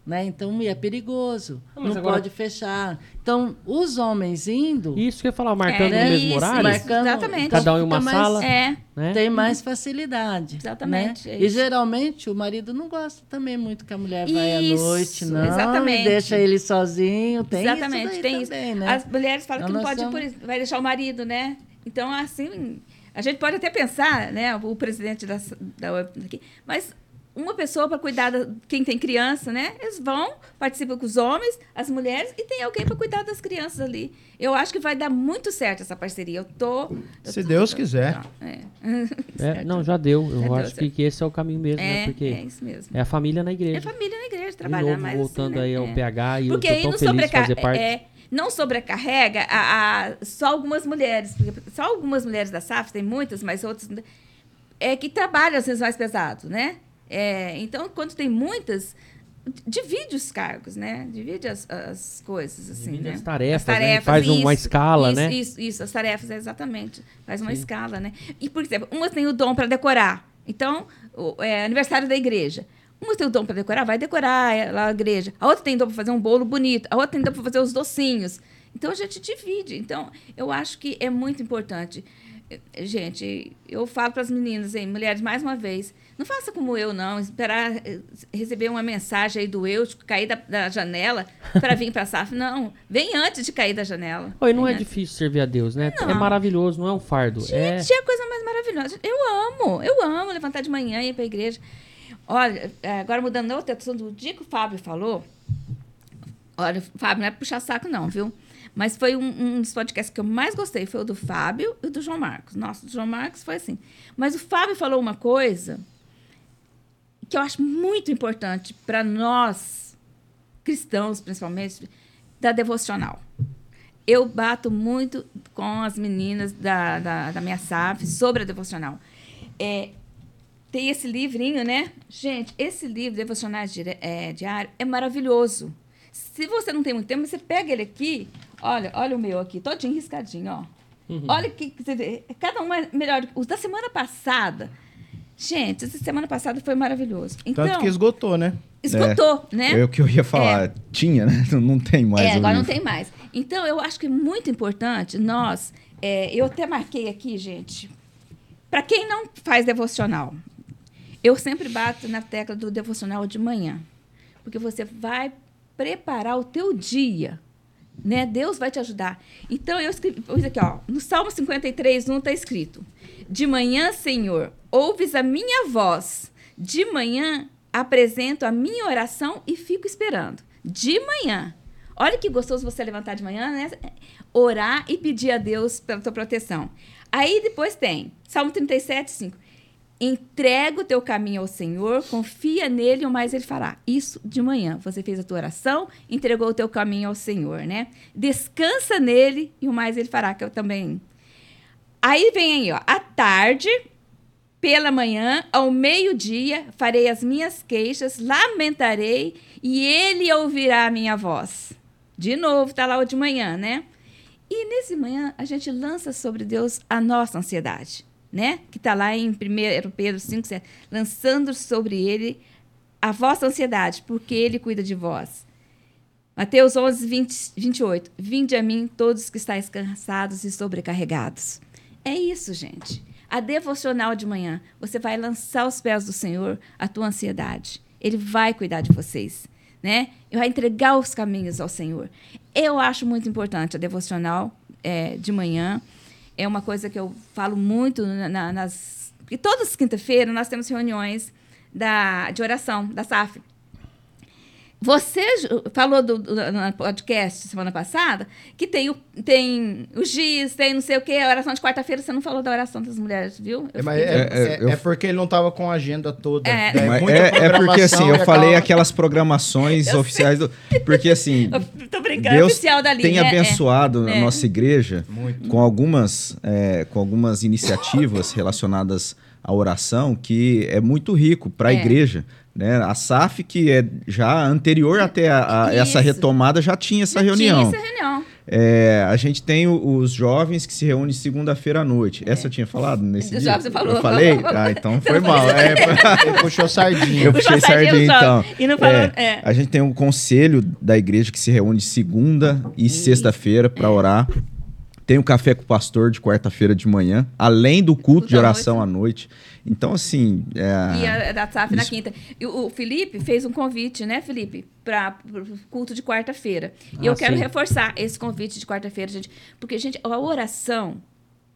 Speaker 5: Né? Então é perigoso,
Speaker 2: Ah, mas
Speaker 5: não
Speaker 2: agora-
Speaker 5: pode fechar. Então, os homens indo,
Speaker 2: Isso que eu ia falar, marcando
Speaker 4: É,
Speaker 2: no mesmo
Speaker 4: isso,
Speaker 2: horário.
Speaker 4: isso. exatamente.
Speaker 2: Cada um em uma
Speaker 5: mais-
Speaker 2: sala.
Speaker 4: É.
Speaker 2: Né?
Speaker 5: tem mais facilidade.
Speaker 4: Exatamente,
Speaker 5: né?
Speaker 4: é
Speaker 5: E
Speaker 4: isso.
Speaker 5: geralmente o marido não gosta também muito que a mulher vai à
Speaker 4: Isso,
Speaker 5: noite, não.
Speaker 4: exatamente.
Speaker 5: E deixa ele sozinho. Tem
Speaker 4: Exatamente,
Speaker 5: isso
Speaker 4: tem
Speaker 5: também,
Speaker 4: isso.
Speaker 5: né?
Speaker 4: As mulheres falam
Speaker 5: Então
Speaker 4: que não pode ir
Speaker 5: somos-
Speaker 4: por isso, vai deixar o marido, né? Então, assim, a gente pode até pensar, né? O presidente da, da UEP aqui, mas uma pessoa para cuidar de quem tem criança, né? Eles vão, participam com os homens, as mulheres, e tem alguém para cuidar das crianças ali. Eu acho que vai dar muito certo essa parceria. Eu tô. Eu
Speaker 3: Se
Speaker 4: tô-
Speaker 3: Deus quiser.
Speaker 4: É.
Speaker 2: É, não, já deu. Eu
Speaker 4: Já deu
Speaker 2: acho que,
Speaker 4: certo.
Speaker 2: que esse é o caminho mesmo, né?
Speaker 4: É,
Speaker 2: Porque
Speaker 4: é isso mesmo.
Speaker 2: é a família na igreja.
Speaker 4: É família na igreja, trabalhar
Speaker 2: novo,
Speaker 4: mais.
Speaker 2: voltando
Speaker 4: assim, né?
Speaker 2: aí ao
Speaker 4: É.
Speaker 2: PH e
Speaker 4: Porque
Speaker 2: eu
Speaker 4: aí
Speaker 2: tô
Speaker 4: não,
Speaker 2: tão feliz de
Speaker 4: sobreca-
Speaker 2: fazer parte.
Speaker 4: é, não sobrecarrega a, a- só algumas mulheres. Porque só algumas mulheres da SAF, tem muitas, mas outras. É que trabalham às vezes mais pesado, né? É, então, quando tem muitas, divide os cargos, né? Divide as, as coisas, assim,
Speaker 2: Divide
Speaker 4: né?
Speaker 2: as tarefas, né? Faz uma
Speaker 4: isso,
Speaker 2: escala,
Speaker 4: isso,
Speaker 2: né?
Speaker 4: Isso, isso, as tarefas, exatamente. Faz uma escala, né? E, por exemplo, umas têm o dom para decorar. Então, o, é aniversário da igreja. Uma tem o dom para decorar, vai decorar é, lá a igreja. A outra tem dom para fazer um bolo bonito. A outra tem dom para fazer os docinhos. Então, a gente divide. Então, eu acho que é muito importante. Eh, Gente, eu falo para as meninas, hein, mulheres, mais uma vez, não faça como eu, não. Esperar eh, receber uma mensagem aí do eu, cair da, da janela para vir para a SAF. Não, vem antes de cair da janela.
Speaker 2: Oi, não
Speaker 4: Vem
Speaker 2: é
Speaker 4: antes.
Speaker 2: difícil servir a Deus, né? É
Speaker 4: Não.
Speaker 2: maravilhoso, não é um fardo. é...
Speaker 4: Gente, é a coisa mais maravilhosa. Eu amo, eu amo levantar de manhã e ir para a igreja. Olha, é, agora mudando outra atenção do dia que o Fábio falou. Olha, Fábio, não é puxar saco, não, viu? Mas foi um, um dos podcasts que eu mais gostei, foi o do Fábio e o do João Marcos. Nossa, o do João Marcos foi assim. Mas o Fábio falou uma coisa que eu acho muito importante para nós, cristãos principalmente, da devocional. Eu bato muito com as meninas da, da, da minha SAF sobre a devocional. É, tem esse livrinho, né? Gente, esse livro, Devocionais Dire- é, Diário, é maravilhoso. Se você não tem muito tempo, você pega ele aqui. Olha, olha o meu aqui, todinho riscadinho, ó. Olha que que você vê. Cada um é melhor. Os da semana passada. Gente, essa semana passada foi maravilhoso. Então,
Speaker 3: Tanto que esgotou, né?
Speaker 4: esgotou, né?
Speaker 1: É o que eu ia falar. Tinha, né? Não tem mais.
Speaker 4: É,
Speaker 1: o
Speaker 4: agora não
Speaker 1: livro.
Speaker 4: tem mais. Então, eu acho que é muito importante nós. é, eu até marquei aqui, gente. Para quem não faz devocional, eu sempre bato na tecla do devocional de manhã. Porque você vai preparar o teu dia. Né? Deus vai te ajudar. Então, eu escrevi, pus aqui, ó, no Salmo 53, 1 está escrito: De manhã, Senhor, ouves a minha voz. De manhã, apresento a minha oração e fico esperando. De manhã. Olha que gostoso você levantar de manhã, né? Orar e pedir a Deus pela tua proteção. Aí depois tem Salmo 37, 5. Entrega o teu caminho ao Senhor, confia nele o mais ele fará. Isso de manhã. Você fez a tua oração, entregou o teu caminho ao Senhor, né? Descansa nele e o mais ele fará, que eu também. Aí vem aí, ó. À tarde, pela manhã, ao meio-dia, farei as minhas queixas, lamentarei e ele ouvirá a minha voz. De novo, tá lá o de manhã, né? E nesse manhã, a gente lança sobre Deus a nossa ansiedade, né? Que está lá em 1 Pedro 5, 7. Lançando sobre ele a vossa ansiedade, porque ele cuida de vós. Mateus 11, 20, 28. Vinde a mim todos que estáis cansados e sobrecarregados. É isso, gente. A devocional de manhã, você vai lançar aos pés do Senhor a tua ansiedade. Ele vai cuidar de vocês, né? E vai entregar os caminhos ao Senhor. Eu acho muito importante a devocional é, de manhã. É uma coisa que eu falo muito na- na- nas. Porque todas as quinta-feiras nós temos reuniões da, de oração, da SAF. Você falou do, do- no podcast semana passada que tem o, tem o giz, tem não sei o quê, a oração de quarta-feira. Você não falou da oração das mulheres, viu? Eu
Speaker 3: É, mas é,
Speaker 1: É,
Speaker 3: é-
Speaker 1: eu-
Speaker 3: é porque ele não tava com a agenda toda.
Speaker 4: É.
Speaker 3: né? Muita
Speaker 1: é, é porque assim, eu falei
Speaker 3: acaba-
Speaker 1: aquelas programações oficiais do. Porque assim,
Speaker 4: tô brincando, é
Speaker 1: Deus
Speaker 4: oficial dali,
Speaker 1: tem?
Speaker 4: É.
Speaker 1: abençoado a
Speaker 4: É.
Speaker 1: nossa igreja
Speaker 3: Muito.
Speaker 1: com algumas, é, com algumas iniciativas relacionadas à oração que é muito rico para a
Speaker 4: É.
Speaker 1: igreja. Né? A SAF, que é já anterior até a, a essa retomada, já tinha essa
Speaker 4: Já
Speaker 1: reunião.
Speaker 4: Tinha essa reunião.
Speaker 1: É, a gente tem o- os jovens que se reúnem segunda-feira à noite. Essa eu tinha falado nesse
Speaker 4: Dos
Speaker 1: dia?
Speaker 4: jovens você falou.
Speaker 1: Eu falei? Ah, então foi mal. É,
Speaker 3: puxou sardinha.
Speaker 1: eu puxei
Speaker 4: a sardinha
Speaker 1: sardinha, então.
Speaker 4: E não falou-
Speaker 1: É,
Speaker 4: é.
Speaker 1: A gente tem um conselho da igreja que se reúne segunda e sexta-feira
Speaker 4: É.
Speaker 1: para orar. Tem o café com o pastor de quarta-feira de manhã, além do culto
Speaker 4: Culto
Speaker 1: de
Speaker 4: à
Speaker 1: oração à noite. Então, assim. é,
Speaker 4: E a da SAF na
Speaker 1: isso.
Speaker 4: quinta. E o Felipe fez um convite, né, Felipe? Para o culto de quarta-feira. E
Speaker 2: Ah,
Speaker 4: eu quero
Speaker 2: sim.
Speaker 4: reforçar esse convite de quarta-feira, gente. Porque, gente, a oração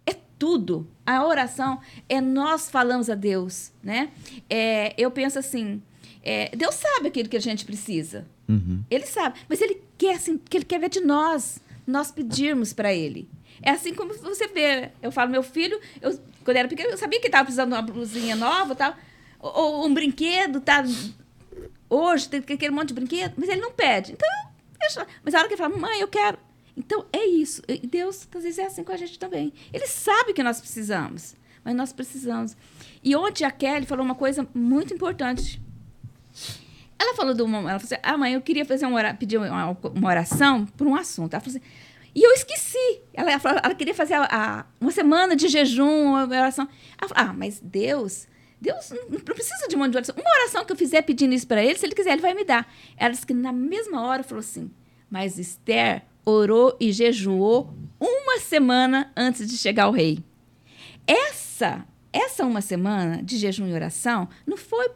Speaker 4: é tudo, a oração é nós falamos a Deus, né? É, eu penso assim, é, Deus sabe aquilo que a gente precisa.
Speaker 1: Uhum.
Speaker 4: Ele sabe, mas ele quer assim, que ele quer ver de nós, nós pedirmos para ele. É assim como você vê, eu falo, meu filho, eu, quando era pequeno, eu sabia que estava precisando de uma blusinha nova, tal, ou, ou um brinquedo, tá? Hoje tem aquele monte de brinquedo, mas ele não pede. Então. Mas a hora que ele fala, mãe, eu quero. Então, é isso. E Deus, às vezes, é assim com a gente também. Ele sabe que nós precisamos, mas nós precisamos. E ontem a Kelly falou uma coisa muito importante. Ela falou uma. Ela falou assim: Ah, mãe, eu queria fazer uma, pedir uma, uma oração por um assunto. Ela falou assim, e eu esqueci. Ela, ela, ela queria fazer a, a, uma semana de jejum, uma oração. Ela falou, ah, mas Deus. Deus não precisa de um monte de oração. Uma oração que eu fizer pedindo isso para ele, se ele quiser, ele vai me dar. Ela disse que na mesma hora falou assim: Mas Esther orou e jejuou uma semana antes de chegar ao rei. Essa, essa uma semana de jejum e oração não foi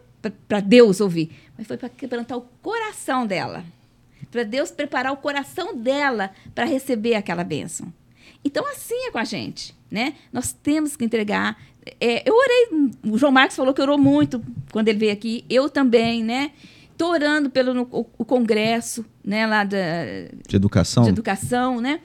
Speaker 4: para Deus ouvir, mas foi para quebrantar o coração dela. Para Deus preparar o coração dela para receber aquela bênção. Então, assim é com a gente, né? Nós temos que entregar. É, eu orei, o João Marcos falou que orou muito quando ele veio aqui, eu também, né? Estou orando pelo no, o, o, congresso, né, lá da,
Speaker 1: de educação.
Speaker 4: De educação, né?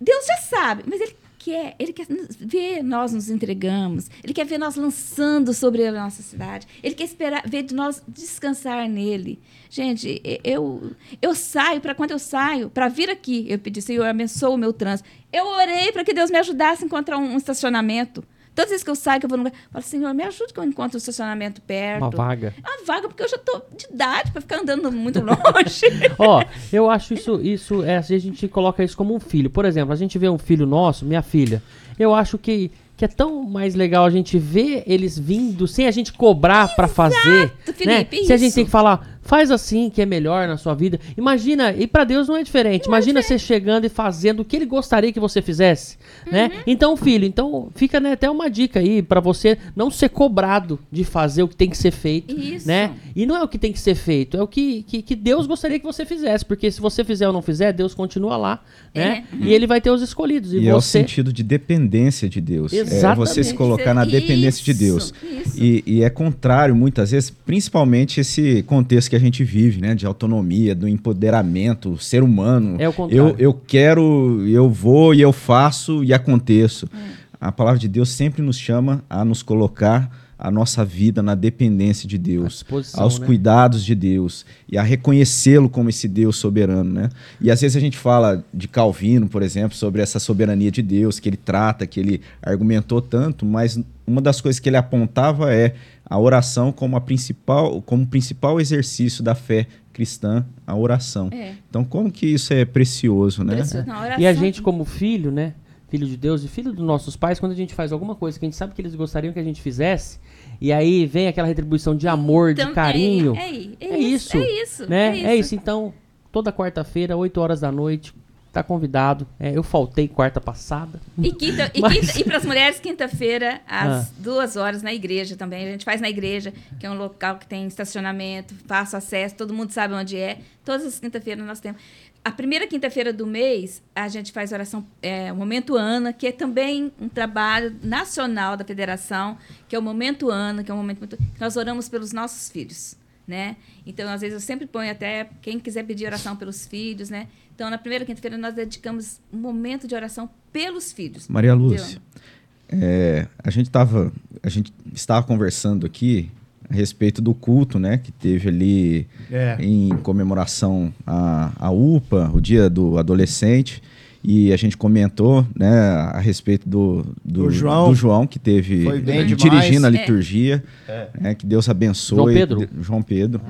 Speaker 4: Deus já sabe, mas ele quer, ele quer ver nós nos entregamos, ele quer ver nós lançando sobre a nossa cidade, ele quer esperar ver de nós descansar nele. Gente, eu eu saio para quando eu saio para vir aqui, eu pedi Senhor abençoe o meu trânsito. Eu orei para que Deus me ajudasse a encontrar um, um estacionamento. Todas as vezes que eu saio, que eu vou no lugar, eu falo, Senhor, me ajude que eu encontre um estacionamento perto.
Speaker 2: Uma vaga.
Speaker 4: Uma vaga, porque eu já tô de idade para ficar andando muito longe.
Speaker 2: Ó, eu acho isso, isso é, a gente coloca isso como um filho. Por exemplo, a gente vê um filho nosso, minha filha, eu acho que que é tão mais legal a gente ver eles vindo sem a gente cobrar para fazer,
Speaker 4: Felipe,
Speaker 2: né? Se a gente tem que falar, faz assim que é melhor na sua vida. Imagina, e para Deus não é diferente. Não Imagina é diferente. você chegando e fazendo o que ele gostaria que você fizesse, né? uhum. né? Então, filho, então fica né, até uma dica aí para você não ser cobrado de fazer o que tem que ser feito, Isso. né? E não é o que tem que ser feito, é o que, que, que, Deus gostaria que você fizesse, porque se você fizer ou não fizer, Deus continua lá, né? É. E ele vai ter os escolhidos. E,
Speaker 1: e
Speaker 2: você...
Speaker 1: é o sentido de dependência de Deus.
Speaker 2: Exatamente.
Speaker 1: É você se colocar na dependência de Deus. E, e, é contrário, muitas vezes, principalmente esse contexto que a gente vive, né? De autonomia, do empoderamento, ser humano.
Speaker 2: É o contrário.
Speaker 1: Eu, eu quero, eu vou e eu faço e aconteço. Hum. A palavra de Deus sempre nos chama a nos colocar a nossa vida na dependência de Deus, aos né? cuidados de Deus e a reconhecê-lo como esse Deus soberano, né? E às vezes a gente fala de Calvino, por exemplo, sobre essa soberania de Deus que ele trata, que ele argumentou tanto, mas uma das coisas que ele apontava é a oração como a principal, como principal exercício da fé cristã, a oração. É. Então, como que isso é precioso, né? Precioso.
Speaker 2: Não, e a gente como filho, né? Filho de Deus e filho dos nossos pais, quando a gente faz alguma coisa que a gente sabe que eles gostariam que a gente fizesse, e aí vem aquela retribuição de amor, então, de carinho.
Speaker 4: É, é, é, é isso, É isso.
Speaker 2: Né?
Speaker 4: É isso.
Speaker 2: É isso. Então, toda quarta-feira, 8 horas da noite, tá convidado. É, eu faltei quarta passada.
Speaker 4: E, quinta, mas... e, quinta, e para as mulheres, quinta-feira, às ah. duas horas na igreja também. A gente faz na igreja, que é um local que tem estacionamento, fácil acesso, todo mundo sabe onde é. Todas as quinta-feiras nós temos. A primeira quinta-feira do mês, a gente faz oração, é, o Momento Ana, que é também um trabalho nacional da federação, que é o Momento Ana, que é um momento muito. Nós oramos pelos nossos filhos. Né? Então, às vezes, eu sempre ponho até quem quiser pedir oração pelos filhos, né? Então, na primeira quinta-feira, nós dedicamos um momento de oração pelos filhos.
Speaker 1: Maria Lúcia, é, a gente tava, a gente estava conversando aqui a respeito do culto, né, que teve ali é. em comemoração à, à UPA, o Dia do Adolescente, e a gente comentou, né, a respeito do, do, do João, do João que teve dirigindo a liturgia, é. né, que Deus abençoe
Speaker 2: João Pedro,
Speaker 1: João Pedro,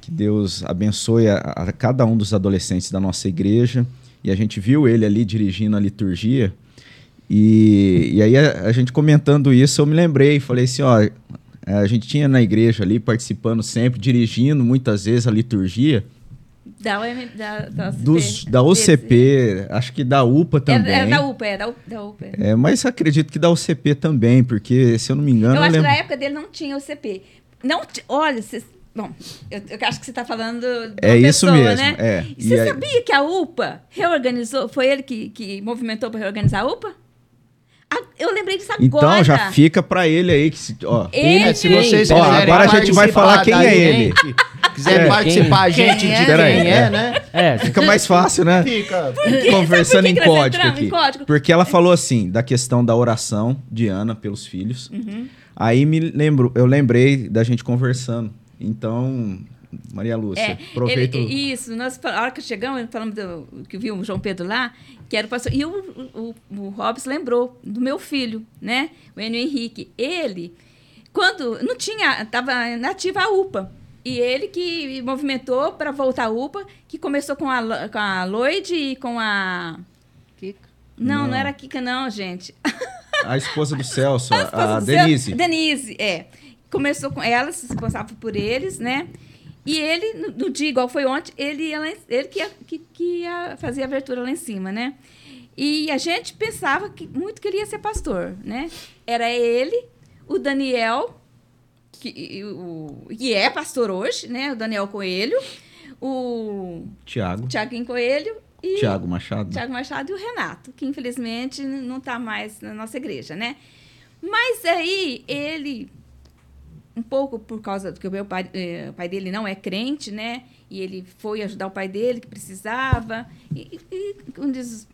Speaker 1: que Deus abençoe a, a cada um dos adolescentes da nossa igreja. E a gente viu ele ali dirigindo a liturgia. E, e aí a, a, gente comentando isso, eu me lembrei, falei assim, ó, é, a gente tinha na igreja ali, participando sempre, dirigindo muitas vezes a liturgia.
Speaker 4: Da, OM, da, da, OCP,
Speaker 1: Dos, da OCP, acho que da UPA também. É,
Speaker 4: é da UPA, é da, da UPA.
Speaker 1: É, mas acredito que da OCP também, porque, se eu não me engano... Eu,
Speaker 4: eu
Speaker 1: acho
Speaker 4: lembro... que na época dele não tinha OCP. Não, olha, cês, bom, eu, eu, acho que você está falando
Speaker 1: É isso pessoa, mesmo, né? É.
Speaker 4: Você aí... sabia que a UPA reorganizou, foi ele que, que movimentou para reorganizar a UPA? Eu lembrei disso agora.
Speaker 1: Então já fica pra ele aí que se, ó.
Speaker 4: Ele,
Speaker 3: É, se vocês
Speaker 1: Ó, agora a gente vai falar quem é ele.
Speaker 3: gente, Quiser
Speaker 1: É,
Speaker 3: participar a gente
Speaker 4: Quem
Speaker 3: de
Speaker 4: é?
Speaker 3: quem
Speaker 1: Pera aí,
Speaker 3: é,
Speaker 1: é.
Speaker 3: né?
Speaker 2: É,
Speaker 1: Fica mais fácil, né?
Speaker 3: Fica.
Speaker 1: Conversando em código aqui.
Speaker 4: em código?
Speaker 1: Porque ela falou assim, da questão da oração de Ana pelos filhos.
Speaker 4: Uhum.
Speaker 1: Aí me lembro, eu lembrei da gente conversando. Então, Maria Lúcia,
Speaker 4: É,
Speaker 1: aproveita.
Speaker 4: ele- isso, nós, a hora que chegamos, falamos do, que viu o João Pedro lá, que era o pastor. E o, o, o Robson lembrou do meu filho, né? O Enio Henrique. Ele, quando não tinha, estava nativa a UPA. E ele que movimentou para voltar à UPA, que começou com a, com a Lloyd e com a.
Speaker 5: Kika.
Speaker 4: Não, não,
Speaker 1: Não.
Speaker 4: era a Kika, não, gente.
Speaker 1: A esposa do Celso, a, a
Speaker 4: do
Speaker 1: Denise.
Speaker 4: seu- Denise, é. Começou com ela, se responsável por eles, né? E ele, no, dia igual foi ontem, ele, ia lá ele que, ia, que, que ia fazer a abertura lá em cima, né? E a gente pensava que muito que ele ia ser pastor, né? Era ele, o Daniel, que, o, que é pastor hoje, né? O Daniel Coelho, o
Speaker 1: Tiago.
Speaker 4: Tiaguinho Coelho e
Speaker 1: Tiago Machado.
Speaker 4: Tiago Machado e o Renato, que infelizmente não está mais na nossa igreja, né? Mas aí ele, um pouco por causa do que o meu pai, eh, o pai dele não é crente, né? E ele foi ajudar o pai dele que precisava. E, e diz,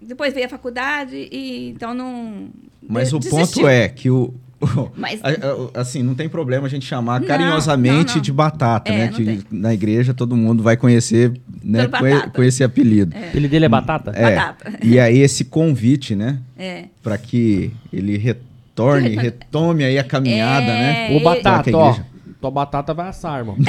Speaker 4: depois veio a faculdade e então não.
Speaker 1: Mas
Speaker 4: de-
Speaker 1: o
Speaker 4: desistiu.
Speaker 1: ponto é que o.
Speaker 4: Mas-
Speaker 1: a- a- assim, não tem problema a gente chamar
Speaker 4: Não,
Speaker 1: carinhosamente
Speaker 4: não, não.
Speaker 1: de batata,
Speaker 4: É,
Speaker 1: né? Que na igreja todo mundo vai conhecer, né? E- com esse apelido.
Speaker 2: o apelido dele é Batata?
Speaker 1: É.
Speaker 4: Batata.
Speaker 1: E aí esse convite, né?
Speaker 4: É.
Speaker 1: Para que ele retorne,
Speaker 4: retorne.
Speaker 1: retome aí a caminhada,
Speaker 4: É,
Speaker 1: né?
Speaker 2: Ô,
Speaker 4: ele-
Speaker 2: Batata,
Speaker 1: a
Speaker 2: ó.
Speaker 1: igreja.
Speaker 2: Tua batata vai assar, irmão.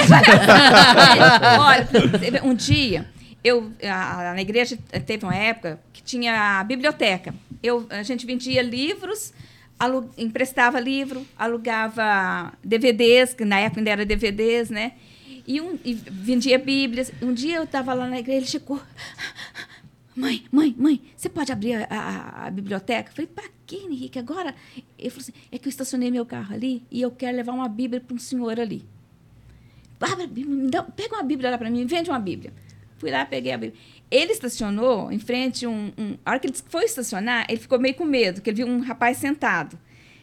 Speaker 4: Olha, um dia, eu, a- na igreja teve uma época que tinha a biblioteca. Eu, a gente vendia livros, alu- emprestava livro, alugava DVDs, que na época ainda era DVDs, né? E, um, e vendia bíblias. Um dia eu estava lá na igreja, ele chegou. Mãe, mãe, mãe, você pode abrir a, a- a biblioteca? Eu falei, para quê, Henrique? Agora? Ele falou assim: é que eu estacionei meu carro ali e eu quero levar uma Bíblia para um senhor ali. Abre a Bíblia, me dá- pega uma Bíblia lá para mim, vende uma Bíblia. Fui lá, peguei a Bíblia. Ele estacionou em frente um, um. A hora que ele foi estacionar, ele ficou meio com medo, porque ele viu um rapaz sentado.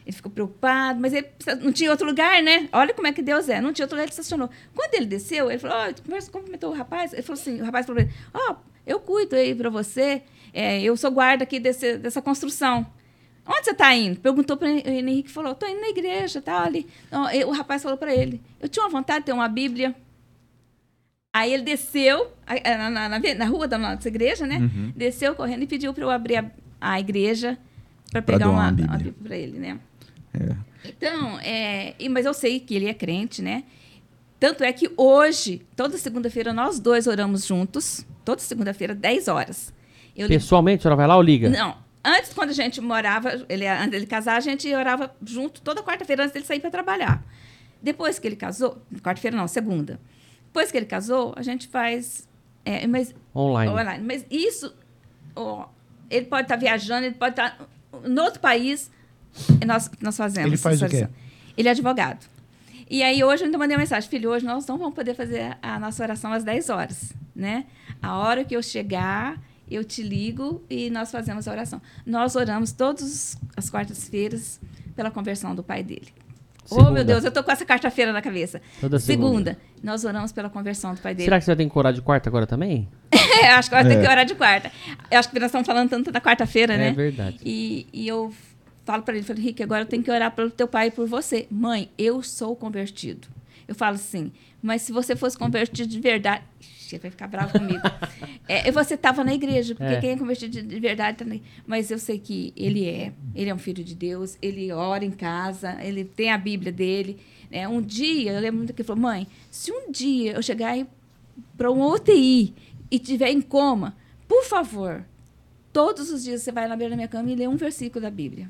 Speaker 4: Ele ficou preocupado, mas ele não tinha outro lugar, né? Olha como é que Deus é. Não tinha outro lugar, ele estacionou. Quando ele desceu, ele falou: oh, cumprimentou o rapaz. Ele falou assim: o rapaz falou: Ó, eu cuido aí para você, é, eu sou guarda aqui desse, dessa construção. Onde você está indo? Perguntou para ele. Henrique falou: estou indo na igreja, tá ali. O rapaz falou para ele: eu tinha uma vontade de ter uma Bíblia. Aí ele desceu na, na, na, na rua da nossa igreja, né?
Speaker 1: Uhum.
Speaker 4: Desceu correndo e pediu para eu abrir a, a igreja para pegar uma,
Speaker 1: uma Bíblia.
Speaker 4: Bíblia para ele, né?
Speaker 1: É.
Speaker 4: Então, é, mas eu sei que ele é crente, né? Tanto é que hoje, toda segunda-feira, nós dois oramos juntos. Toda segunda-feira, 10 horas. Eu
Speaker 2: Pessoalmente, a senhora vai lá ou liga?
Speaker 4: Não. Antes, quando a gente morava, ele, antes dele casar, a gente orava junto toda quarta-feira antes dele sair para trabalhar. Depois que ele casou, quarta-feira não, segunda. Depois que ele casou, a gente faz. é, mas,
Speaker 2: Online.
Speaker 4: online. Mas isso, ó, ele pode estar viajando, ele pode estar em outro país, nós, nós fazemos.
Speaker 3: Ele faz o quê?
Speaker 4: Ele é advogado. E aí hoje eu ainda mandei uma mensagem, filho, hoje nós não vamos poder fazer a nossa oração às 10 horas, né? A hora que eu chegar, eu te ligo e nós fazemos a oração. Nós oramos todas as quartas-feiras pela conversão do pai dele. Oh,
Speaker 2: Segunda.
Speaker 4: meu Deus, eu tô com essa quarta-feira na cabeça.
Speaker 2: Toda segunda.
Speaker 4: nós oramos pela conversão do pai dele.
Speaker 2: Será que você vai ter que orar de quarta agora também?
Speaker 4: É, acho que vai ter
Speaker 1: É.
Speaker 4: que orar de quarta. Eu acho que nós estamos falando tanto da quarta-feira, né?
Speaker 2: É verdade.
Speaker 4: E, e eu falo para ele, falo, Rick, agora eu tenho que orar pelo teu pai e por você. Mãe, eu sou convertido. Eu falo assim, mas se você fosse convertido de verdade... Ixi, ele vai ficar bravo comigo. é, você estava na igreja, porque
Speaker 2: É.
Speaker 4: quem é convertido de- de verdade também. Mas eu sei que ele é. Ele é um filho de Deus, ele ora em casa, ele tem a Bíblia dele. né? Um dia, eu lembro muito que ele falou, mãe, se um dia eu chegar para uma UTI e tiver em coma, por favor, todos os dias você vai na beira da minha cama e lê um versículo da Bíblia.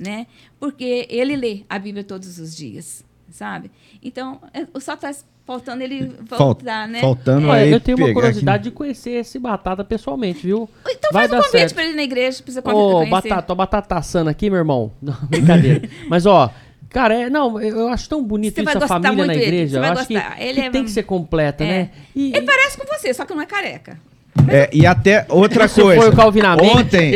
Speaker 4: Né? Porque ele lê a Bíblia todos os dias, sabe? Então, é, só está faltando ele voltar, né?
Speaker 1: Faltando
Speaker 2: Olha,
Speaker 1: aí.
Speaker 2: eu tenho uma curiosidade de conhecer esse Batata pessoalmente, viu?
Speaker 4: Então
Speaker 2: Vai
Speaker 4: faz um convite
Speaker 2: certo.
Speaker 4: para ele na igreja, para você
Speaker 2: Ô,
Speaker 4: conhecer.
Speaker 2: Batata, ó, Batata assando aqui, meu irmão. Não, brincadeira. Mas, ó, cara, é, não, eu acho tão bonito
Speaker 4: Você vai
Speaker 2: isso, a
Speaker 4: gostar
Speaker 2: família
Speaker 4: muito
Speaker 2: na igreja.
Speaker 4: você
Speaker 2: Eu
Speaker 4: vai
Speaker 2: acho que,
Speaker 4: gostar. Ele
Speaker 2: que
Speaker 4: é-
Speaker 2: tem que ser completa,
Speaker 4: É.
Speaker 2: né? E,
Speaker 4: Ele parece com você, só que não é careca.
Speaker 1: É, e até outra
Speaker 2: Isso
Speaker 1: coisa.
Speaker 2: foi o calvinamento.
Speaker 1: Ontem,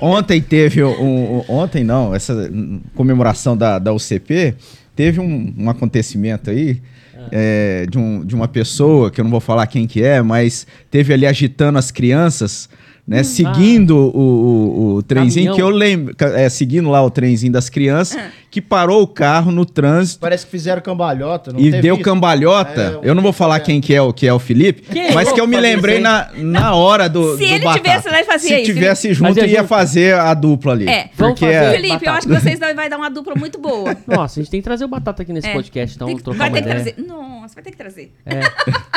Speaker 1: o- ontem teve um, Ontem não, essa hum, comemoração da, da UCP, teve um, um acontecimento aí.
Speaker 2: Ah.
Speaker 1: é, de, um, de uma pessoa, que eu não vou falar quem que é, mas teve ali agitando as crianças, né? seguindo o, o, o trenzinho,
Speaker 2: Caminhão.
Speaker 1: que eu lembro, é, seguindo lá o trenzinho das crianças, que parou o carro no trânsito
Speaker 3: Parece que fizeram cambalhota. Não
Speaker 1: e
Speaker 3: teve
Speaker 1: deu
Speaker 3: isso?
Speaker 1: cambalhota.
Speaker 3: É,
Speaker 1: eu não vou falar quem que é o que é o Felipe,
Speaker 2: Quem
Speaker 1: mas que eu me lembrei na, na hora do
Speaker 4: Se
Speaker 1: do
Speaker 4: ele
Speaker 1: Batata.
Speaker 4: tivesse lá, ele fazia
Speaker 1: Se tivesse junto,
Speaker 2: Fazia
Speaker 1: ia
Speaker 2: junto.
Speaker 1: fazer a dupla ali.
Speaker 4: É.
Speaker 2: Vamos
Speaker 1: Porque
Speaker 2: fazer.
Speaker 1: é-
Speaker 4: Felipe, eu acho que vocês vai dar uma dupla muito boa.
Speaker 2: Nossa, a gente tem que trazer o Batata aqui nesse
Speaker 4: É.
Speaker 2: podcast, então
Speaker 4: Tem que-
Speaker 2: trocar
Speaker 4: vai
Speaker 2: uma
Speaker 4: ter que
Speaker 2: ideia.
Speaker 4: trazer. Nossa, vai ter que trazer.
Speaker 2: É.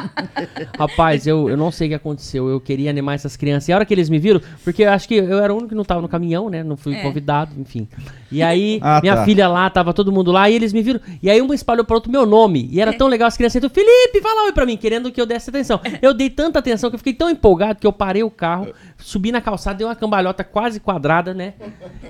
Speaker 2: Rapaz, eu, eu não sei o que aconteceu. Eu queria animar essas crianças. E a hora que eles me viram, porque eu acho que eu era o único que não tava no caminhão, né? Não fui
Speaker 4: É.
Speaker 2: convidado, enfim. E aí,
Speaker 1: Ah,
Speaker 2: minha
Speaker 1: tá.
Speaker 2: filha lá, tava todo mundo lá, e eles me viram. E aí, uma espalhou para outro meu nome. E era tão legal as crianças. Então, Felipe, fala oi pra mim, querendo que eu desse atenção. Eu dei tanta atenção que eu fiquei tão empolgado que eu parei o carro, subi na calçada, dei uma cambalhota quase quadrada, né?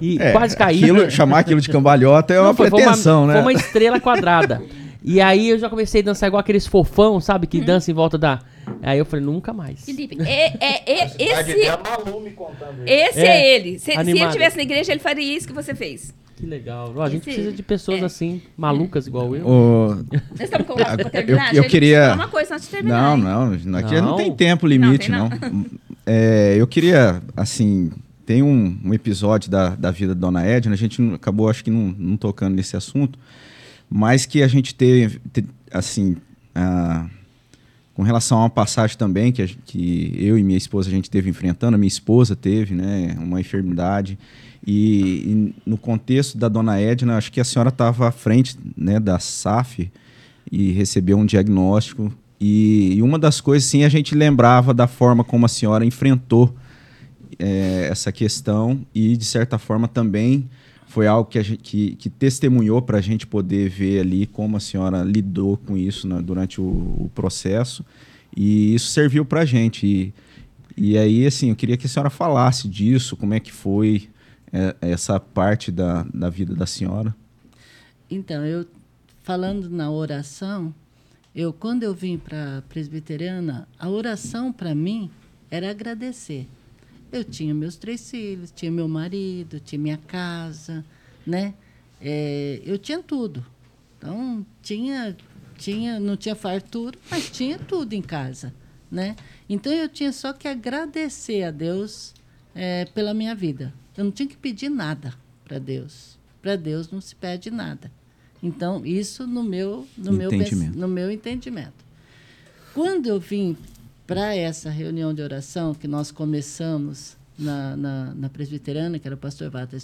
Speaker 2: E
Speaker 1: É,
Speaker 2: quase caí.
Speaker 1: aquilo- chamar aquilo de cambalhota é
Speaker 2: Não,
Speaker 1: uma
Speaker 2: foi- foi
Speaker 1: pretensão, né?
Speaker 2: Foi uma estrela quadrada. E aí eu já comecei a dançar igual aqueles fofão, sabe? Que dança em volta da. Aí eu falei, nunca mais.
Speaker 4: Felipe, é, é, é, esse,
Speaker 3: a Malu me contando isso.
Speaker 4: esse
Speaker 2: É,
Speaker 4: é, ele. Se, se ele estivesse na igreja, ele faria isso que você fez.
Speaker 2: Que legal. Ó, a gente
Speaker 4: Esse-
Speaker 2: precisa de pessoas
Speaker 4: é.
Speaker 2: assim, malucas igual eu.
Speaker 1: O-
Speaker 4: Nós estamos com pra
Speaker 1: Eu-
Speaker 4: terminar?
Speaker 1: eu
Speaker 4: gente?
Speaker 1: queria-
Speaker 4: Falar uma coisa antes de terminar.
Speaker 1: Não,
Speaker 4: hein?
Speaker 1: não, aqui não,
Speaker 2: Não.
Speaker 1: tem tempo limite,
Speaker 4: Não,
Speaker 1: não. É, eu queria, assim, tem um, um episódio da, da vida da Dona Edna, a gente não- acabou, acho que não, não tocando nesse assunto, mas que a gente teve, te- assim, com relação a uma passagem também que, a que eu e minha esposa a gente teve enfrentando, a minha esposa teve, né, uma enfermidade, e, e no contexto da Dona Edna, acho que a senhora estava à frente, né, da SAF e recebeu um diagnóstico. E, e uma das coisas, sim, a gente lembrava da forma como a senhora enfrentou eh, essa questão e, de certa forma, também foi algo que, gente, que, que testemunhou para a gente poder ver ali como a senhora lidou com isso né, durante o, o processo e isso serviu para a gente. E, e aí, assim, eu queria que a senhora falasse disso, como é que foi eh, essa parte da, da vida da senhora.
Speaker 5: Então, eu falando na oração, eu quando eu vim para presbiteriana, a oração para mim era agradecer. Eu tinha meus três filhos, tinha meu marido, tinha minha casa, né? É, eu tinha tudo. Então tinha, tinha, não tinha fartura, mas tinha tudo em casa, né? Então eu tinha só que agradecer a Deus é, pela minha vida. Eu não tinha que pedir nada para Deus. Para Deus não se pede nada. Então isso no meu no meu no meu entendimento. Quando eu vim para essa reunião de oração que nós começamos na, na, na presbiteriana, que era o pastor Walter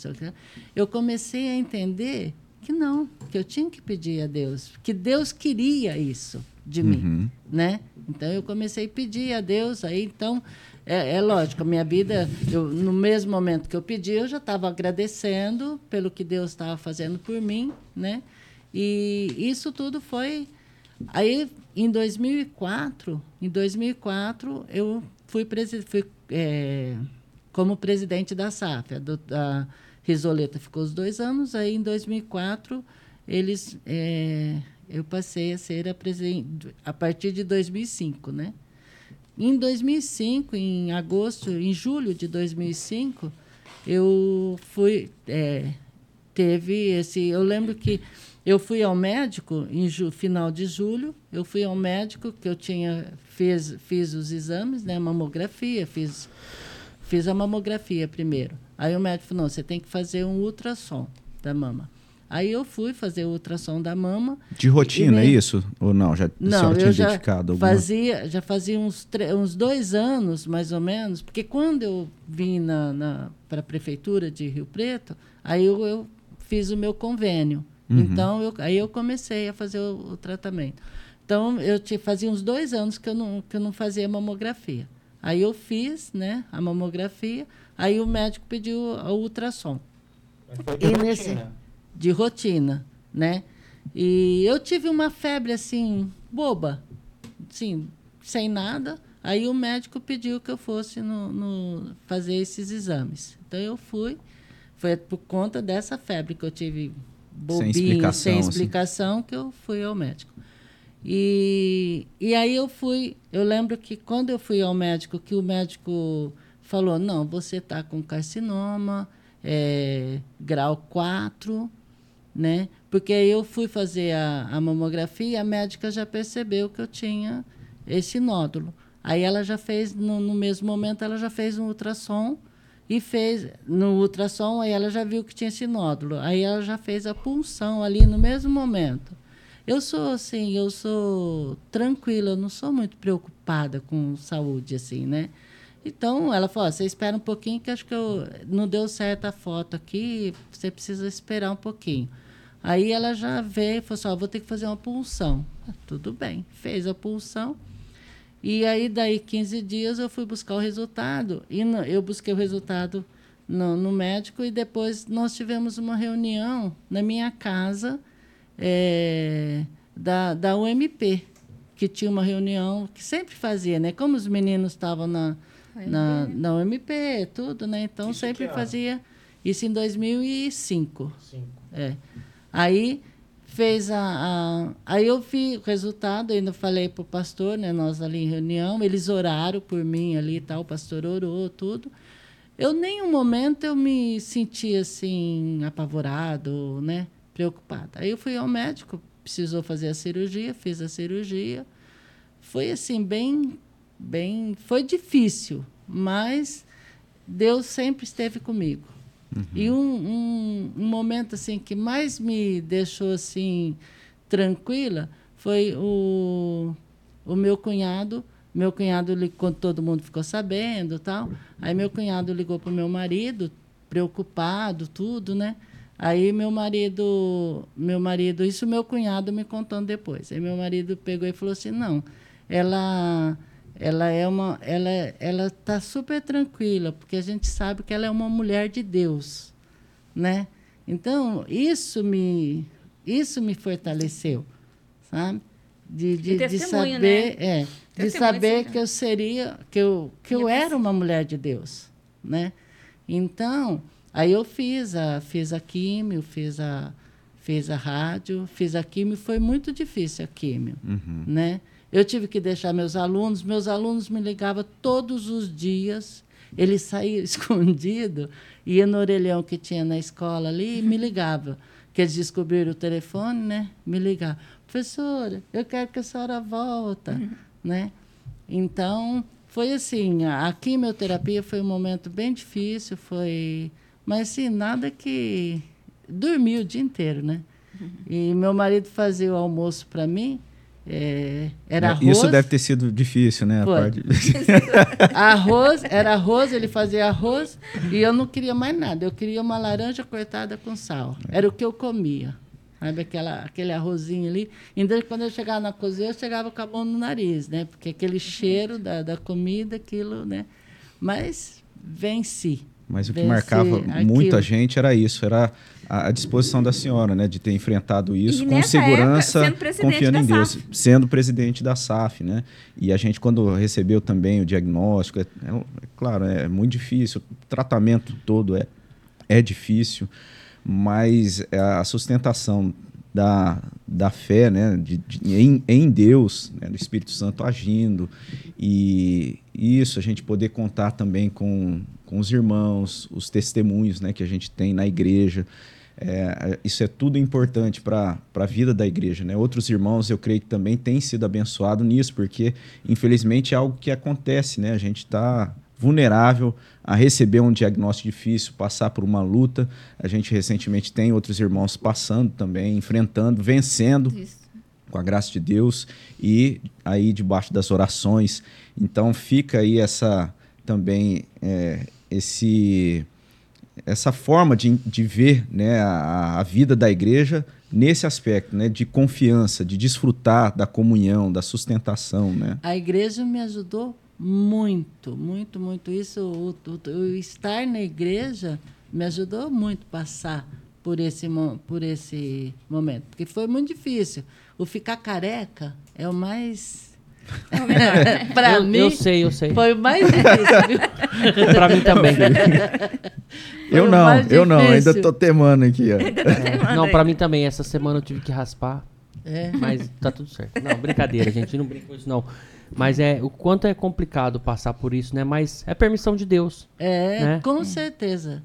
Speaker 5: eu comecei a entender que não, que eu tinha que pedir a Deus, que Deus queria isso de mim,
Speaker 1: Uhum.
Speaker 5: né? Então eu comecei a pedir a Deus, aí então é, é lógico, a minha vida, eu, no mesmo momento que eu pedi, eu já estava agradecendo pelo que Deus estava fazendo por mim, né? E isso tudo foi Aí, em 2004, em 2004 eu fui, presi fui é, como presidente da SAF. A, a Risoleta ficou os dois anos. Aí, em 2004, eles, é, eu passei a ser a presidente a partir de 2005, né? Em 2005, em agosto, em julho de 2005, eu fui é, teve esse. Eu lembro que eu fui ao médico em final de julho. Eu fui ao médico que eu tinha fez, fiz os exames, né, mamografia, fiz fiz a mamografia primeiro. Aí o médico falou: não, você tem que fazer um ultrassom da mama. Aí eu fui fazer o ultrassom da mama.
Speaker 1: De rotina, é
Speaker 5: nem-
Speaker 1: isso? Ou não? Já,
Speaker 5: Não, eu já fazia, já fazia uns, tre- uns dois anos, mais ou menos, porque quando eu vim na, na, para a prefeitura de Rio Preto, aí eu, eu fiz o meu convênio.
Speaker 1: Uhum.
Speaker 5: Então, eu, aí eu comecei a fazer o, o tratamento. Então, eu te, fazia uns dois anos que eu, não, que eu não fazia mamografia. Aí eu fiz né, a mamografia, aí o médico pediu o ultrassom e nesse de rotina, né? E eu tive uma febre assim boba, assim, sem nada. Aí o médico pediu que eu fosse no, no- fazer esses exames. Então eu fui. Foi por conta dessa febre que eu tive bobinha,
Speaker 1: explicação,
Speaker 5: sem
Speaker 1: assim.
Speaker 5: explicação, que eu fui ao médico. E, e aí eu fui, eu lembro que quando eu fui ao médico, que o médico falou, não, você está com carcinoma, é, grau 4, né? Porque aí eu fui fazer a, a mamografia e a médica já percebeu que eu tinha esse nódulo. Aí ela já fez, no, no mesmo momento, ela já fez um ultrassom e fez no ultrassom, aí ela já viu que tinha esse nódulo. Aí ela já fez a punção ali no mesmo momento. Eu sou assim, eu sou tranquila, eu não sou muito preocupada com saúde assim, né? Então ela falou: você espera um pouquinho que acho que eu não deu certo a foto aqui, você precisa esperar um pouquinho. Aí ela já veio e falou assim: vou ter que fazer uma punção. Ah, tudo bem, fez a punção. E aí, daí 15 dias, eu fui buscar o resultado. E no, eu busquei o resultado no, no, médico e depois nós tivemos uma reunião na minha casa é, da, da UMP, que tinha uma reunião que sempre fazia, né? Como os meninos estavam na, na, na UMP, tudo, né? Então isso sempre fazia isso em 2005. Cinco. É. Aí fez a, a, aí eu vi o resultado ainda falei para o pastor né nós ali em reunião eles oraram por mim ali e tal o pastor orou tudo. Eu nenhum momento eu me senti assim apavorado né preocupada. Aí eu fui ao médico precisou fazer a cirurgia fiz a cirurgia. Foi assim bem bem foi difícil mas Deus sempre esteve comigo Uhum. E um, um, um, momento assim que mais me deixou assim tranquila foi o, o meu cunhado. Meu cunhado, quando todo mundo ficou sabendo tal, aí meu cunhado ligou para o meu marido, preocupado, tudo, né? Aí meu marido, meu marido, isso meu cunhado me contando depois. Aí meu marido pegou e falou assim: "Não, ela ela é uma ela ela está super tranquila porque a gente sabe que ela é uma mulher de Deus né? Então isso me isso me fortaleceu sabe? De, de, de saber né? é de saber que eu seria que eu que eu era uma mulher de Deus né? Então aí eu fiz a fiz a químio fiz a fiz a rádio fiz a químio foi muito difícil a químio uhum. né eu tive que deixar meus alunos, meus alunos me ligavam todos os dias. Eles saíam escondido, ia no orelhão que tinha na escola ali e me ligava. Que eles descobriram o telefone, né? Me ligavam. Professora, eu quero que a senhora volta, uhum. né? Então, foi assim, a quimioterapia foi um momento bem difícil, foi... Mas, assim, nada que... Dormi o dia inteiro, né? Uhum. E meu marido fazia o almoço para mim, é, era é, arroz.
Speaker 1: Isso deve ter sido difícil, né?
Speaker 5: Parte... arroz, era arroz, ele fazia arroz e eu não queria mais nada. Eu queria uma laranja cortada com sal. Era o que eu comia. Sabe aquela, aquele arrozinho ali? Então, quando eu chegava na cozinha, eu chegava com a mão no nariz, né? Porque aquele cheiro da, da comida, aquilo, né? Mas venci.
Speaker 1: Mas o que marcava aquilo. muito a gente era isso, era a, a, disposição da senhora, né, de ter enfrentado isso e com segurança, época, confiando em Deus, SAF. sendo presidente da SAF, né? E a gente quando recebeu também o diagnóstico, é, é, é claro, é muito difícil, o tratamento todo é é difícil, mas a sustentação da, da fé, né, de, de, em, em Deus, né, do Espírito Santo agindo, e isso, a gente poder contar também com, com os irmãos, os testemunhos né, que a gente tem na igreja, é, isso é tudo importante para a vida da igreja. Né? Outros irmãos, eu creio que também têm sido abençoados nisso, porque infelizmente é algo que acontece, né? a gente está vulnerável a receber um diagnóstico difícil, passar por uma luta. A gente recentemente tem outros irmãos passando também, enfrentando, vencendo. Isso. Com a graça de Deus e aí debaixo das orações. Então fica aí essa também é, esse essa forma de, de ver né, a, a, vida da igreja nesse aspecto, né, de confiança, de desfrutar da comunhão, da sustentação, né?
Speaker 5: A igreja me ajudou muito, muito, muito. Isso, o, o, o estar na igreja me ajudou muito passar por esse, por esse momento, porque foi muito difícil. O ficar careca é o mais
Speaker 2: é para mim, eu sei, eu sei.
Speaker 5: Foi o mais difícil.
Speaker 2: para mim também.
Speaker 1: eu não, eu não, ainda tô temando aqui. Ó.
Speaker 2: É, não, para mim também. Essa semana eu tive que raspar. É. Mas tá tudo certo. Não, brincadeira, gente. Não brinca com isso, não. Mas é o quanto é complicado passar por isso, né? Mas é permissão de Deus.
Speaker 5: É, né? com certeza.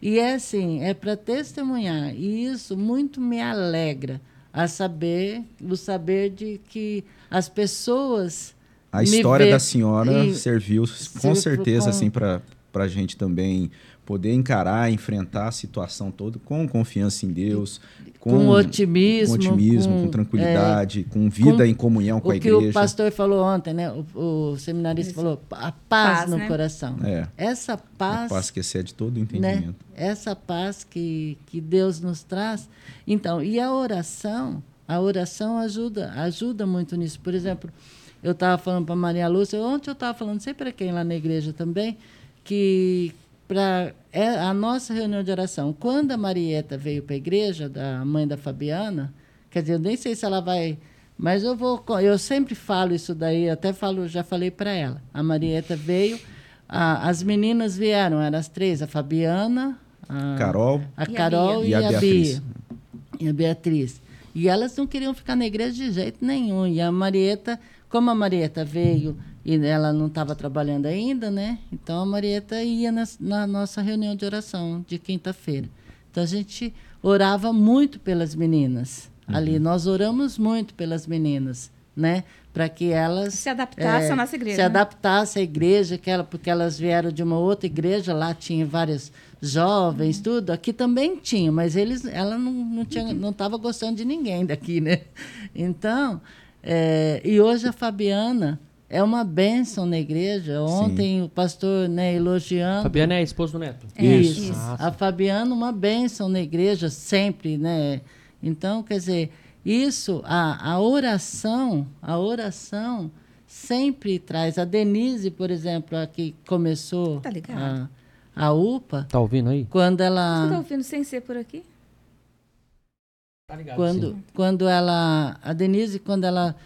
Speaker 5: E é assim, é para testemunhar. E isso muito me alegra a saber, o saber de que as pessoas.
Speaker 1: A história da senhora serviu com certeza com... assim para a gente também poder encarar, enfrentar a situação toda com confiança em Deus,
Speaker 5: com, com otimismo,
Speaker 1: com, otimismo, com, com tranquilidade, é, com vida com em comunhão com a igreja.
Speaker 5: O que o pastor falou ontem, né? O, o seminarista Isso. falou, a paz, paz no né? coração.
Speaker 1: É.
Speaker 5: Essa paz...
Speaker 1: A paz que excede todo entendimento. Né?
Speaker 5: Essa paz que, que Deus nos traz. Então, e a oração, a oração ajuda, ajuda muito nisso. Por exemplo, eu estava falando para Maria Lúcia, ontem eu estava falando, sei para quem lá na igreja também, que para é a nossa reunião de oração. Quando a Marieta veio para a igreja, da mãe da Fabiana, quer dizer, eu nem sei se ela vai, mas eu vou, eu sempre falo isso daí, até falo, já falei para ela. A Marieta veio, a, as meninas vieram, eram as três, a Fabiana, a
Speaker 1: Carol,
Speaker 5: a Carol e, a, e a, Beatriz. Bia, e a Beatriz. E elas não queriam ficar na igreja de jeito nenhum. E a Marieta, como a Marieta veio e ela não estava trabalhando ainda, né? Então a Marieta ia na, na nossa reunião de oração de quinta-feira. Então a gente orava muito pelas meninas. Uhum. Ali nós oramos muito pelas meninas, né? Para que elas
Speaker 4: se adaptassem é, à nossa igreja.
Speaker 5: Se né? adaptassem à igreja, que ela, porque elas vieram de uma outra igreja, lá tinha várias jovens, uhum. tudo. Aqui também tinha, mas eles, ela não, não tinha, não estava gostando de ninguém daqui, né? Então, é, e hoje a Fabiana é uma bênção na igreja. Ontem Sim. o pastor né, elogiando.
Speaker 2: Fabiana é a esposa do neto.
Speaker 5: É, isso. isso. Ah, a Fabiana, uma bênção na igreja, sempre, né? Então, quer dizer, isso, a, a oração, a oração sempre traz. A Denise, por exemplo, a que começou
Speaker 4: tá
Speaker 5: a, a UPA.
Speaker 2: Tá ouvindo aí?
Speaker 5: Quando ela.
Speaker 4: Você tá ouvindo sem ser por aqui?
Speaker 5: Tá ligado, quando, sim. quando ela. A Denise, quando ela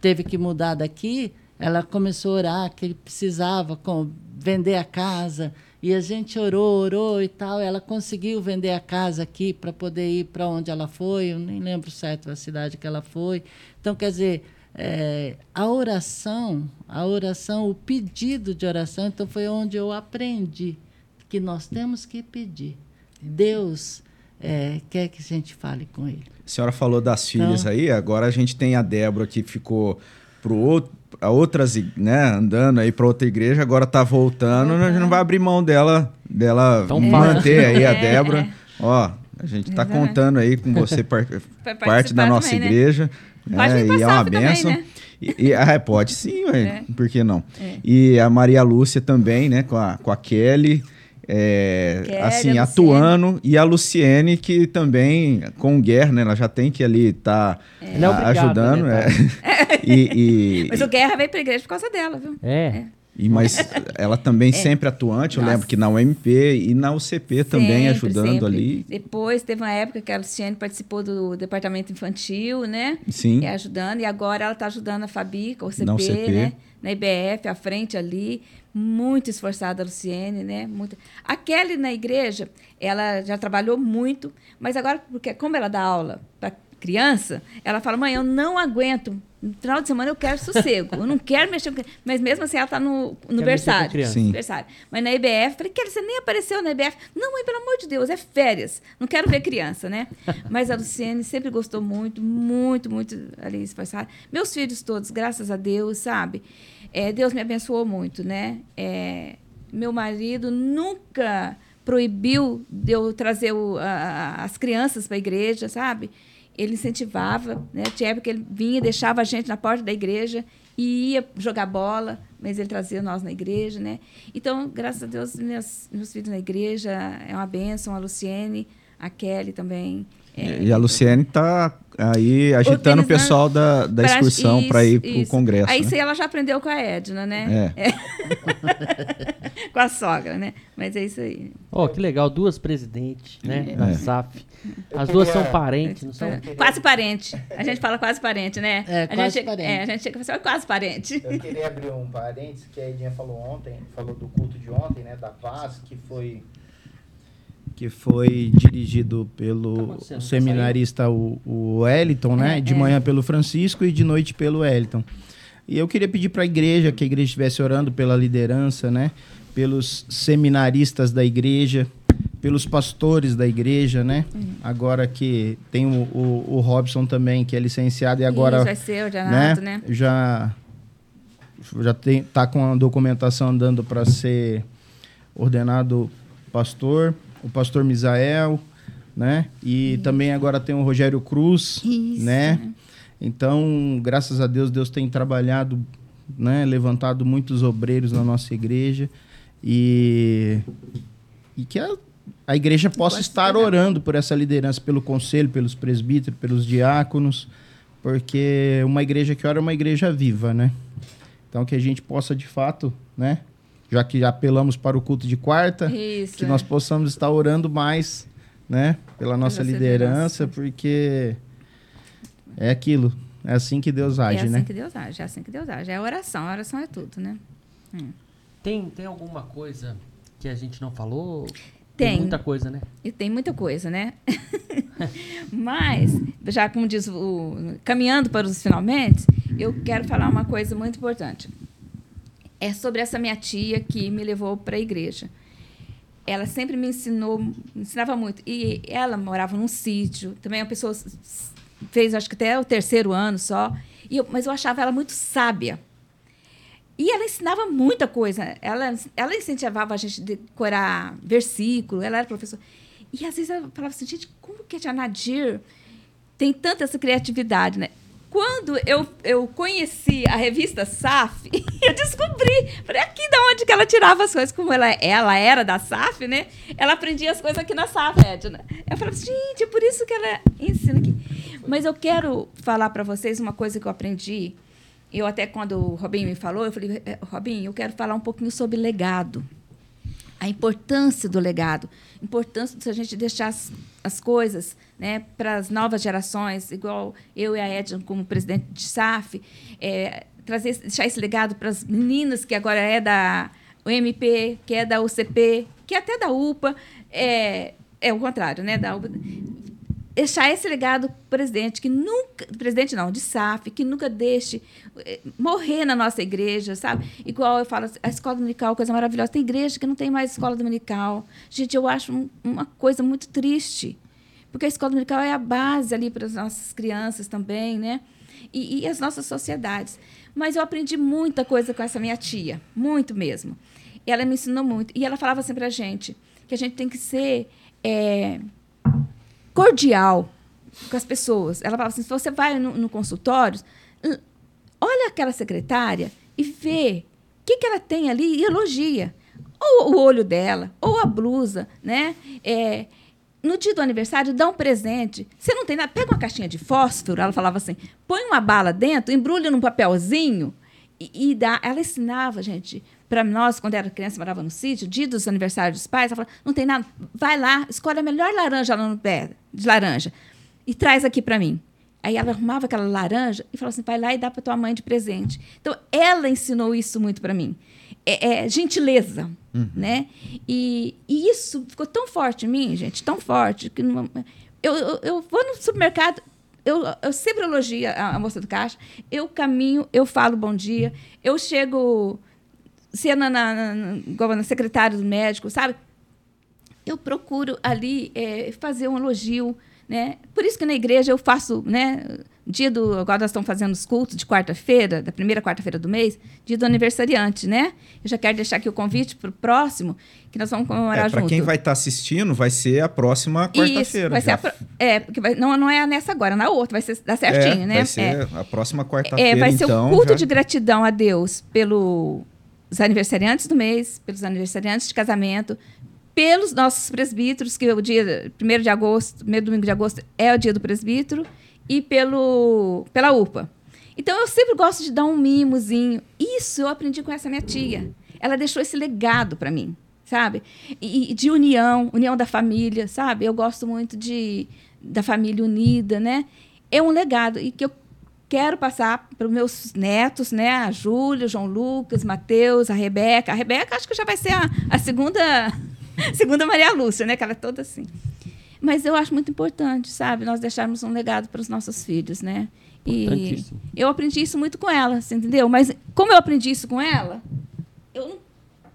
Speaker 5: teve que mudar daqui, ela começou a orar que ele precisava com, vender a casa. E a gente orou, orou e tal. Ela conseguiu vender a casa aqui para poder ir para onde ela foi. Eu nem lembro certo a cidade que ela foi. Então, quer dizer, é, a oração, a oração, o pedido de oração, então foi onde eu aprendi que nós temos que pedir. Deus é, quer que a gente fale com ele.
Speaker 1: A senhora falou das então, filhas aí, agora a gente tem a Débora que ficou pro outro, a outras, né, andando aí para outra igreja, agora tá voltando, uhum. a gente não vai abrir mão dela, dela então, manter aí a é, Débora. É. Ó, a gente tá contando aí com você par parte da nossa também, né? igreja.
Speaker 4: Né? Pode e é uma benção. Né?
Speaker 1: E, e, ah, pode sim, ué, é. por que não? É. E a Maria Lúcia também, né, com a, com a Kelly. É, assim, atuando, e a Luciene, que também, com o Guerra, né, ela já tem que ali estar tá, é. ajudando. Né,
Speaker 4: tá? e, e, Mas o Guerra veio para a igreja por causa dela, viu?
Speaker 2: É. é.
Speaker 1: E, mas ela também é. sempre atuante, eu Nossa. lembro que na UMP e na UCP também ajudando sempre. ali.
Speaker 4: Depois teve uma época que a Luciene participou do departamento infantil, né?
Speaker 1: Sim.
Speaker 4: E ajudando, e agora ela está ajudando a Fabi com o CP, na UCP. né? Na IBF, à frente ali. Muito esforçada a Luciene, né? Muito... A Kelly na igreja, ela já trabalhou muito, mas agora, porque como ela dá aula para criança, ela fala: mãe, eu não aguento. No final de semana eu quero sossego. eu não quero mexer com. Mas mesmo assim ela está no, no berçário.
Speaker 1: Sim.
Speaker 4: berçário. Mas na IBF, falei: Kelly, você nem apareceu na IBF. Não, mãe, pelo amor de Deus, é férias. Não quero ver criança, né? Mas a Luciene sempre gostou muito, muito, muito ali esforçada. Meus filhos todos, graças a Deus, sabe? É, Deus me abençoou muito, né? É, meu marido nunca proibiu de eu trazer o, a, as crianças para a igreja, sabe? Ele incentivava, né? Tinha época que ele vinha, deixava a gente na porta da igreja e ia jogar bola, mas ele trazia nós na igreja, né? Então, graças a Deus, meus, meus filhos na igreja é uma bênção, a Luciene, a Kelly também.
Speaker 1: É, e a Luciene está aí agitando o pessoal da, da excursão para ir para o congresso.
Speaker 4: Aí
Speaker 1: né?
Speaker 4: ela já aprendeu com a Edna, né? É. é. com a sogra, né? Mas é isso aí.
Speaker 2: Oh, que legal, duas presidentes, né? É. Da SAF. As duas são parentes, não são?
Speaker 4: Quase parente. A gente fala quase parente, né?
Speaker 5: É,
Speaker 4: a
Speaker 5: quase
Speaker 4: gente,
Speaker 5: parente.
Speaker 4: É, a gente chega e fala assim, quase parente.
Speaker 3: Eu queria abrir um parênteses que a Edinha falou ontem, falou do culto de ontem, né? Da paz, que foi que foi dirigido pelo
Speaker 2: Tá
Speaker 3: seminarista o, o Wellington, né?
Speaker 4: É,
Speaker 3: de
Speaker 4: é.
Speaker 3: manhã pelo Francisco e de noite pelo Wellington. E eu queria pedir para a igreja que a igreja estivesse orando pela liderança, né? Pelos seminaristas da igreja, pelos pastores da igreja, né?
Speaker 4: Uhum.
Speaker 3: Agora que tem o, o, o Robson também, que é licenciado e agora
Speaker 4: Isso, vai ser ordenado, né?
Speaker 3: já já tem tá com a documentação andando para ser ordenado pastor, o pastor Misael, né? E também agora tem o Rogério Cruz,
Speaker 4: Isso,
Speaker 3: né? Então, graças a Deus, Deus tem trabalhado, né, levantado muitos obreiros na nossa igreja e e que a, a igreja possa estar
Speaker 4: esperar.
Speaker 3: orando por essa liderança, pelo conselho, pelos presbíteros, pelos diáconos, porque uma igreja que ora é uma igreja viva, né? Então que a gente possa de fato, né, já que apelamos para o culto de quarta,
Speaker 4: Isso.
Speaker 3: que nós possamos estar orando mais, né, pela nossa
Speaker 4: Pela
Speaker 3: liderança,
Speaker 4: liderança.
Speaker 3: porque é aquilo, é assim que Deus
Speaker 4: é
Speaker 3: age,
Speaker 4: assim
Speaker 3: né?
Speaker 4: que Deus age, é assim que Deus age. É a oração, a oração é tudo, né?
Speaker 2: Tem, tem alguma coisa que a gente não falou?
Speaker 4: Tem.
Speaker 2: muita coisa, né?
Speaker 4: E tem muita coisa, né? Mas, já como diz o. Caminhando para os finalmente, eu quero falar uma coisa muito importante. É sobre essa minha tia que me levou para a igreja. Ela sempre me ensinou, me ensinava muito. E ela morava num sítio, também é uma pessoa. Fez, acho que até o terceiro ano só. E eu- mas eu achava ela muito sábia. E ela ensinava muita coisa. Ela, ela incentivava a gente a decorar versículo, ela era professora. E às vezes ela falava assim, gente, como que a Tia Nadir tem tanta essa criatividade, né? Quando eu, eu conheci a revista SAF, eu descobri, falei, aqui da onde que ela tirava as coisas, como ela, ela era da SAF, né? Ela aprendia as coisas aqui na SAF, Edna. Eu assim, gente, é por isso que ela ensina aqui. Mas eu quero falar para vocês uma coisa que eu aprendi. Eu até quando o Robinho me falou, eu falei, "Eh, Robinho, eu quero falar um pouquinho sobre legado. A importância do legado, a importância de a gente deixar as, as coisas né, para as novas gerações, igual eu e a Edna como presidente de SAF, é, trazer, deixar esse legado para as meninas que agora é da UMP, que é da UCP, que é até da UPA, é, é o contrário, né? Da UPA, deixar esse legado presidente, que nunca. Presidente não, de SAF, que nunca deixe eh, morrer na nossa igreja, sabe? Igual eu falo, a escola dominical é coisa maravilhosa. Tem igreja que não tem mais escola dominical. Gente, eu acho um- uma coisa muito triste. Porque a escola dominical é a base ali para as nossas crianças também, né? E, e as nossas sociedades. Mas eu aprendi muita coisa com essa minha tia, muito mesmo. Ela me ensinou muito. E ela falava assim para a gente que a gente tem que ser eh, cordial com as pessoas. Ela falava assim: se você vai no, no consultório, olha aquela secretária e vê o que, que ela tem ali e elogia. Ou o olho dela, ou a blusa, né? É, no dia do aniversário, dá um presente. Você não tem nada, pega uma caixinha de fósforo, ela falava assim, põe uma bala dentro, embrulha num papelzinho e, e dá. Ela ensinava, gente, para nós, quando era criança, morava no sítio, dia dos aniversários dos pais, ela falava, não tem nada, vai lá, escolhe a melhor laranja lá no pé, de laranja, e traz aqui para mim. Aí ela arrumava aquela laranja e falava assim, vai lá e dá para tua mãe de presente. Então, ela ensinou isso muito para mim. É, é gentileza, né? E, e isso ficou tão forte em mim, gente, tão forte, que eu, eu, eu vou no supermercado, eu, eu sempre elogio a, a moça do caixa, eu caminho, eu falo bom dia, eu chego, se é na, na, na, na secretária do médico, sabe? Eu procuro ali é, fazer um elogio, né? Por isso que na igreja eu faço, né? Dia do agora nós estamos fazendo os cultos de quarta-feira, da primeira quarta-feira do mês, dia do aniversariante, né? Eu já quero deixar aqui o convite para o próximo, que nós vamos comemorar
Speaker 1: É,
Speaker 4: junto.
Speaker 1: para quem vai estar assistindo, vai ser a próxima quarta-feira.
Speaker 4: vai ser
Speaker 1: já.
Speaker 4: a pro- é, porque vai- não, não é nessa agora, na outra, vai ser dar certinho,
Speaker 1: É,
Speaker 4: né?
Speaker 1: Vai
Speaker 4: É.
Speaker 1: ser a próxima quarta-feira,
Speaker 4: É, vai ser
Speaker 1: então.
Speaker 4: um culto
Speaker 1: já-
Speaker 4: de gratidão a Deus pelos aniversariantes do mês, pelos aniversariantes de casamento, pelos nossos presbíteros, que o dia 1 de agosto, primeiro domingo de agosto é o dia do presbítero, e pelo, pela UPA. Então eu sempre gosto de dar um mimozinho. Isso eu aprendi com essa minha tia. Ela deixou esse legado para mim, sabe? E, e de união, união da família, sabe? Eu gosto muito de da família unida, né? É um legado e que eu quero passar para os meus netos, né? A Júlia, João Lucas, Matheus, a Rebeca. A Rebeca acho que já vai ser a, a segunda Segundo a Maria Lúcia, né? Que ela é toda assim. Mas eu acho muito importante, sabe? Nós deixarmos um legado para os nossos filhos, né? E eu aprendi isso muito com ela, você entendeu? Mas como eu aprendi isso com ela, eu não,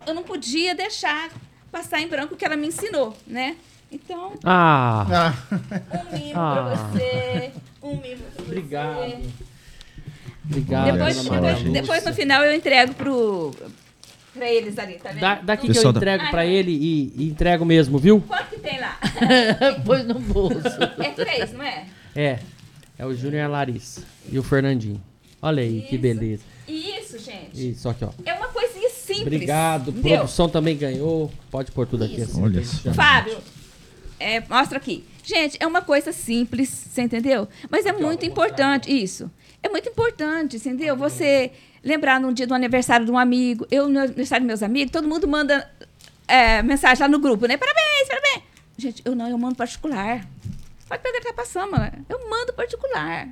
Speaker 4: eu não podia deixar passar em branco o que ela me ensinou, né? Então,
Speaker 2: Ah,
Speaker 3: Ah,
Speaker 4: um mimo
Speaker 2: Ah.
Speaker 4: pra você, um mimo pra você.
Speaker 2: obrigado. Obrigado,
Speaker 4: Depois, depois,
Speaker 1: gente.
Speaker 4: depois, no final, eu entrego pro, pra eles ali, tá vendo?
Speaker 2: Da, daqui que eu entrego pra ele e, e entrego mesmo, viu?
Speaker 4: Quanto que tem lá?
Speaker 5: Pôs no bolso.
Speaker 4: É três, não é?
Speaker 2: É. É o Júnior e a Larissa. E o Fernandinho. Olha aí, que
Speaker 4: Isso.
Speaker 2: beleza.
Speaker 4: Isso, gente.
Speaker 2: Isso, aqui, ó.
Speaker 4: É uma coisinha simples.
Speaker 2: Obrigado.
Speaker 4: entendeu?
Speaker 2: Produção também ganhou. Pode pôr tudo aqui
Speaker 4: Isso.
Speaker 2: assim.
Speaker 1: Olha
Speaker 2: que
Speaker 1: só.
Speaker 4: Fábio, é, mostra aqui. Gente, é uma coisa simples, você entendeu? Mas é muito importante, isso. É muito importante, entendeu? Você lembrar num dia do aniversário de um amigo, eu no aniversário dos meus amigos, todo mundo manda é, mensagem lá no grupo, né? Parabéns, parabéns. Gente, eu não, eu mando particular. Pode pegar que tá passando, mano. Eu mando particular.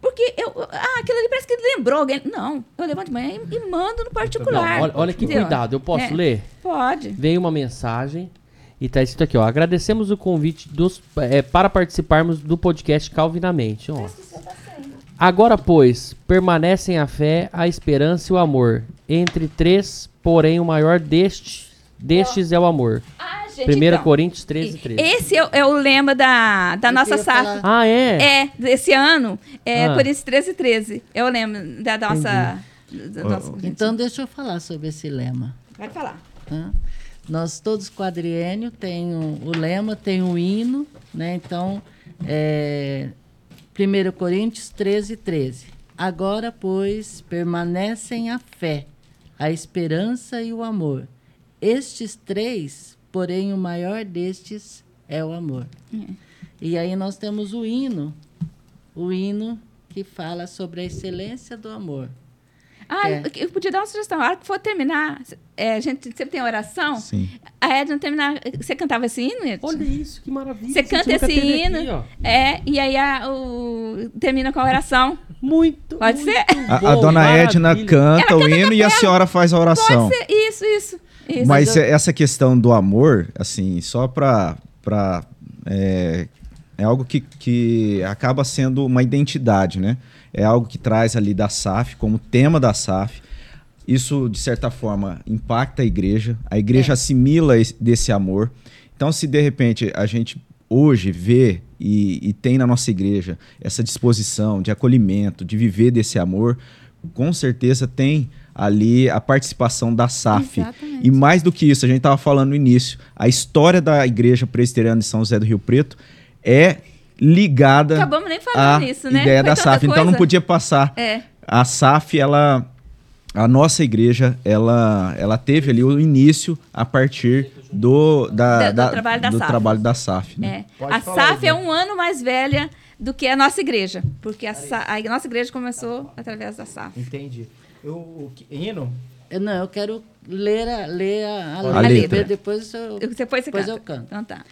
Speaker 4: Porque eu. Ah, aquilo ali parece que lembrou alguém. Não, eu levanto de manhã e, e mando no particular.
Speaker 2: Não, olha, olha que
Speaker 4: entendeu?
Speaker 2: cuidado. Eu posso
Speaker 4: É,
Speaker 2: ler?
Speaker 4: Pode.
Speaker 2: Veio uma mensagem e tá escrito aqui, ó. Agradecemos o convite dos, é, para participarmos do podcast Calvinamente. Ó. Agora, pois, permanecem a fé, a esperança e o amor. Entre três, porém, o maior deste, destes é o amor.
Speaker 4: Ah, gente.
Speaker 2: 1
Speaker 4: então,
Speaker 2: Coríntios 13, 13.
Speaker 4: Esse é, o- é o lema da, da
Speaker 5: Eu
Speaker 4: nossa safra.
Speaker 2: Ah, é?
Speaker 4: É, desse ano, é
Speaker 2: Ah.
Speaker 4: Coríntios 13, 13. É o lema da nossa. da nossa-
Speaker 5: Então, deixa eu falar sobre esse lema.
Speaker 4: Pode falar.
Speaker 5: tá? Nós todos quadriênio tem o, o lema, tem o hino, né? Então, é, 1 Coríntios 13, 13. Agora, pois, permanecem a fé, a esperança e o amor. Estes três, porém, o maior destes é o amor. E aí nós temos o hino, o hino que fala sobre a excelência do amor.
Speaker 4: Ah,
Speaker 5: É.
Speaker 4: eu- podia dar uma sugestão. A hora que for terminar, é, a gente sempre tem oração.
Speaker 1: Sim.
Speaker 4: A Edna terminar. Você cantava esse hino, Edson?
Speaker 2: Olha isso, que maravilha.
Speaker 4: Você canta esse hino.
Speaker 2: aqui,
Speaker 4: é, e aí a- o, termina com a oração.
Speaker 2: Muito,
Speaker 4: Pode
Speaker 2: muito
Speaker 4: ser?
Speaker 1: A, a dona Edna
Speaker 2: maravilha.
Speaker 1: canta
Speaker 4: Ela
Speaker 1: o
Speaker 4: canta
Speaker 1: hino e a senhora faz a oração.
Speaker 4: Pode ser. Isso, isso. isso.
Speaker 1: Mas essa questão do amor, assim, só para pra é, é algo que, que acaba sendo uma identidade, né? É algo que traz ali da SAF como tema da SAF. Isso, de certa forma, impacta a igreja. A igreja assimila esse- desse amor. Então, se de repente a gente hoje vê e, e tem na nossa igreja essa disposição de acolhimento, de viver desse amor, com certeza tem ali a participação da SAF.
Speaker 4: Exatamente.
Speaker 1: E mais do que isso, a gente estava falando no início, a história da Igreja Presbiteriana de São José do Rio Preto é ligada
Speaker 4: Acabamos nem
Speaker 1: à
Speaker 4: falando nisso, né?
Speaker 1: ideia
Speaker 4: Foi
Speaker 1: da SAF. Então não
Speaker 4: coisa.
Speaker 1: podia passar.
Speaker 4: É.
Speaker 1: A SAF, ela, a nossa igreja, ela, ela teve ali o início a partir do, da,
Speaker 4: Da- do trabalho da
Speaker 1: do
Speaker 4: SAF.
Speaker 1: trabalho da SAF. Né?
Speaker 4: É. A
Speaker 3: falar,
Speaker 4: SAF é um ano mais velha do que a nossa igreja. Porque a, a nossa igreja começou através da SAF.
Speaker 3: entendi. Eu, o que- hino?
Speaker 5: Eu, não, eu quero ler a, ler a,
Speaker 1: A letra.
Speaker 5: Depois eu,
Speaker 4: Depois você
Speaker 5: depois
Speaker 4: canta.
Speaker 5: eu canto.
Speaker 4: Então tá.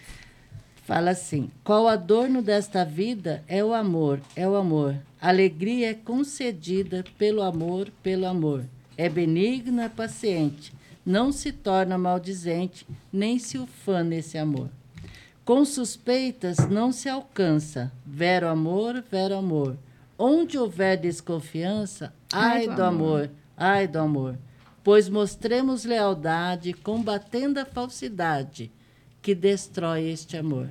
Speaker 5: Fala assim: qual adorno desta vida é o amor, é o amor. Alegria é concedida pelo amor, pelo amor. É benigna, paciente. Não se torna maldizente, nem se ufana esse amor. Com suspeitas não se alcança. Vero amor, vero amor. Onde houver desconfiança, ai, do amor, ai do amor. Pois mostremos lealdade, combatendo a falsidade que destrói este amor.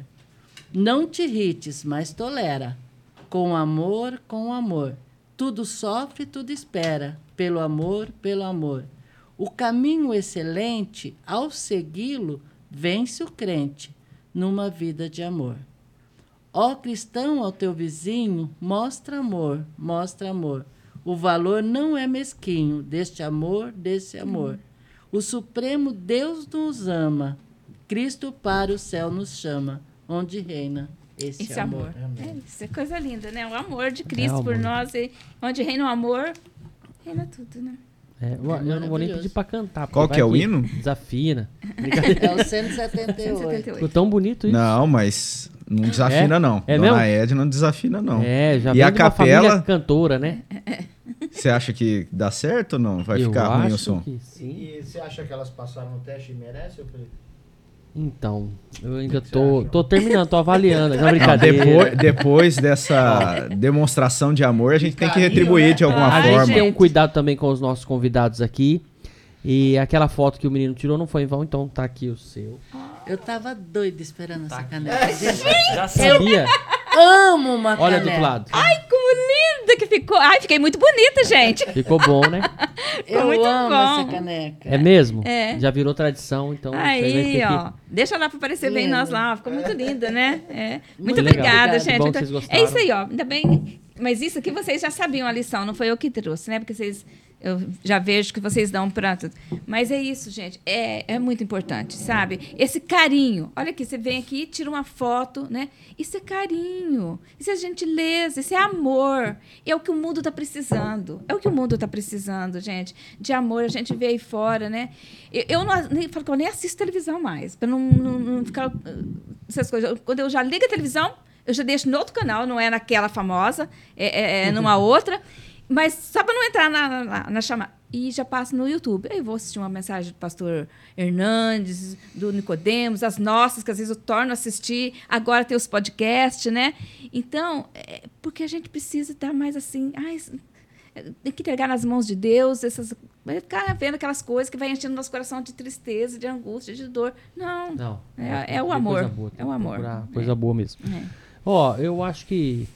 Speaker 5: Não te irrites, mas tolera. Com amor, com amor. Tudo sofre, tudo espera. Pelo amor, pelo amor. O caminho excelente, ao segui-lo, vence o crente numa vida de amor. Ó cristão, ao teu vizinho, mostra amor, mostra amor. O valor não é mesquinho deste amor, desse amor. O Supremo Deus nos ama, Cristo para o céu nos chama, onde reina esse,
Speaker 4: Esse
Speaker 5: amor.
Speaker 4: amor. É, isso é coisa linda, né? O amor de Cristo
Speaker 2: É,
Speaker 4: por nós. E onde reina o amor, reina tudo, né?
Speaker 2: É, eu, eu não vou nem pedir pra cantar.
Speaker 1: Qual que é o hino?
Speaker 2: Desafina.
Speaker 5: É o 178.
Speaker 4: 178.
Speaker 2: Ficou tão bonito isso.
Speaker 1: Não, mas não desafina,
Speaker 2: É?
Speaker 1: não.
Speaker 2: É
Speaker 1: Dona
Speaker 2: mesmo?
Speaker 1: Edna não desafina, não.
Speaker 2: É, já
Speaker 1: E
Speaker 2: vem
Speaker 1: a
Speaker 2: de uma família
Speaker 1: capela?
Speaker 2: cantora, né?
Speaker 1: Você acha que dá certo ou não? Vai
Speaker 2: eu
Speaker 1: ficar ruim o som?
Speaker 2: que sim.
Speaker 3: E você acha que elas passaram no teste e merecem? Falei,
Speaker 2: Então, eu ainda tô, tô terminando, tô avaliando. É
Speaker 1: Não,
Speaker 2: brincadeira.
Speaker 1: depois, depois dessa demonstração de amor, a gente tem que retribuir de alguma
Speaker 2: A
Speaker 4: Ai,
Speaker 2: gente
Speaker 1: forma.
Speaker 2: tem um cuidado também com os nossos convidados aqui. E aquela foto que o menino tirou não foi em vão, então tá aqui o seu.
Speaker 5: Eu tava doida esperando
Speaker 2: Tá
Speaker 5: essa caneca. Gente,
Speaker 2: Já sabia?
Speaker 5: Amo uma
Speaker 2: Olha do
Speaker 5: caneca.
Speaker 2: outro lado.
Speaker 4: Ai, como linda que ficou. Ai, fiquei muito bonita, gente.
Speaker 2: Ficou bom, né?
Speaker 5: Eu
Speaker 4: muito
Speaker 5: amo
Speaker 4: bom.
Speaker 5: essa caneca.
Speaker 2: É mesmo?
Speaker 4: É.
Speaker 2: Já virou tradição, então. aí vai
Speaker 4: Aí,
Speaker 2: ter
Speaker 4: ó. Deixa lá pra aparecer bem
Speaker 5: Lindo.
Speaker 4: nós lá. Ficou muito linda, né? É. Muito,
Speaker 2: Muito
Speaker 4: obrigada, gente.
Speaker 2: Bom que
Speaker 4: Então, é isso aí, ó. Ainda bem. Mas isso aqui vocês já sabiam a lição, não foi eu que trouxe, né? Porque vocês. Eu já vejo que vocês dão pra tudo. Mas é isso, gente. É, é muito importante, sabe? Esse carinho. Olha aqui, você vem aqui, tira uma foto, né? Isso é carinho. Isso é gentileza. Isso é amor. É o que o mundo está precisando. É o que o mundo está precisando, gente. De amor. A gente vê aí fora, né? Eu, eu não nem, falo que eu nem assisto televisão mais. Para não, não, não ficar. uh, Essas coisas. Quando eu já ligo a televisão, eu já deixo no outro canal, não é naquela famosa, é, é- é numa outra. Mas só para não entrar na, na, na chamada. E já passo no YouTube. Aí eu vou assistir uma mensagem do pastor Hernandes, do Nicodemos, as nossas, que às vezes eu torno a assistir. Agora tem os podcasts, né? Então, é porque a gente precisa estar mais assim. Ai, tem que entregar nas mãos de Deus, essas, vai ficar vendo aquelas coisas que vai enchendo nosso coração de tristeza, de angústia, de dor. Não.
Speaker 2: Não.
Speaker 4: É- é o amor.
Speaker 2: coisa boa,
Speaker 4: É o amor.
Speaker 2: procurar
Speaker 4: É.
Speaker 2: Coisa boa mesmo.
Speaker 4: É.
Speaker 2: Ó, eu acho que.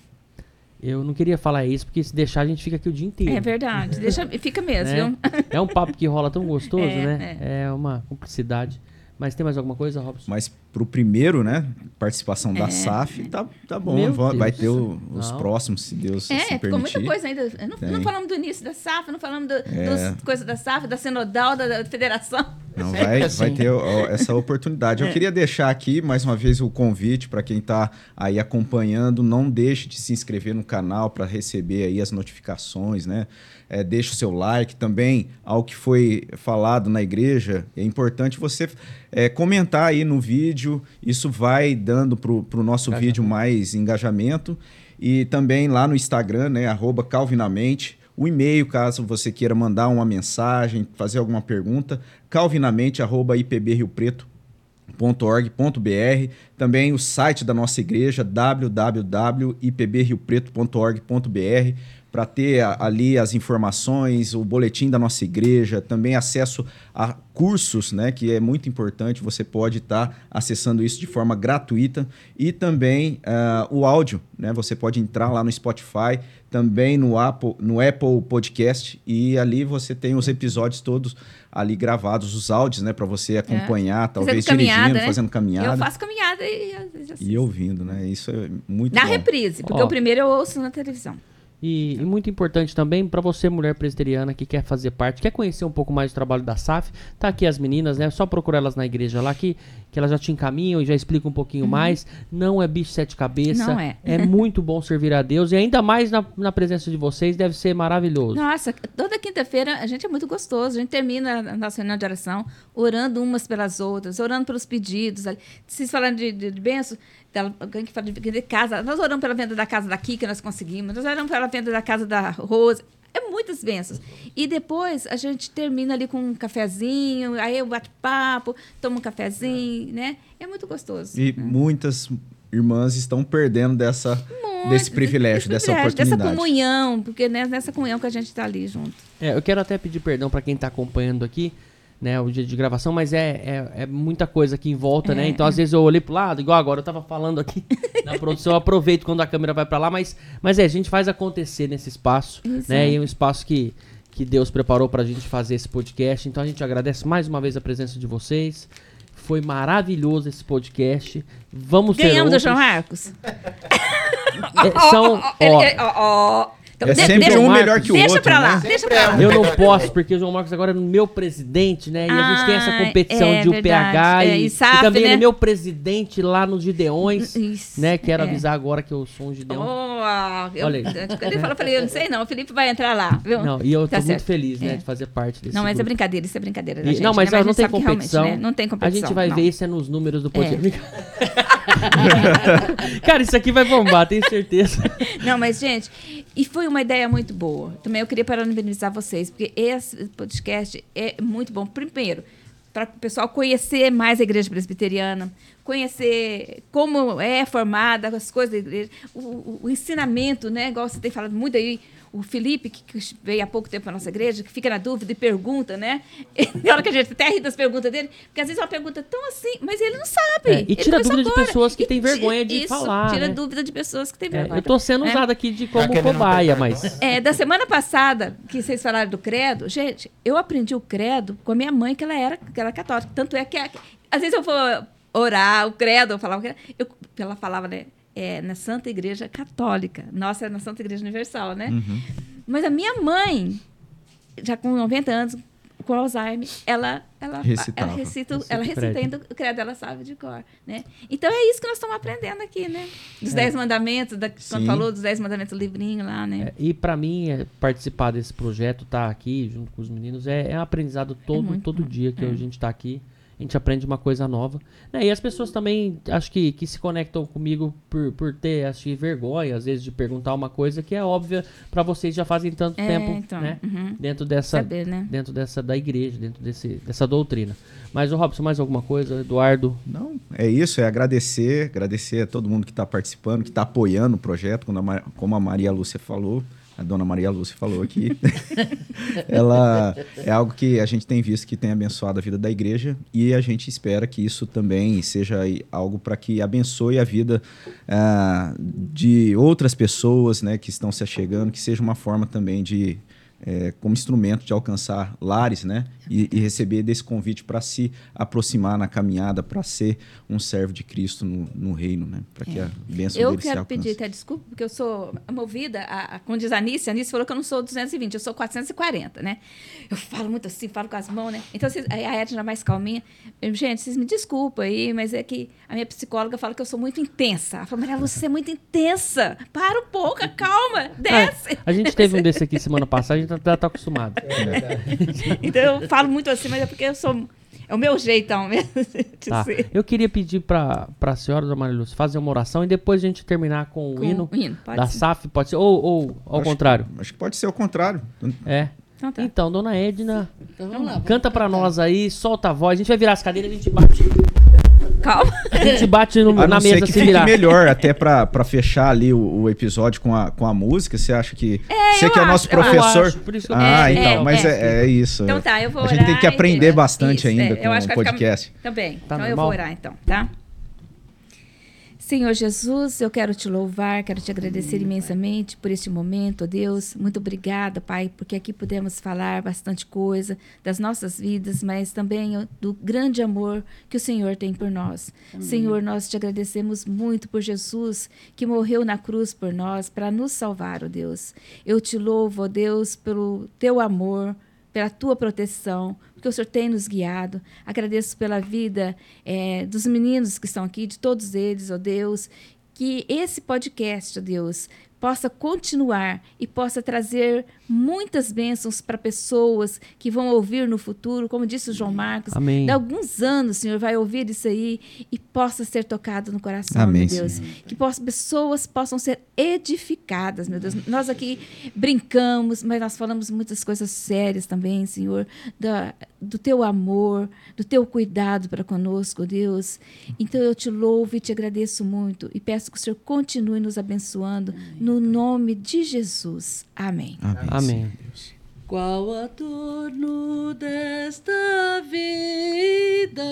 Speaker 2: Eu não queria falar isso, porque se deixar a gente fica aqui o dia inteiro.
Speaker 4: É verdade. Deixa, fica mesmo, viu?
Speaker 2: É um papo que rola tão gostoso,
Speaker 4: É,
Speaker 2: né? É. uma cumplicidade. Mas tem mais alguma coisa, Robson?
Speaker 1: Mas pro primeiro, né? Participação da
Speaker 4: É.
Speaker 1: SAF, tá, tá bom.
Speaker 2: Meu
Speaker 1: Vai
Speaker 2: Deus.
Speaker 1: ter o- os
Speaker 2: Não.
Speaker 1: próximos, se Deus
Speaker 4: É,
Speaker 1: se
Speaker 4: ficou
Speaker 1: permitir.
Speaker 4: muita coisa ainda. Não, não falamos do início da SAF, não falamos do,
Speaker 1: É.
Speaker 4: das coisas da SAF, da Sinodal, da, da Federação.
Speaker 1: Não, vai,
Speaker 3: assim.
Speaker 1: vai ter ó, essa oportunidade.
Speaker 4: É.
Speaker 1: Eu queria deixar aqui mais uma vez o convite para quem está aí acompanhando. Não deixe de se inscrever no canal para receber aí as notificações, né? É, deixe o seu like também ao que foi falado na igreja. É importante você é, comentar aí no vídeo. Isso vai dando para o nosso vídeo mais engajamento. E também lá no Instagram, né? Arroba Calvinamente. O e-mail, caso você queira mandar uma mensagem, fazer alguma pergunta, calvinamente.ipbriopreto.org.br. Também o site da nossa igreja, www.ipbriopreto.org.br, para ter ali as informações, o boletim da nossa igreja, também acesso a cursos, né, que é muito importante, você pode estar acessando isso de forma gratuita e também ah, o áudio, né, você pode entrar lá no Spotify, também no Apple, no Apple Podcast e ali você tem os episódios todos ali gravados, os áudios, né, para você acompanhar, talvez
Speaker 4: Fazendo
Speaker 1: dirigindo,
Speaker 4: caminhada, né?
Speaker 1: fazendo caminhada
Speaker 4: Eu faço caminhada e às vezes assisto.
Speaker 1: e ouvindo, né? Isso é muito
Speaker 4: Na
Speaker 1: bom.
Speaker 4: reprise, porque o primeiro eu ouço na televisão.
Speaker 2: E, e muito importante também para você, mulher presbiteriana, que quer fazer parte, quer conhecer um pouco mais do trabalho da SAF, tá aqui as meninas, né? Só procurar elas na igreja lá que, que elas já te encaminham e já explicam um pouquinho mais. Não é bicho sete cabeças.
Speaker 4: Não é.
Speaker 2: É muito bom servir a Deus e ainda mais na, na presença de vocês, deve ser maravilhoso.
Speaker 4: Nossa, toda quinta-feira a gente é muito gostoso. A gente termina a nossa reunião de oração orando umas pelas outras, orando pelos pedidos. Vocês falando de, de, de benção, dela- alguém que fala de, de casa. Nós oramos pela venda da casa daqui, que nós conseguimos. Nós oramos pela venda da casa da Rose. É muitas bênçãos. E depois a gente termina ali com um cafezinho, aí eu bate-papo, tomo um cafezinho, né? É muito gostoso.
Speaker 1: E muitas irmãs estão perdendo dessa,
Speaker 4: Muito,
Speaker 1: desse privilégio, dessa
Speaker 4: privilégio,
Speaker 1: oportunidade.
Speaker 4: Dessa comunhão, porque né, nessa comunhão que a gente está ali junto.
Speaker 2: É, eu quero até pedir perdão para quem tá acompanhando aqui, né, o dia de gravação, mas é, é, é muita coisa aqui em volta, né?
Speaker 4: É,
Speaker 2: Então, às vezes eu olhei pro lado, igual agora eu tava falando aqui na produção, eu aproveito quando a câmera vai para lá, mas, mas é, a gente faz acontecer nesse espaço,
Speaker 4: Exato.
Speaker 2: né? E é um espaço que, que Deus preparou pra gente fazer esse podcast. Então a gente agradece mais uma vez a presença de vocês. Foi maravilhoso esse podcast. Vamos ter
Speaker 4: Ganhamos do
Speaker 2: outros.
Speaker 4: João Marcos.
Speaker 2: É, são.
Speaker 4: Então,
Speaker 1: É
Speaker 4: de-
Speaker 1: sempre
Speaker 4: deixa,
Speaker 1: um
Speaker 2: Marcos,
Speaker 1: melhor que o
Speaker 4: deixa
Speaker 1: outro,
Speaker 4: pra lá,
Speaker 1: né?
Speaker 4: deixa pra lá.
Speaker 2: Eu não posso, porque o João Marcos agora é meu presidente, né? E a gente tem essa
Speaker 4: Ah,
Speaker 2: competição
Speaker 4: é
Speaker 2: de
Speaker 4: verdade.
Speaker 2: UPH
Speaker 4: É,
Speaker 2: e,
Speaker 4: e SAF,
Speaker 2: e também ele
Speaker 4: né?
Speaker 2: é meu presidente lá nos Gideões,
Speaker 4: Isso,
Speaker 2: né? Quero
Speaker 4: é.
Speaker 2: avisar agora que eu sou um Gideão.
Speaker 4: Oh, eu,
Speaker 2: Olha aí.
Speaker 4: Quando ele falou, eu falei, eu não sei não, o Felipe vai entrar lá, viu?
Speaker 2: Não, e eu tô
Speaker 4: Tá
Speaker 2: muito
Speaker 4: certo.
Speaker 2: feliz, né,
Speaker 4: É.
Speaker 2: de fazer parte desse
Speaker 4: Não, mas é
Speaker 2: grupo.
Speaker 4: brincadeira, isso é brincadeira da
Speaker 2: E-
Speaker 4: gente.
Speaker 2: não, mas
Speaker 4: né?
Speaker 2: ó,
Speaker 4: a
Speaker 2: não tem competição.
Speaker 4: né, Não tem
Speaker 2: A
Speaker 4: competição.
Speaker 2: gente vai ver isso é nos números do podcast. Cara, isso aqui vai bombar, tenho certeza.
Speaker 4: Não, mas, gente, e foi uma ideia muito boa. Também eu queria parabenizar vocês, porque esse podcast é muito bom. Primeiro, para o pessoal conhecer mais a igreja presbiteriana, conhecer como é formada as coisas da igreja, o, o, o ensinamento, né? Igual você tem falado muito aí, o Felipe, que, veio há pouco tempo para nossa igreja, que fica na dúvida e pergunta, né? E hora que a gente até ri das perguntas dele, porque às vezes é uma pergunta tão assim, mas ele não sabe.
Speaker 2: É, e tira dúvida de pessoas que têm vergonha de
Speaker 4: isso,
Speaker 2: falar.
Speaker 4: Tira
Speaker 2: né?
Speaker 4: dúvida de pessoas que têm
Speaker 2: É,
Speaker 4: vergonha.
Speaker 2: eu tô sendo
Speaker 4: É.
Speaker 2: usado aqui de como cobaia, mas.
Speaker 4: É, da semana passada, que vocês falaram do credo, gente, eu aprendi o credo com a minha mãe, que ela era, que ela era católica. Tanto é que, às vezes eu vou orar o credo, eu falava o credo, eu, ela falava, né, é, na Santa Igreja Católica. Nossa, é na Santa Igreja Universal, né? Mas a minha mãe, já com 90 anos, com Alzheimer, ela, ela,
Speaker 1: Recitava.
Speaker 4: ela recita, ela recita ainda o credo, ela sabe de cor, né? Então é isso que nós estamos aprendendo aqui, né? Dos Dez Mandamentos, da, quando
Speaker 1: Sim.
Speaker 4: falou dos Dez Mandamentos, o livrinho lá, né?
Speaker 2: É, e pra mim, é, participar desse projeto, estar aqui junto com os meninos, é, é um aprendizado todo,
Speaker 4: muito
Speaker 2: todo
Speaker 4: bom.
Speaker 2: dia que
Speaker 4: É.
Speaker 2: a gente tá aqui. A gente aprende uma coisa nova. né? E as pessoas também, acho que, que se conectam comigo por, por ter, acho que, vergonha, às vezes, de perguntar uma coisa que é óbvia pra vocês já fazem tanto
Speaker 4: É,
Speaker 2: tempo,
Speaker 4: então,
Speaker 2: né?
Speaker 4: uhum.
Speaker 2: Dentro dessa,
Speaker 4: Saber, né?
Speaker 2: dentro dessa da igreja, dentro desse, dessa doutrina. Mas, o Robson, mais alguma coisa? Eduardo?
Speaker 1: Não, é isso, é agradecer, agradecer a todo mundo que está participando, que está apoiando o projeto, como a Maria Lúcia falou, a dona Maria Lúcia falou aqui, ela é algo que a gente tem visto que tem abençoado a vida da igreja e a gente espera que isso também seja algo para que abençoe a vida ah, de outras pessoas né, que estão se achegando, que seja uma forma também de é, como instrumento de alcançar lares, né? E, e receber desse convite para se aproximar na caminhada, para ser um servo de Cristo no, no reino, né? Para que a bênção
Speaker 4: Eu
Speaker 1: dele se
Speaker 4: quero
Speaker 1: alcance.
Speaker 4: pedir até desculpa, porque eu sou movida, a, a, como diz a Anice, a Anice falou que eu não sou 220, eu sou 440, né? Eu falo muito assim, falo com as mãos, né? Então, vocês, a Edna mais calminha. Eu, Gente, vocês me desculpem aí, mas é que a minha psicóloga fala que eu sou muito intensa. Ela fala, Maria, você é muito intensa. Para um pouco, calma, desce.
Speaker 2: Ah, a gente teve um desse aqui semana passada, a gente já tá, tá acostumado.
Speaker 4: Então, eu falo muito assim, mas é porque eu sou... É o meu jeitão mesmo de
Speaker 2: Tá.
Speaker 4: ser.
Speaker 2: Eu queria pedir pra, pra senhora, Dona Maria Lúcia, fazer uma oração e depois a gente terminar com o
Speaker 4: Com
Speaker 2: hino,
Speaker 4: o hino, pode
Speaker 2: da
Speaker 4: ser.
Speaker 2: SAF, pode ser, ou, ou ao
Speaker 1: Acho-
Speaker 2: contrário.
Speaker 1: Acho que pode ser o contrário.
Speaker 2: É.
Speaker 4: Então tá.
Speaker 2: Então, Dona Edna,
Speaker 5: Então vamos lá. vamos
Speaker 2: canta pra
Speaker 5: cantar.
Speaker 2: nós aí, solta a voz, a gente vai virar as cadeiras e a gente bate.
Speaker 4: Calma.
Speaker 2: A gente bate no-
Speaker 1: A
Speaker 2: na mesa
Speaker 1: que
Speaker 2: se
Speaker 1: fique
Speaker 2: virar.
Speaker 1: melhor, até para fechar ali o, o episódio com a, com a música. Você acha que. você
Speaker 4: eu
Speaker 1: que é o nosso
Speaker 4: eu
Speaker 1: professor.
Speaker 2: acho, por isso que eu-
Speaker 1: ah,
Speaker 4: É,
Speaker 1: então,
Speaker 4: é,
Speaker 1: mas é,
Speaker 4: é.
Speaker 1: é isso.
Speaker 4: Então
Speaker 1: é.
Speaker 4: tá, eu vou
Speaker 1: A gente tem
Speaker 4: orar
Speaker 1: que aprender bastante
Speaker 4: Isso,
Speaker 1: ainda
Speaker 4: é, eu
Speaker 1: com
Speaker 4: acho
Speaker 1: o
Speaker 4: que vai ficar-
Speaker 1: podcast.
Speaker 4: Também.
Speaker 2: Tá
Speaker 4: então eu
Speaker 2: normal?
Speaker 4: vou orar, então, tá? Senhor Jesus, eu quero te louvar, quero te agradecer imensamente por este momento, ó Deus. Muito obrigada, Pai, porque aqui pudemos falar bastante coisa das nossas vidas, mas também do grande amor que o Senhor tem por nós. Senhor, nós te agradecemos muito por Jesus que morreu na cruz por nós para nos salvar, ó Deus. Eu te louvo, ó Deus, pelo teu amor, pela tua proteção, porque o Senhor tem nos guiado. Agradeço pela vida eh, dos meninos que estão aqui, de todos eles, ó Deus. Que esse podcast, ó Deus, possa continuar e possa trazer muitas bênçãos para pessoas que vão ouvir no futuro, como disse o João Marcos.
Speaker 2: Amém.
Speaker 4: A alguns anos, Senhor, vai ouvir isso aí e possa ser tocado no coração,
Speaker 1: Amém,
Speaker 4: meu Deus. Que possa, pessoas possam ser edificadas, meu Deus. Nós aqui brincamos, mas nós falamos muitas coisas sérias também, Senhor, da, do teu amor, do teu cuidado para conosco, Deus. Então eu te louvo e te agradeço muito e peço que o Senhor continue nos abençoando no nome de Jesus. Amém.
Speaker 1: Amém.
Speaker 2: Amém.
Speaker 1: Deus.
Speaker 5: Qual adorno desta vida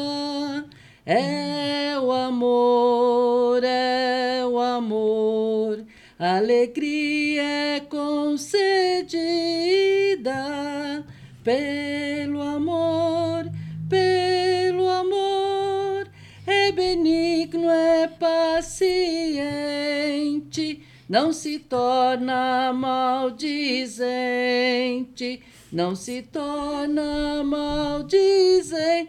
Speaker 5: é o amor, é o amor, alegria é concedida pelo amor, pelo amor, é benigno, é paciente, não se torna maldizente, não se torna maldizente,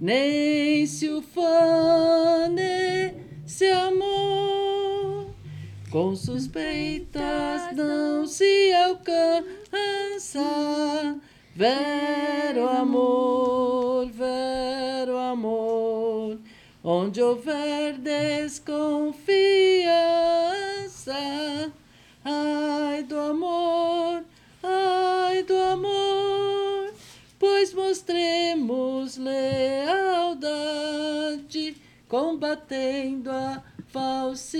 Speaker 5: nem se ufane esse amor. Com suspeitas não se alcança. Vero amor, Onde houver desconfiança, ai do amor, ai do amor, pois mostremos lealdade, combatendo a falsidade,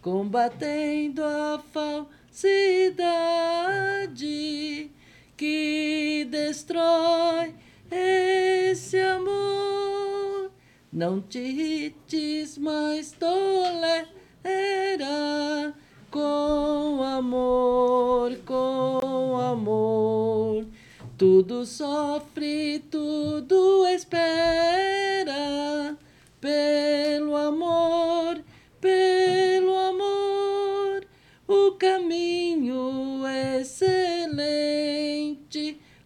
Speaker 5: combatendo a falsidade que destrói esse amor. Não te irrites, mas tolera com amor, com amor. Tudo sofre, tudo espera pelo amor, pelo amor. O caminho excelente,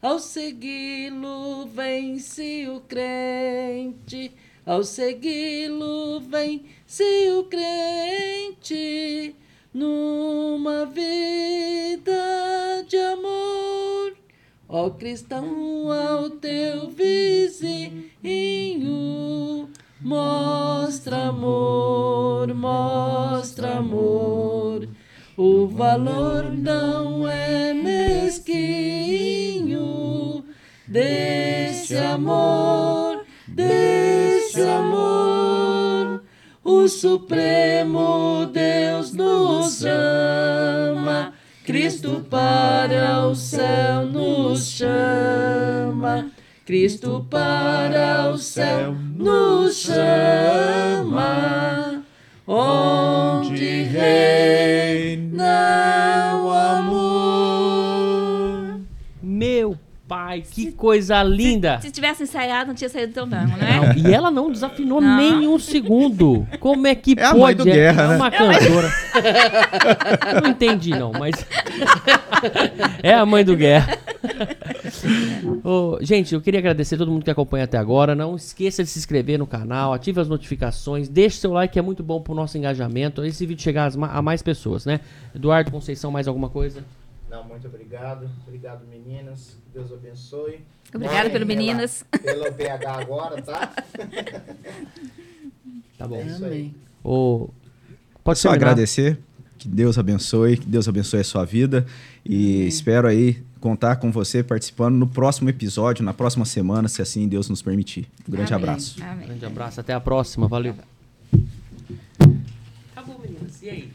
Speaker 5: ao segui-lo vence o crente, ao segui-lo vence o crente numa vida de amor. Ó cristão, ao teu vizinho, mostra amor, mostra amor. O valor não é mesquinho desse amor, desse amor. O Supremo Deus nos chama Cristo para o céu nos chama. Cristo para o céu nos chama. Onde reina
Speaker 2: pai, que coisa linda!
Speaker 4: Se tivesse ensaiado, não tinha saído tão bem, não é?
Speaker 2: Não, e ela não desafinou
Speaker 4: Não.
Speaker 2: nem um segundo. Como é que
Speaker 1: É a
Speaker 2: pode?
Speaker 1: mãe do Guerra,
Speaker 2: é
Speaker 1: né?
Speaker 2: uma cantora. Eu não entendi, não, mas. é a mãe do Guerra. Ô, gente, eu queria agradecer a todo mundo que acompanha até agora. Não esqueça de se inscrever no canal, ative as notificações, deixe seu like, que é muito bom pro nosso engajamento. Esse vídeo chegar a mais pessoas, né? Eduardo Conceição, mais alguma coisa?
Speaker 3: Não, muito obrigado. Obrigado, meninas. Deus abençoe.
Speaker 4: Obrigada pelo
Speaker 3: pela-
Speaker 4: meninas.
Speaker 3: Pelo PH agora, tá?
Speaker 2: Tá bom.
Speaker 3: É isso aí.
Speaker 2: Ô, pode
Speaker 1: Só
Speaker 2: terminar.
Speaker 1: agradecer. Que Deus abençoe, que Deus abençoe a sua vida. E espero aí contar com você participando no próximo episódio, na próxima semana, se assim Deus nos permitir. Um grande
Speaker 4: Amém.
Speaker 1: abraço.
Speaker 4: Amém.
Speaker 2: Grande abraço, até a próxima. Valeu. Acabou, meninas. E aí?